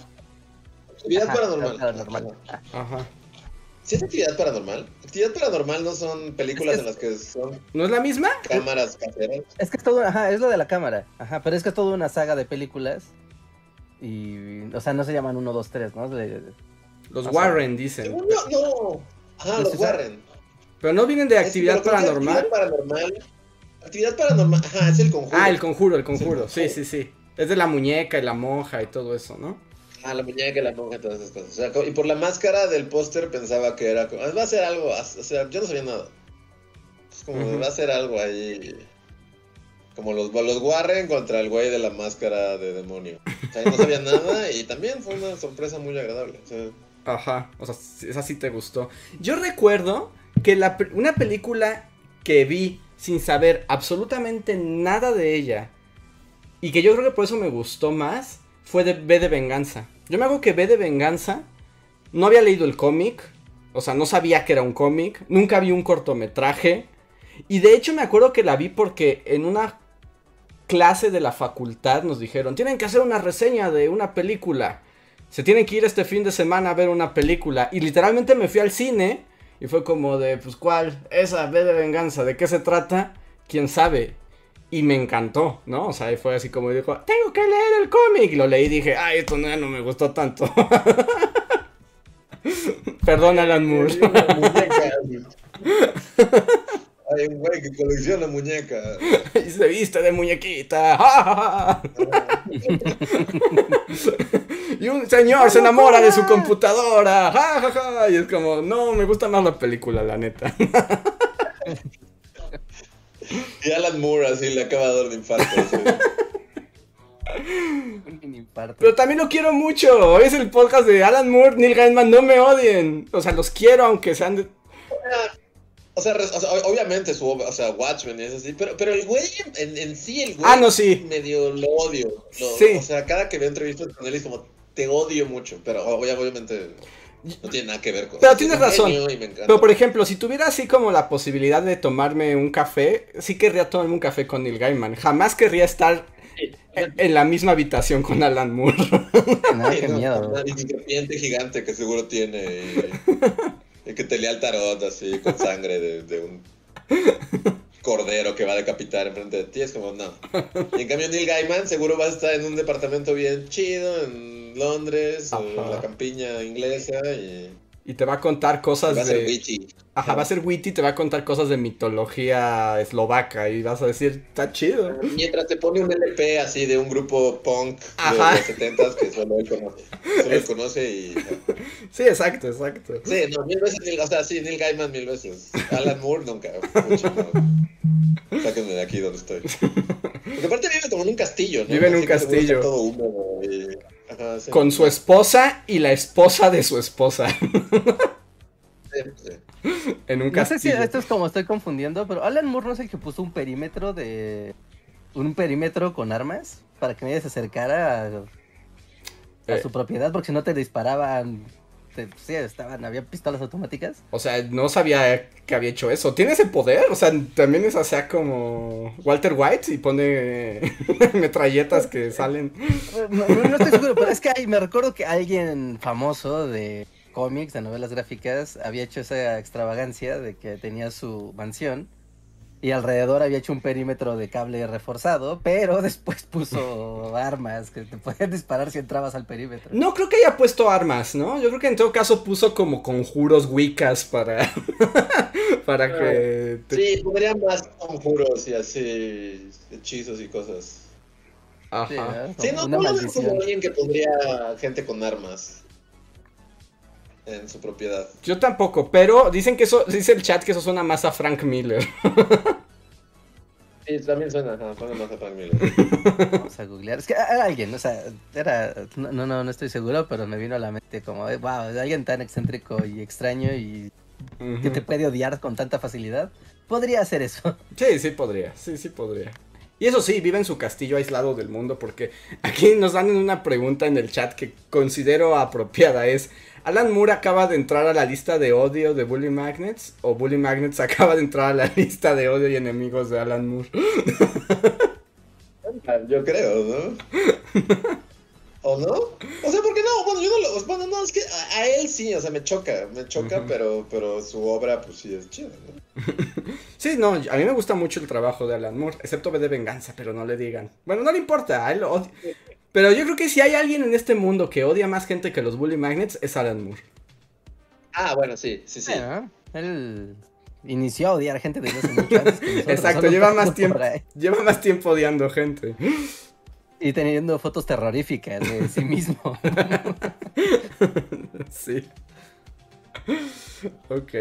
Actividad Ajá, paranormal. paranormal. Ajá. ¿Sí es actividad paranormal? Actividad paranormal no son películas Es en las que son ¿No es la misma? cámaras caseras. Es que es todo, ajá, es lo de la cámara. Ajá, pero es que es toda una saga de películas. Y, o sea, no se llaman 1, 2, 3, ¿no? De- Los O sea, Warren dicen. Yo, no. Ajá, los Warren. Pero no vienen de actividad paranormal. Actividad paranormal. Actividad paranormal. Ajá, es el conjuro. Ah, el conjuro, el conjuro. Sí. Sí, sí, sí. Es de la muñeca y la monja y todo eso, ¿no? Ah, la muñeca, la monja, todas esas cosas. O sea, co- y por la máscara del póster pensaba que era como, "Ah, va a ser algo, o sea, yo no sabía nada. Es como, Ujú. va a ser algo ahí, como los, los Warren contra el güey de la máscara de demonio. O sea, no sabía nada y también fue una sorpresa muy agradable. O sea, Ajá, o sea, esa sí te gustó. Yo recuerdo que la, una película que vi sin saber absolutamente nada de ella y que yo creo que por eso me gustó más fue de B de Venganza. Yo me hago que B de Venganza no había leído el cómic, o sea, no sabía que era un cómic, nunca vi un cortometraje y de hecho me acuerdo que la vi porque en una clase de la facultad nos dijeron, tienen que hacer una reseña de una película se tienen que ir este fin de semana a ver una película. Y literalmente me fui al cine y fue como de, pues, ¿cuál? Esa, B de venganza, ¿de qué se trata? ¿Quién sabe? Y me encantó, ¿no? O sea, fue así como dijo, tengo que leer el cómic. Y lo leí y dije, ay, esto no, no me gustó tanto. Perdón, Alan Moore. hay un güey que colecciona muñecas. y se viste de muñequita. Y un señor se enamora de su computadora. ¡Ja, ja, ja! Y es como, no, me gusta más la película, la neta. Y Alan Moore así le acaba de dar un infarto. así. Un infarto. Pero también lo quiero mucho. Es el podcast de Alan Moore, Neil Gaiman, no me odien. O sea, los quiero aunque sean de... O sea, o sea, ob- obviamente su obra, o sea, Watchmen y eso así, pero, pero el güey en, en sí, el güey Ah, no, sí. medio lo odio. lo- Sí. O sea, cada que veo entrevistas con él es como, te odio mucho, pero obvia- obviamente no tiene nada que ver con Pero es tienes razón. Pero por ejemplo, si tuviera así como la posibilidad de tomarme un café, sí querría tomarme un café con Neil Gaiman. Jamás querría estar en en la misma habitación con Alan Moore. No, qué no, miedo. una serpiente gigante que seguro tiene y, y que te lea el tarot así con sangre de, de un cordero que va a decapitar enfrente de ti. Es como, no. Y en cambio Neil Gaiman seguro va a estar en un departamento bien chido en Londres o en la campiña inglesa y Y te va a contar cosas Va a ser de. witty. Ajá, va a ser witty y te va a contar cosas de mitología eslovaca. Y vas a decir, está chido. Mientras te pone un LP así de un grupo punk Ajá. de los 70 que solo él conoce. Solo él conoce y. Sí, exacto, exacto. Sí, no, mil veces, Neil- o sea, sí, Neil Gaiman mil veces. Alan Moore nunca. Mucho, no. Sáquenme de aquí donde estoy. Porque aparte vive como en un castillo, ¿no? Vive en un Así castillo. todo húmedo y- Ajá, sí. Con su esposa y la esposa de su esposa. Sí, en un No sé si esto es como estoy confundiendo, pero Alan Moore no es el que puso un perímetro de. Un perímetro con armas para que nadie se acercara a, a Eh. su propiedad, porque si no te disparaban. Te- sí, estaban, había pistolas automáticas. O sea, no sabía que había hecho eso. ¿Tiene ese poder? O sea, también es así como Walter White y pone metralletas que salen. No, no- no estoy seguro, pero es que hay- me recuerdo que alguien famoso de cómics, de novelas gráficas, había hecho esa extravagancia de que tenía su mansión y alrededor había hecho un perímetro de cable reforzado, pero después puso armas que te podían disparar si entrabas al perímetro. No creo que haya puesto armas, ¿no? Yo creo que en todo caso puso como conjuros wiccas para. para que. te- Sí, podría más conjuros y así hechizos y cosas. Sí, Ajá. Sí, no, una no maldición. como alguien que pondría gente con armas en su propiedad. Yo tampoco, pero dicen que eso. Dice el chat que eso suena más a Frank Miller. Sí, también suena, suena más a Frank Miller. Vamos a googlear. Es que era alguien, o sea, era. No, no, no, estoy seguro, pero me vino a la mente como, wow, alguien tan excéntrico y extraño y que te puede odiar con tanta facilidad. Podría hacer eso. Sí, sí podría, sí, sí podría. Y eso sí, vive en su castillo aislado del mundo porque aquí nos dan una pregunta en el chat que considero apropiada. Es, ¿Alan Moore acaba de entrar a la lista de odio de Bully Magnets? ¿O Bully Magnets acaba de entrar a la lista de odio y enemigos de Alan Moore? Yo creo, ¿no? ¿O no? O sea, ¿por qué no? Bueno, yo no lo. Bueno, no, es que a, a él sí, o sea, me choca, me choca, pero, pero su obra, pues sí es chida, ¿no? Sí, no, a mí me gusta mucho el trabajo de Alan Moore, excepto B de Venganza, pero no le digan. Bueno, no le importa, a él lo odia. Pero yo creo que si hay alguien en este mundo que odia más gente que los Bully Magnets, es Alan Moore. Ah, bueno, sí, sí, sí. Bueno, él inició a odiar gente desde hace mucho antes que nosotros, Exacto, lleva más tiempo, lleva más tiempo odiando gente. Y teniendo fotos terroríficas de sí mismo. Sí. Ok.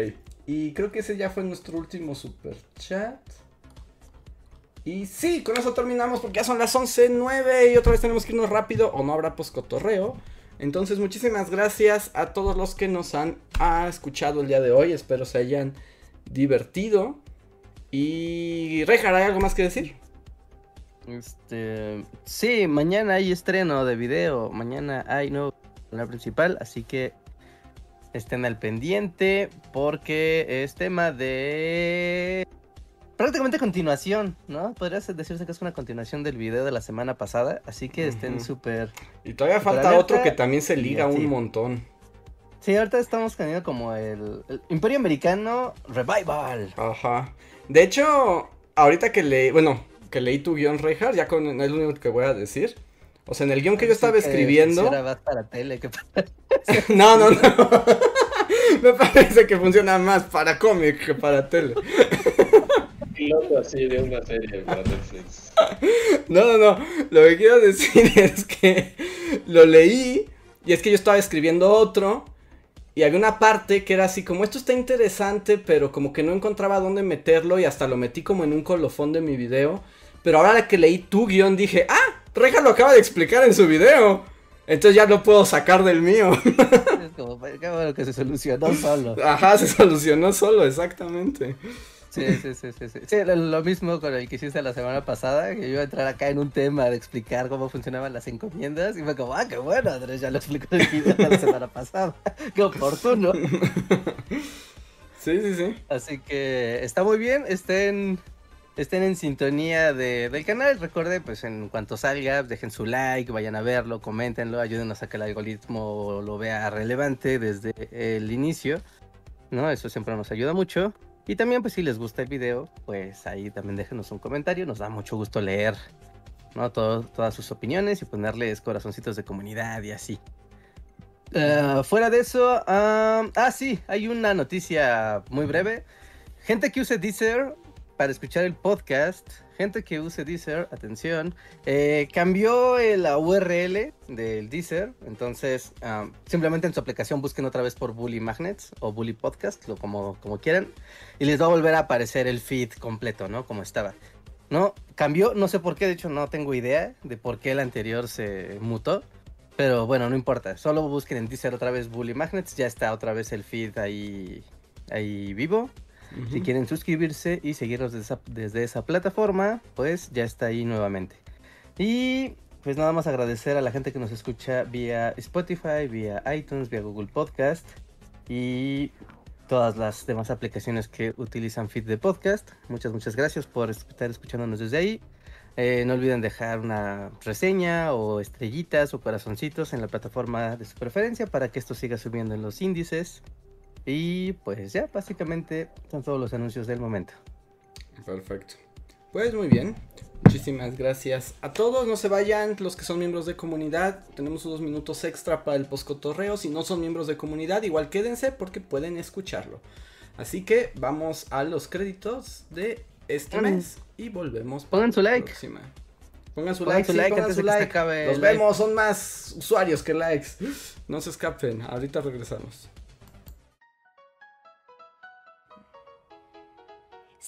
Y creo que ese ya fue nuestro último super chat. Y sí, con eso terminamos porque ya son las 11.09 y otra vez tenemos que irnos rápido o no habrá poscotorreo. Entonces, muchísimas gracias a todos los que nos han escuchado el día de hoy. Espero se hayan divertido. Y Rejar, ¿hay algo más que decir? Este, sí, mañana hay estreno de video. Mañana hay nuevo canal principal, así que estén al pendiente porque es tema de prácticamente continuación, ¿no? Podría decirse que es una continuación del video de la semana pasada, así que estén Ujú. súper Y todavía Super falta alerta otro que también se liga un montón. Sí, ahorita estamos teniendo como el, el Imperio Americano Revival. Ajá. De hecho, ahorita que leí, bueno, que leí tu guion, Rejar, ya con es lo único que voy a decir. O sea, en el guion que yo estaba escribiendo. para tele que No, no, no. Me parece que funciona más para cómic que para tele. Piloto así de una serie para Netflix. No, no, no. Lo que quiero decir es que lo leí y es que yo estaba escribiendo otro y había una parte que era así como esto está interesante, pero como que no encontraba dónde meterlo y hasta lo metí como en un colofón de mi video. Pero ahora que leí tu guion dije, ah, Reja lo acaba de explicar en su video. Entonces ya lo puedo sacar del mío. Es como, qué bueno que se solucionó solo. Ajá, se solucionó solo, exactamente. Sí, sí, sí, sí, sí. Sí, lo, mismo con el que hiciste la semana pasada, que yo iba a entrar acá en un tema de explicar cómo funcionaban las encomiendas y fue como, ah, qué bueno, Andrés, ya lo explicó el video de la semana pasada. Qué oportuno. Sí, sí, sí. Así que está muy bien, estén, estén en sintonía de, del canal. Recuerden, pues en cuanto salga, dejen su like, vayan a verlo, coméntenlo, ayúdenos a que el algoritmo lo vea relevante desde el inicio. ¿No? Eso siempre nos ayuda mucho. Y también, pues si les gusta el video, pues ahí también déjenos un comentario. Nos da mucho gusto leer ¿no? Todas sus opiniones y ponerles corazoncitos de comunidad y así. Uh, fuera de eso, ah, sí, hay una noticia muy breve. Gente que use Deezer para escuchar el podcast, que use Deezer, atención, eh, cambió la URL del Deezer. Entonces, um, simplemente en su aplicación busquen otra vez por Bully Magnets o Bully Podcast, lo como, como quieran, y les va a volver a aparecer el feed completo, ¿no? Como estaba. No, cambió, no sé por qué, de hecho no tengo idea de por qué el anterior se mutó. Pero bueno, no importa. Solo busquen en Deezer otra vez Bully Magnets. Ya está otra vez el feed ahí, ahí vivo. Si quieren suscribirse y seguirnos desde esa, plataforma, pues ya está ahí nuevamente. Y pues nada más agradecer a la gente que nos escucha vía Spotify, vía iTunes, vía Google Podcast y todas las demás aplicaciones que utilizan feed de podcast. Muchas, muchas gracias por estar escuchándonos desde ahí. Eh, no olviden dejar una reseña o estrellitas o corazoncitos en la plataforma de su preferencia para que esto siga subiendo en los índices. Y pues ya, básicamente son todos los anuncios del momento. Perfecto. Pues muy bien. Muchísimas gracias a todos. No se vayan los que son miembros de comunidad. Tenemos unos minutos extra para el poscotorreo. Si no son miembros de comunidad, igual quédense porque pueden escucharlo. Así que vamos a los créditos de este mes y volvemos. Pongan su like. Pongan su like, pongan su like. Los vemos, son más usuarios que likes. No se escapen, ahorita regresamos.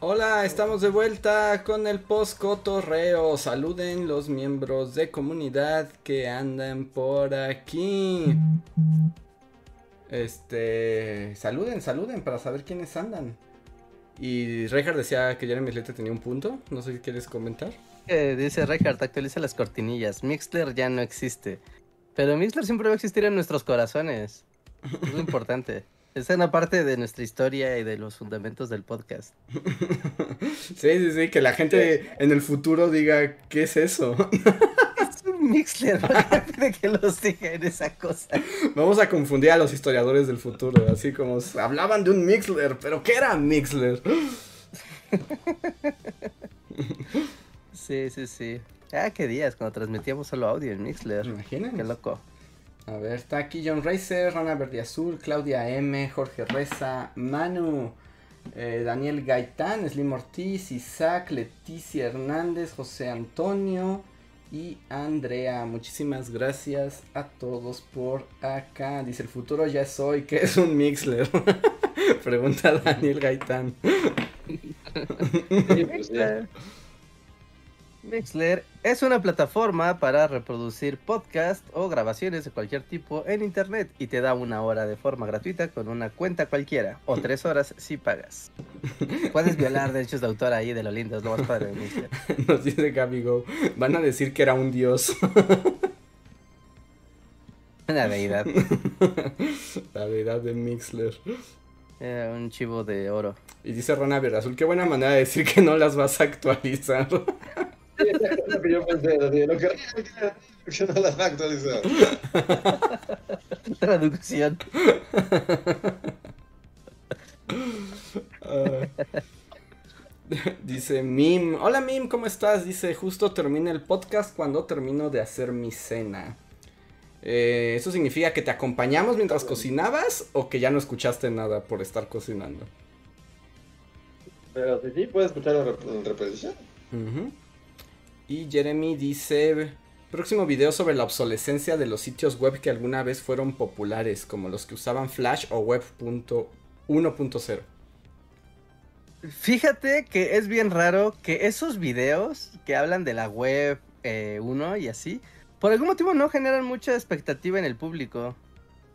Hola, estamos de vuelta con el post cotorreo. Saluden los miembros de comunidad que andan por aquí. Este, saluden, saluden para saber quiénes andan. Y Reinhardt decía que Jeremy Slate tenía un punto. No sé si quieres comentar. Eh, dice Reinhardt, actualiza las cortinillas. Mixler ya no existe. Pero Mixler siempre va a existir en nuestros corazones. Es lo importante. Es una parte de nuestra historia y de los fundamentos del podcast. sí, sí, sí, que la gente en el futuro diga, ¿qué es eso? es un Mixler, de que los digan esa cosa. Vamos a confundir a los historiadores del futuro, así como hablaban de un Mixler, pero ¿qué era Mixler? sí, sí, sí. Ah, qué días, cuando transmitíamos solo audio en Mixler. Imagínate. Qué loco. A ver, está aquí John Racer, Rana Verde Azul, Claudia M, Jorge Reza, Manu, eh, Daniel Gaitán, Slim Ortiz, Isaac, Leticia Hernández, José Antonio y Andrea. Muchísimas gracias a todos por acá. Dice, el futuro ya soy, ¿qué es un Mixler? Pregunta Daniel Gaitán. Mixler es una plataforma para reproducir podcast o grabaciones de cualquier tipo en internet y te da una hora de forma gratuita con una cuenta cualquiera o tres horas si pagas. Puedes violar derechos de autor ahí de lo lindo, es lo más padre de Mixler. Nos dice Gaby Go, van a decir que era un dios. Una deidad. La deidad de Mixler. Era un chivo de oro. Y dice Rana Azul, qué buena manera de decir que no las vas a actualizar lo que yo pensé, lo que yo no las va a actualizar. Traducción. dice Mim, hola Mim, ¿cómo estás? Dice, justo termina el podcast cuando termino de hacer mi cena. Eh, ¿Eso significa que te acompañamos mientras cocinabas o que ya no escuchaste nada por estar cocinando? Pero sí, puedes escuchar en repetición. Y Jeremy dice, próximo video sobre la obsolescencia de los sitios web que alguna vez fueron populares, como los que usaban Flash o Web 1.0. Fíjate que es bien raro que esos videos que hablan de la web 1 eh, y así, por algún motivo no generan mucha expectativa en el público.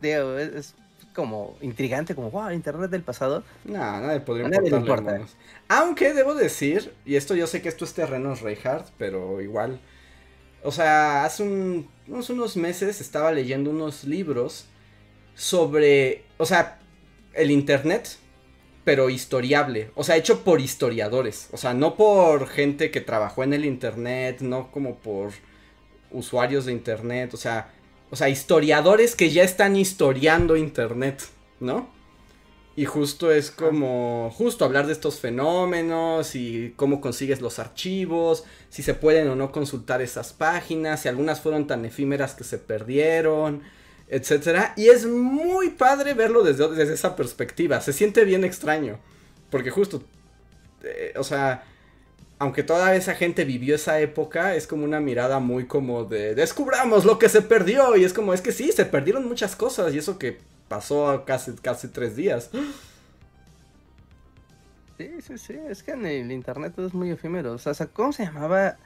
Digo, es, como intrigante, como, wow, internet del pasado. No, nadie podría importarle Aunque debo decir, y esto yo sé que esto es terreno Reinhardt, pero igual. O sea, hace unos meses estaba leyendo unos libros sobre, o sea, el internet, pero historiable. O sea, hecho por historiadores. O sea, no por gente que trabajó en el internet, no como por usuarios de internet. O sea, o sea, historiadores que ya están historiando internet, ¿no? Y justo es como, justo hablar de estos fenómenos y cómo consigues los archivos, si se pueden o no consultar esas páginas, si algunas fueron tan efímeras que se perdieron, etcétera. Y es muy padre verlo desde, desde esa perspectiva, se siente bien extraño, porque justo, eh, o sea, aunque toda esa gente vivió esa época, es como una mirada muy como de descubramos lo que se perdió. Y es como, es que sí, se perdieron muchas cosas. Y eso que pasó casi, casi tres días. Sí, sí, sí, es que en el internet todo es muy efímero. O sea, ¿cómo se llamaba?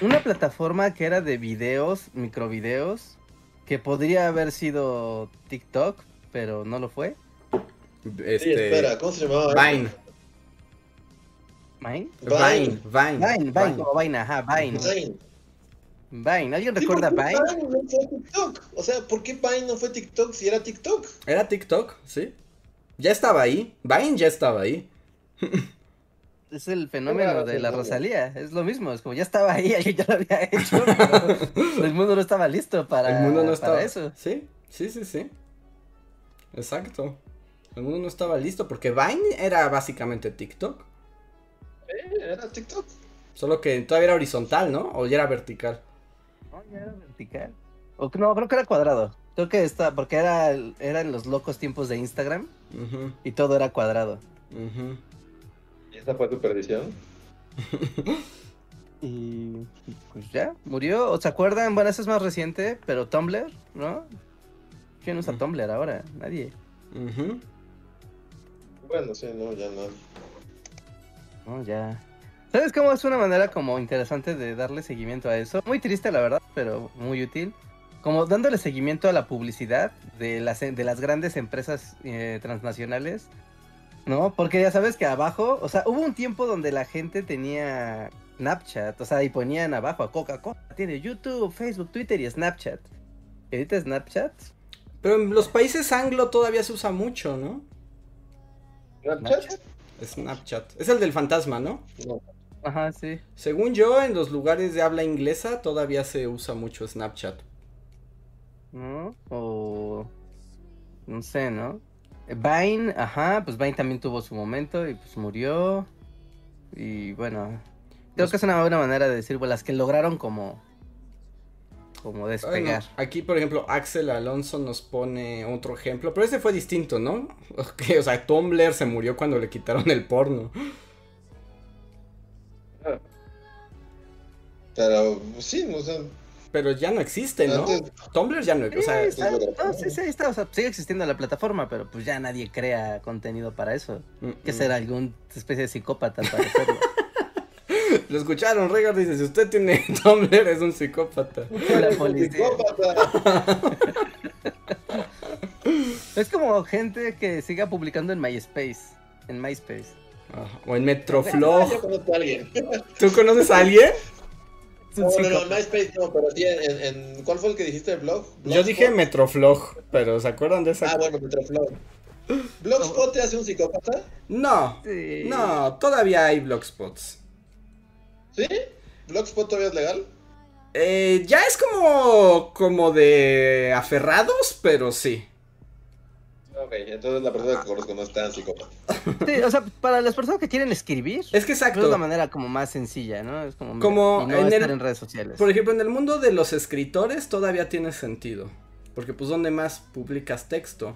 Una plataforma que era de videos, microvideos, que podría haber sido TikTok, pero no lo fue. Este, Sí, espera, ¿cómo se llamaba? Vine. ¿Vine? Vine. Vine. Vine, Vine, como Vine, ajá, Vine. Vine. Vine, ¿alguien recuerda ¿por qué Vine? Vine no fue TikTok? O sea, ¿por qué Vine no fue TikTok si era TikTok? Era TikTok, sí. Ya estaba ahí. Vine ya estaba ahí. Es el fenómeno Claro, de la Rosalía, es lo mismo, es como ya estaba ahí, alguien ya lo había hecho, pero el mundo no estaba listo para, el mundo no para estaba. eso. Sí, sí, sí, sí. Exacto. El mundo no estaba listo porque Vine era básicamente TikTok. Eh, Era TikTok. Solo que todavía era horizontal, ¿no? O ya era vertical. No, ya era vertical. O, no, creo que era cuadrado. Creo que está, porque era, eran los locos tiempos de Instagram y todo era cuadrado. ¿Y esa fue tu perdición? Y pues ya, murió. ¿O se acuerdan? Bueno, eso es más reciente, pero Tumblr, ¿no? ¿Quién usa Mm. Tumblr ahora? Nadie. Bueno, sí, no, ya no. No, ya. ¿Sabes cómo es una manera como interesante de darle seguimiento a eso? Muy triste, la verdad, pero muy útil. Como dándole seguimiento a la publicidad de las, de las grandes empresas eh, transnacionales, ¿no? Porque ya sabes que abajo, o sea, hubo un tiempo donde la gente tenía Snapchat, o sea, y ponían abajo a Coca-Cola, tiene YouTube, Facebook, Twitter y Snapchat. ¿Y ahorita Snapchat? Pero en los países anglo todavía se usa mucho, ¿no? ¿Snapchat? Snapchat. Es el del fantasma, ¿no? No. Ajá, sí. Según yo, en los lugares de habla inglesa todavía se usa mucho Snapchat. ¿no? O no sé, ¿no? Eh, Vine, ajá, pues Vine también tuvo su momento y pues murió. Y bueno, creo Los- que es una buena manera de decir, bueno, las que lograron como como Bueno, despegar. aquí, por ejemplo, Axel Alonso nos pone otro ejemplo, pero ese fue distinto, ¿no? O sea, Tumblr se murió cuando le quitaron el porno. Pero sí, no sé. Pero ya no existe, ¿no? Antes- Tumblr ya no, Sí, o sea, está- es verdad. no, sí, sí, está, o sea, sigue existiendo la plataforma, pero pues ya nadie crea contenido para eso. mm, Que mm. ser algún especie de psicópata para hacerlo. Lo escucharon, Regar dice, si usted tiene Tumblr es un psicópata. La policía. Psicópata. Es como gente que siga publicando en MySpace. En MySpace. Ajá, O en Metroflog. yo conozco a alguien. ¿Tú conoces a alguien? No, no, no, psicópata. MySpace no, pero sí en, en- ¿Cuál fue el que dijiste el blog? Yo dije. Metroflog, pero ¿se acuerdan de esa? Ah, bueno, Metroflog. ¿Blogspot te hace un psicópata? No, Sí. no, todavía hay blogspots. ¿Sí? ¿Blogspot todavía es legal? Eh, ya es como, como de aferrados, pero sí. Ok, entonces la persona que conozco no es tan psicópata. Sí, o sea, para las personas que quieren escribir, Es que es la exacto. manera como más sencilla, ¿no? Es como, Como no en estar el- en redes sociales. Por ejemplo, en el mundo de los escritores todavía tiene sentido. Porque pues donde más publicas texto.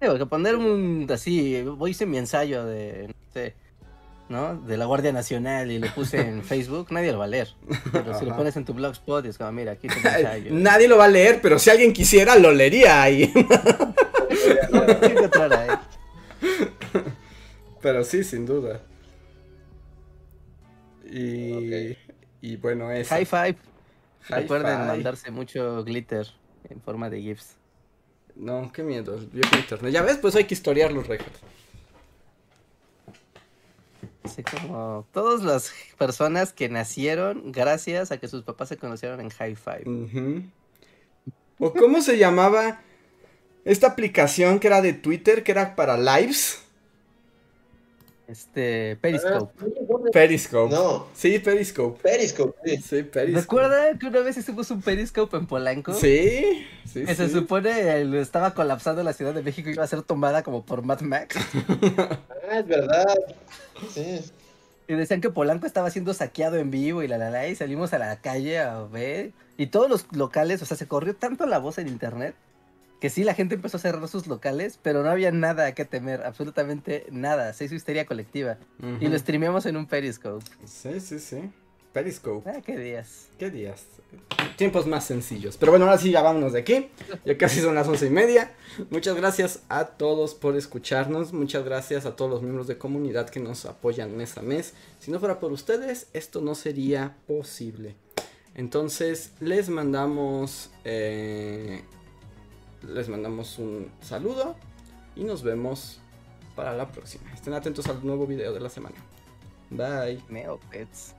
Digo, que poner un así, voy hice mi ensayo de, no sé, ¿no? De la Guardia Nacional y lo puse en Facebook, nadie lo va a leer. Pero si lo pones en tu blogspot, es como, mira, aquí ensayo. Nadie lo va a leer, pero si alguien quisiera, lo leería ahí. Pero sí, sin duda. Y, y bueno, eso. High five. High Recuerden five. mandarse mucho glitter en forma de GIFs. No, qué miedo, internet. Ya ves, pues hay que historiar los récords. Así como todas las personas que nacieron gracias a que sus papás se conocieron en High Five. ¿O cómo se llamaba esta aplicación que era de Twitter, que era para lives? Este, Periscope. Periscope. No, Sí, Periscope. Periscope, sí. Sí, Periscope. ¿Recuerda que una vez hicimos un Periscope en Polanco? Sí, sí, Que se supone eh, estaba colapsando la Ciudad de México y iba a ser tomada como por Mad Max. Ah, es verdad. Sí. Y decían que Polanco estaba siendo saqueado en vivo y la la la y salimos a la calle a ver. Y todos los locales, o sea, se corrió tanto la voz en internet que sí, la gente empezó a cerrar sus locales, pero no había nada que temer, absolutamente nada. Se hizo histeria colectiva. Y lo streameamos en un Periscope. Sí, sí, sí. Periscope. Ah, qué días. ¿Qué días? Tiempos más sencillos. Pero bueno, ahora sí, ya vámonos de aquí. Ya casi son las once y media. Muchas gracias a todos por escucharnos. Muchas gracias a todos los miembros de comunidad que nos apoyan mes a mes. Si no fuera por ustedes, esto no sería posible. Entonces, les mandamos. eh, les mandamos un saludo. Y nos vemos para la próxima. Estén atentos al nuevo video de la semana. Bye. Neopets.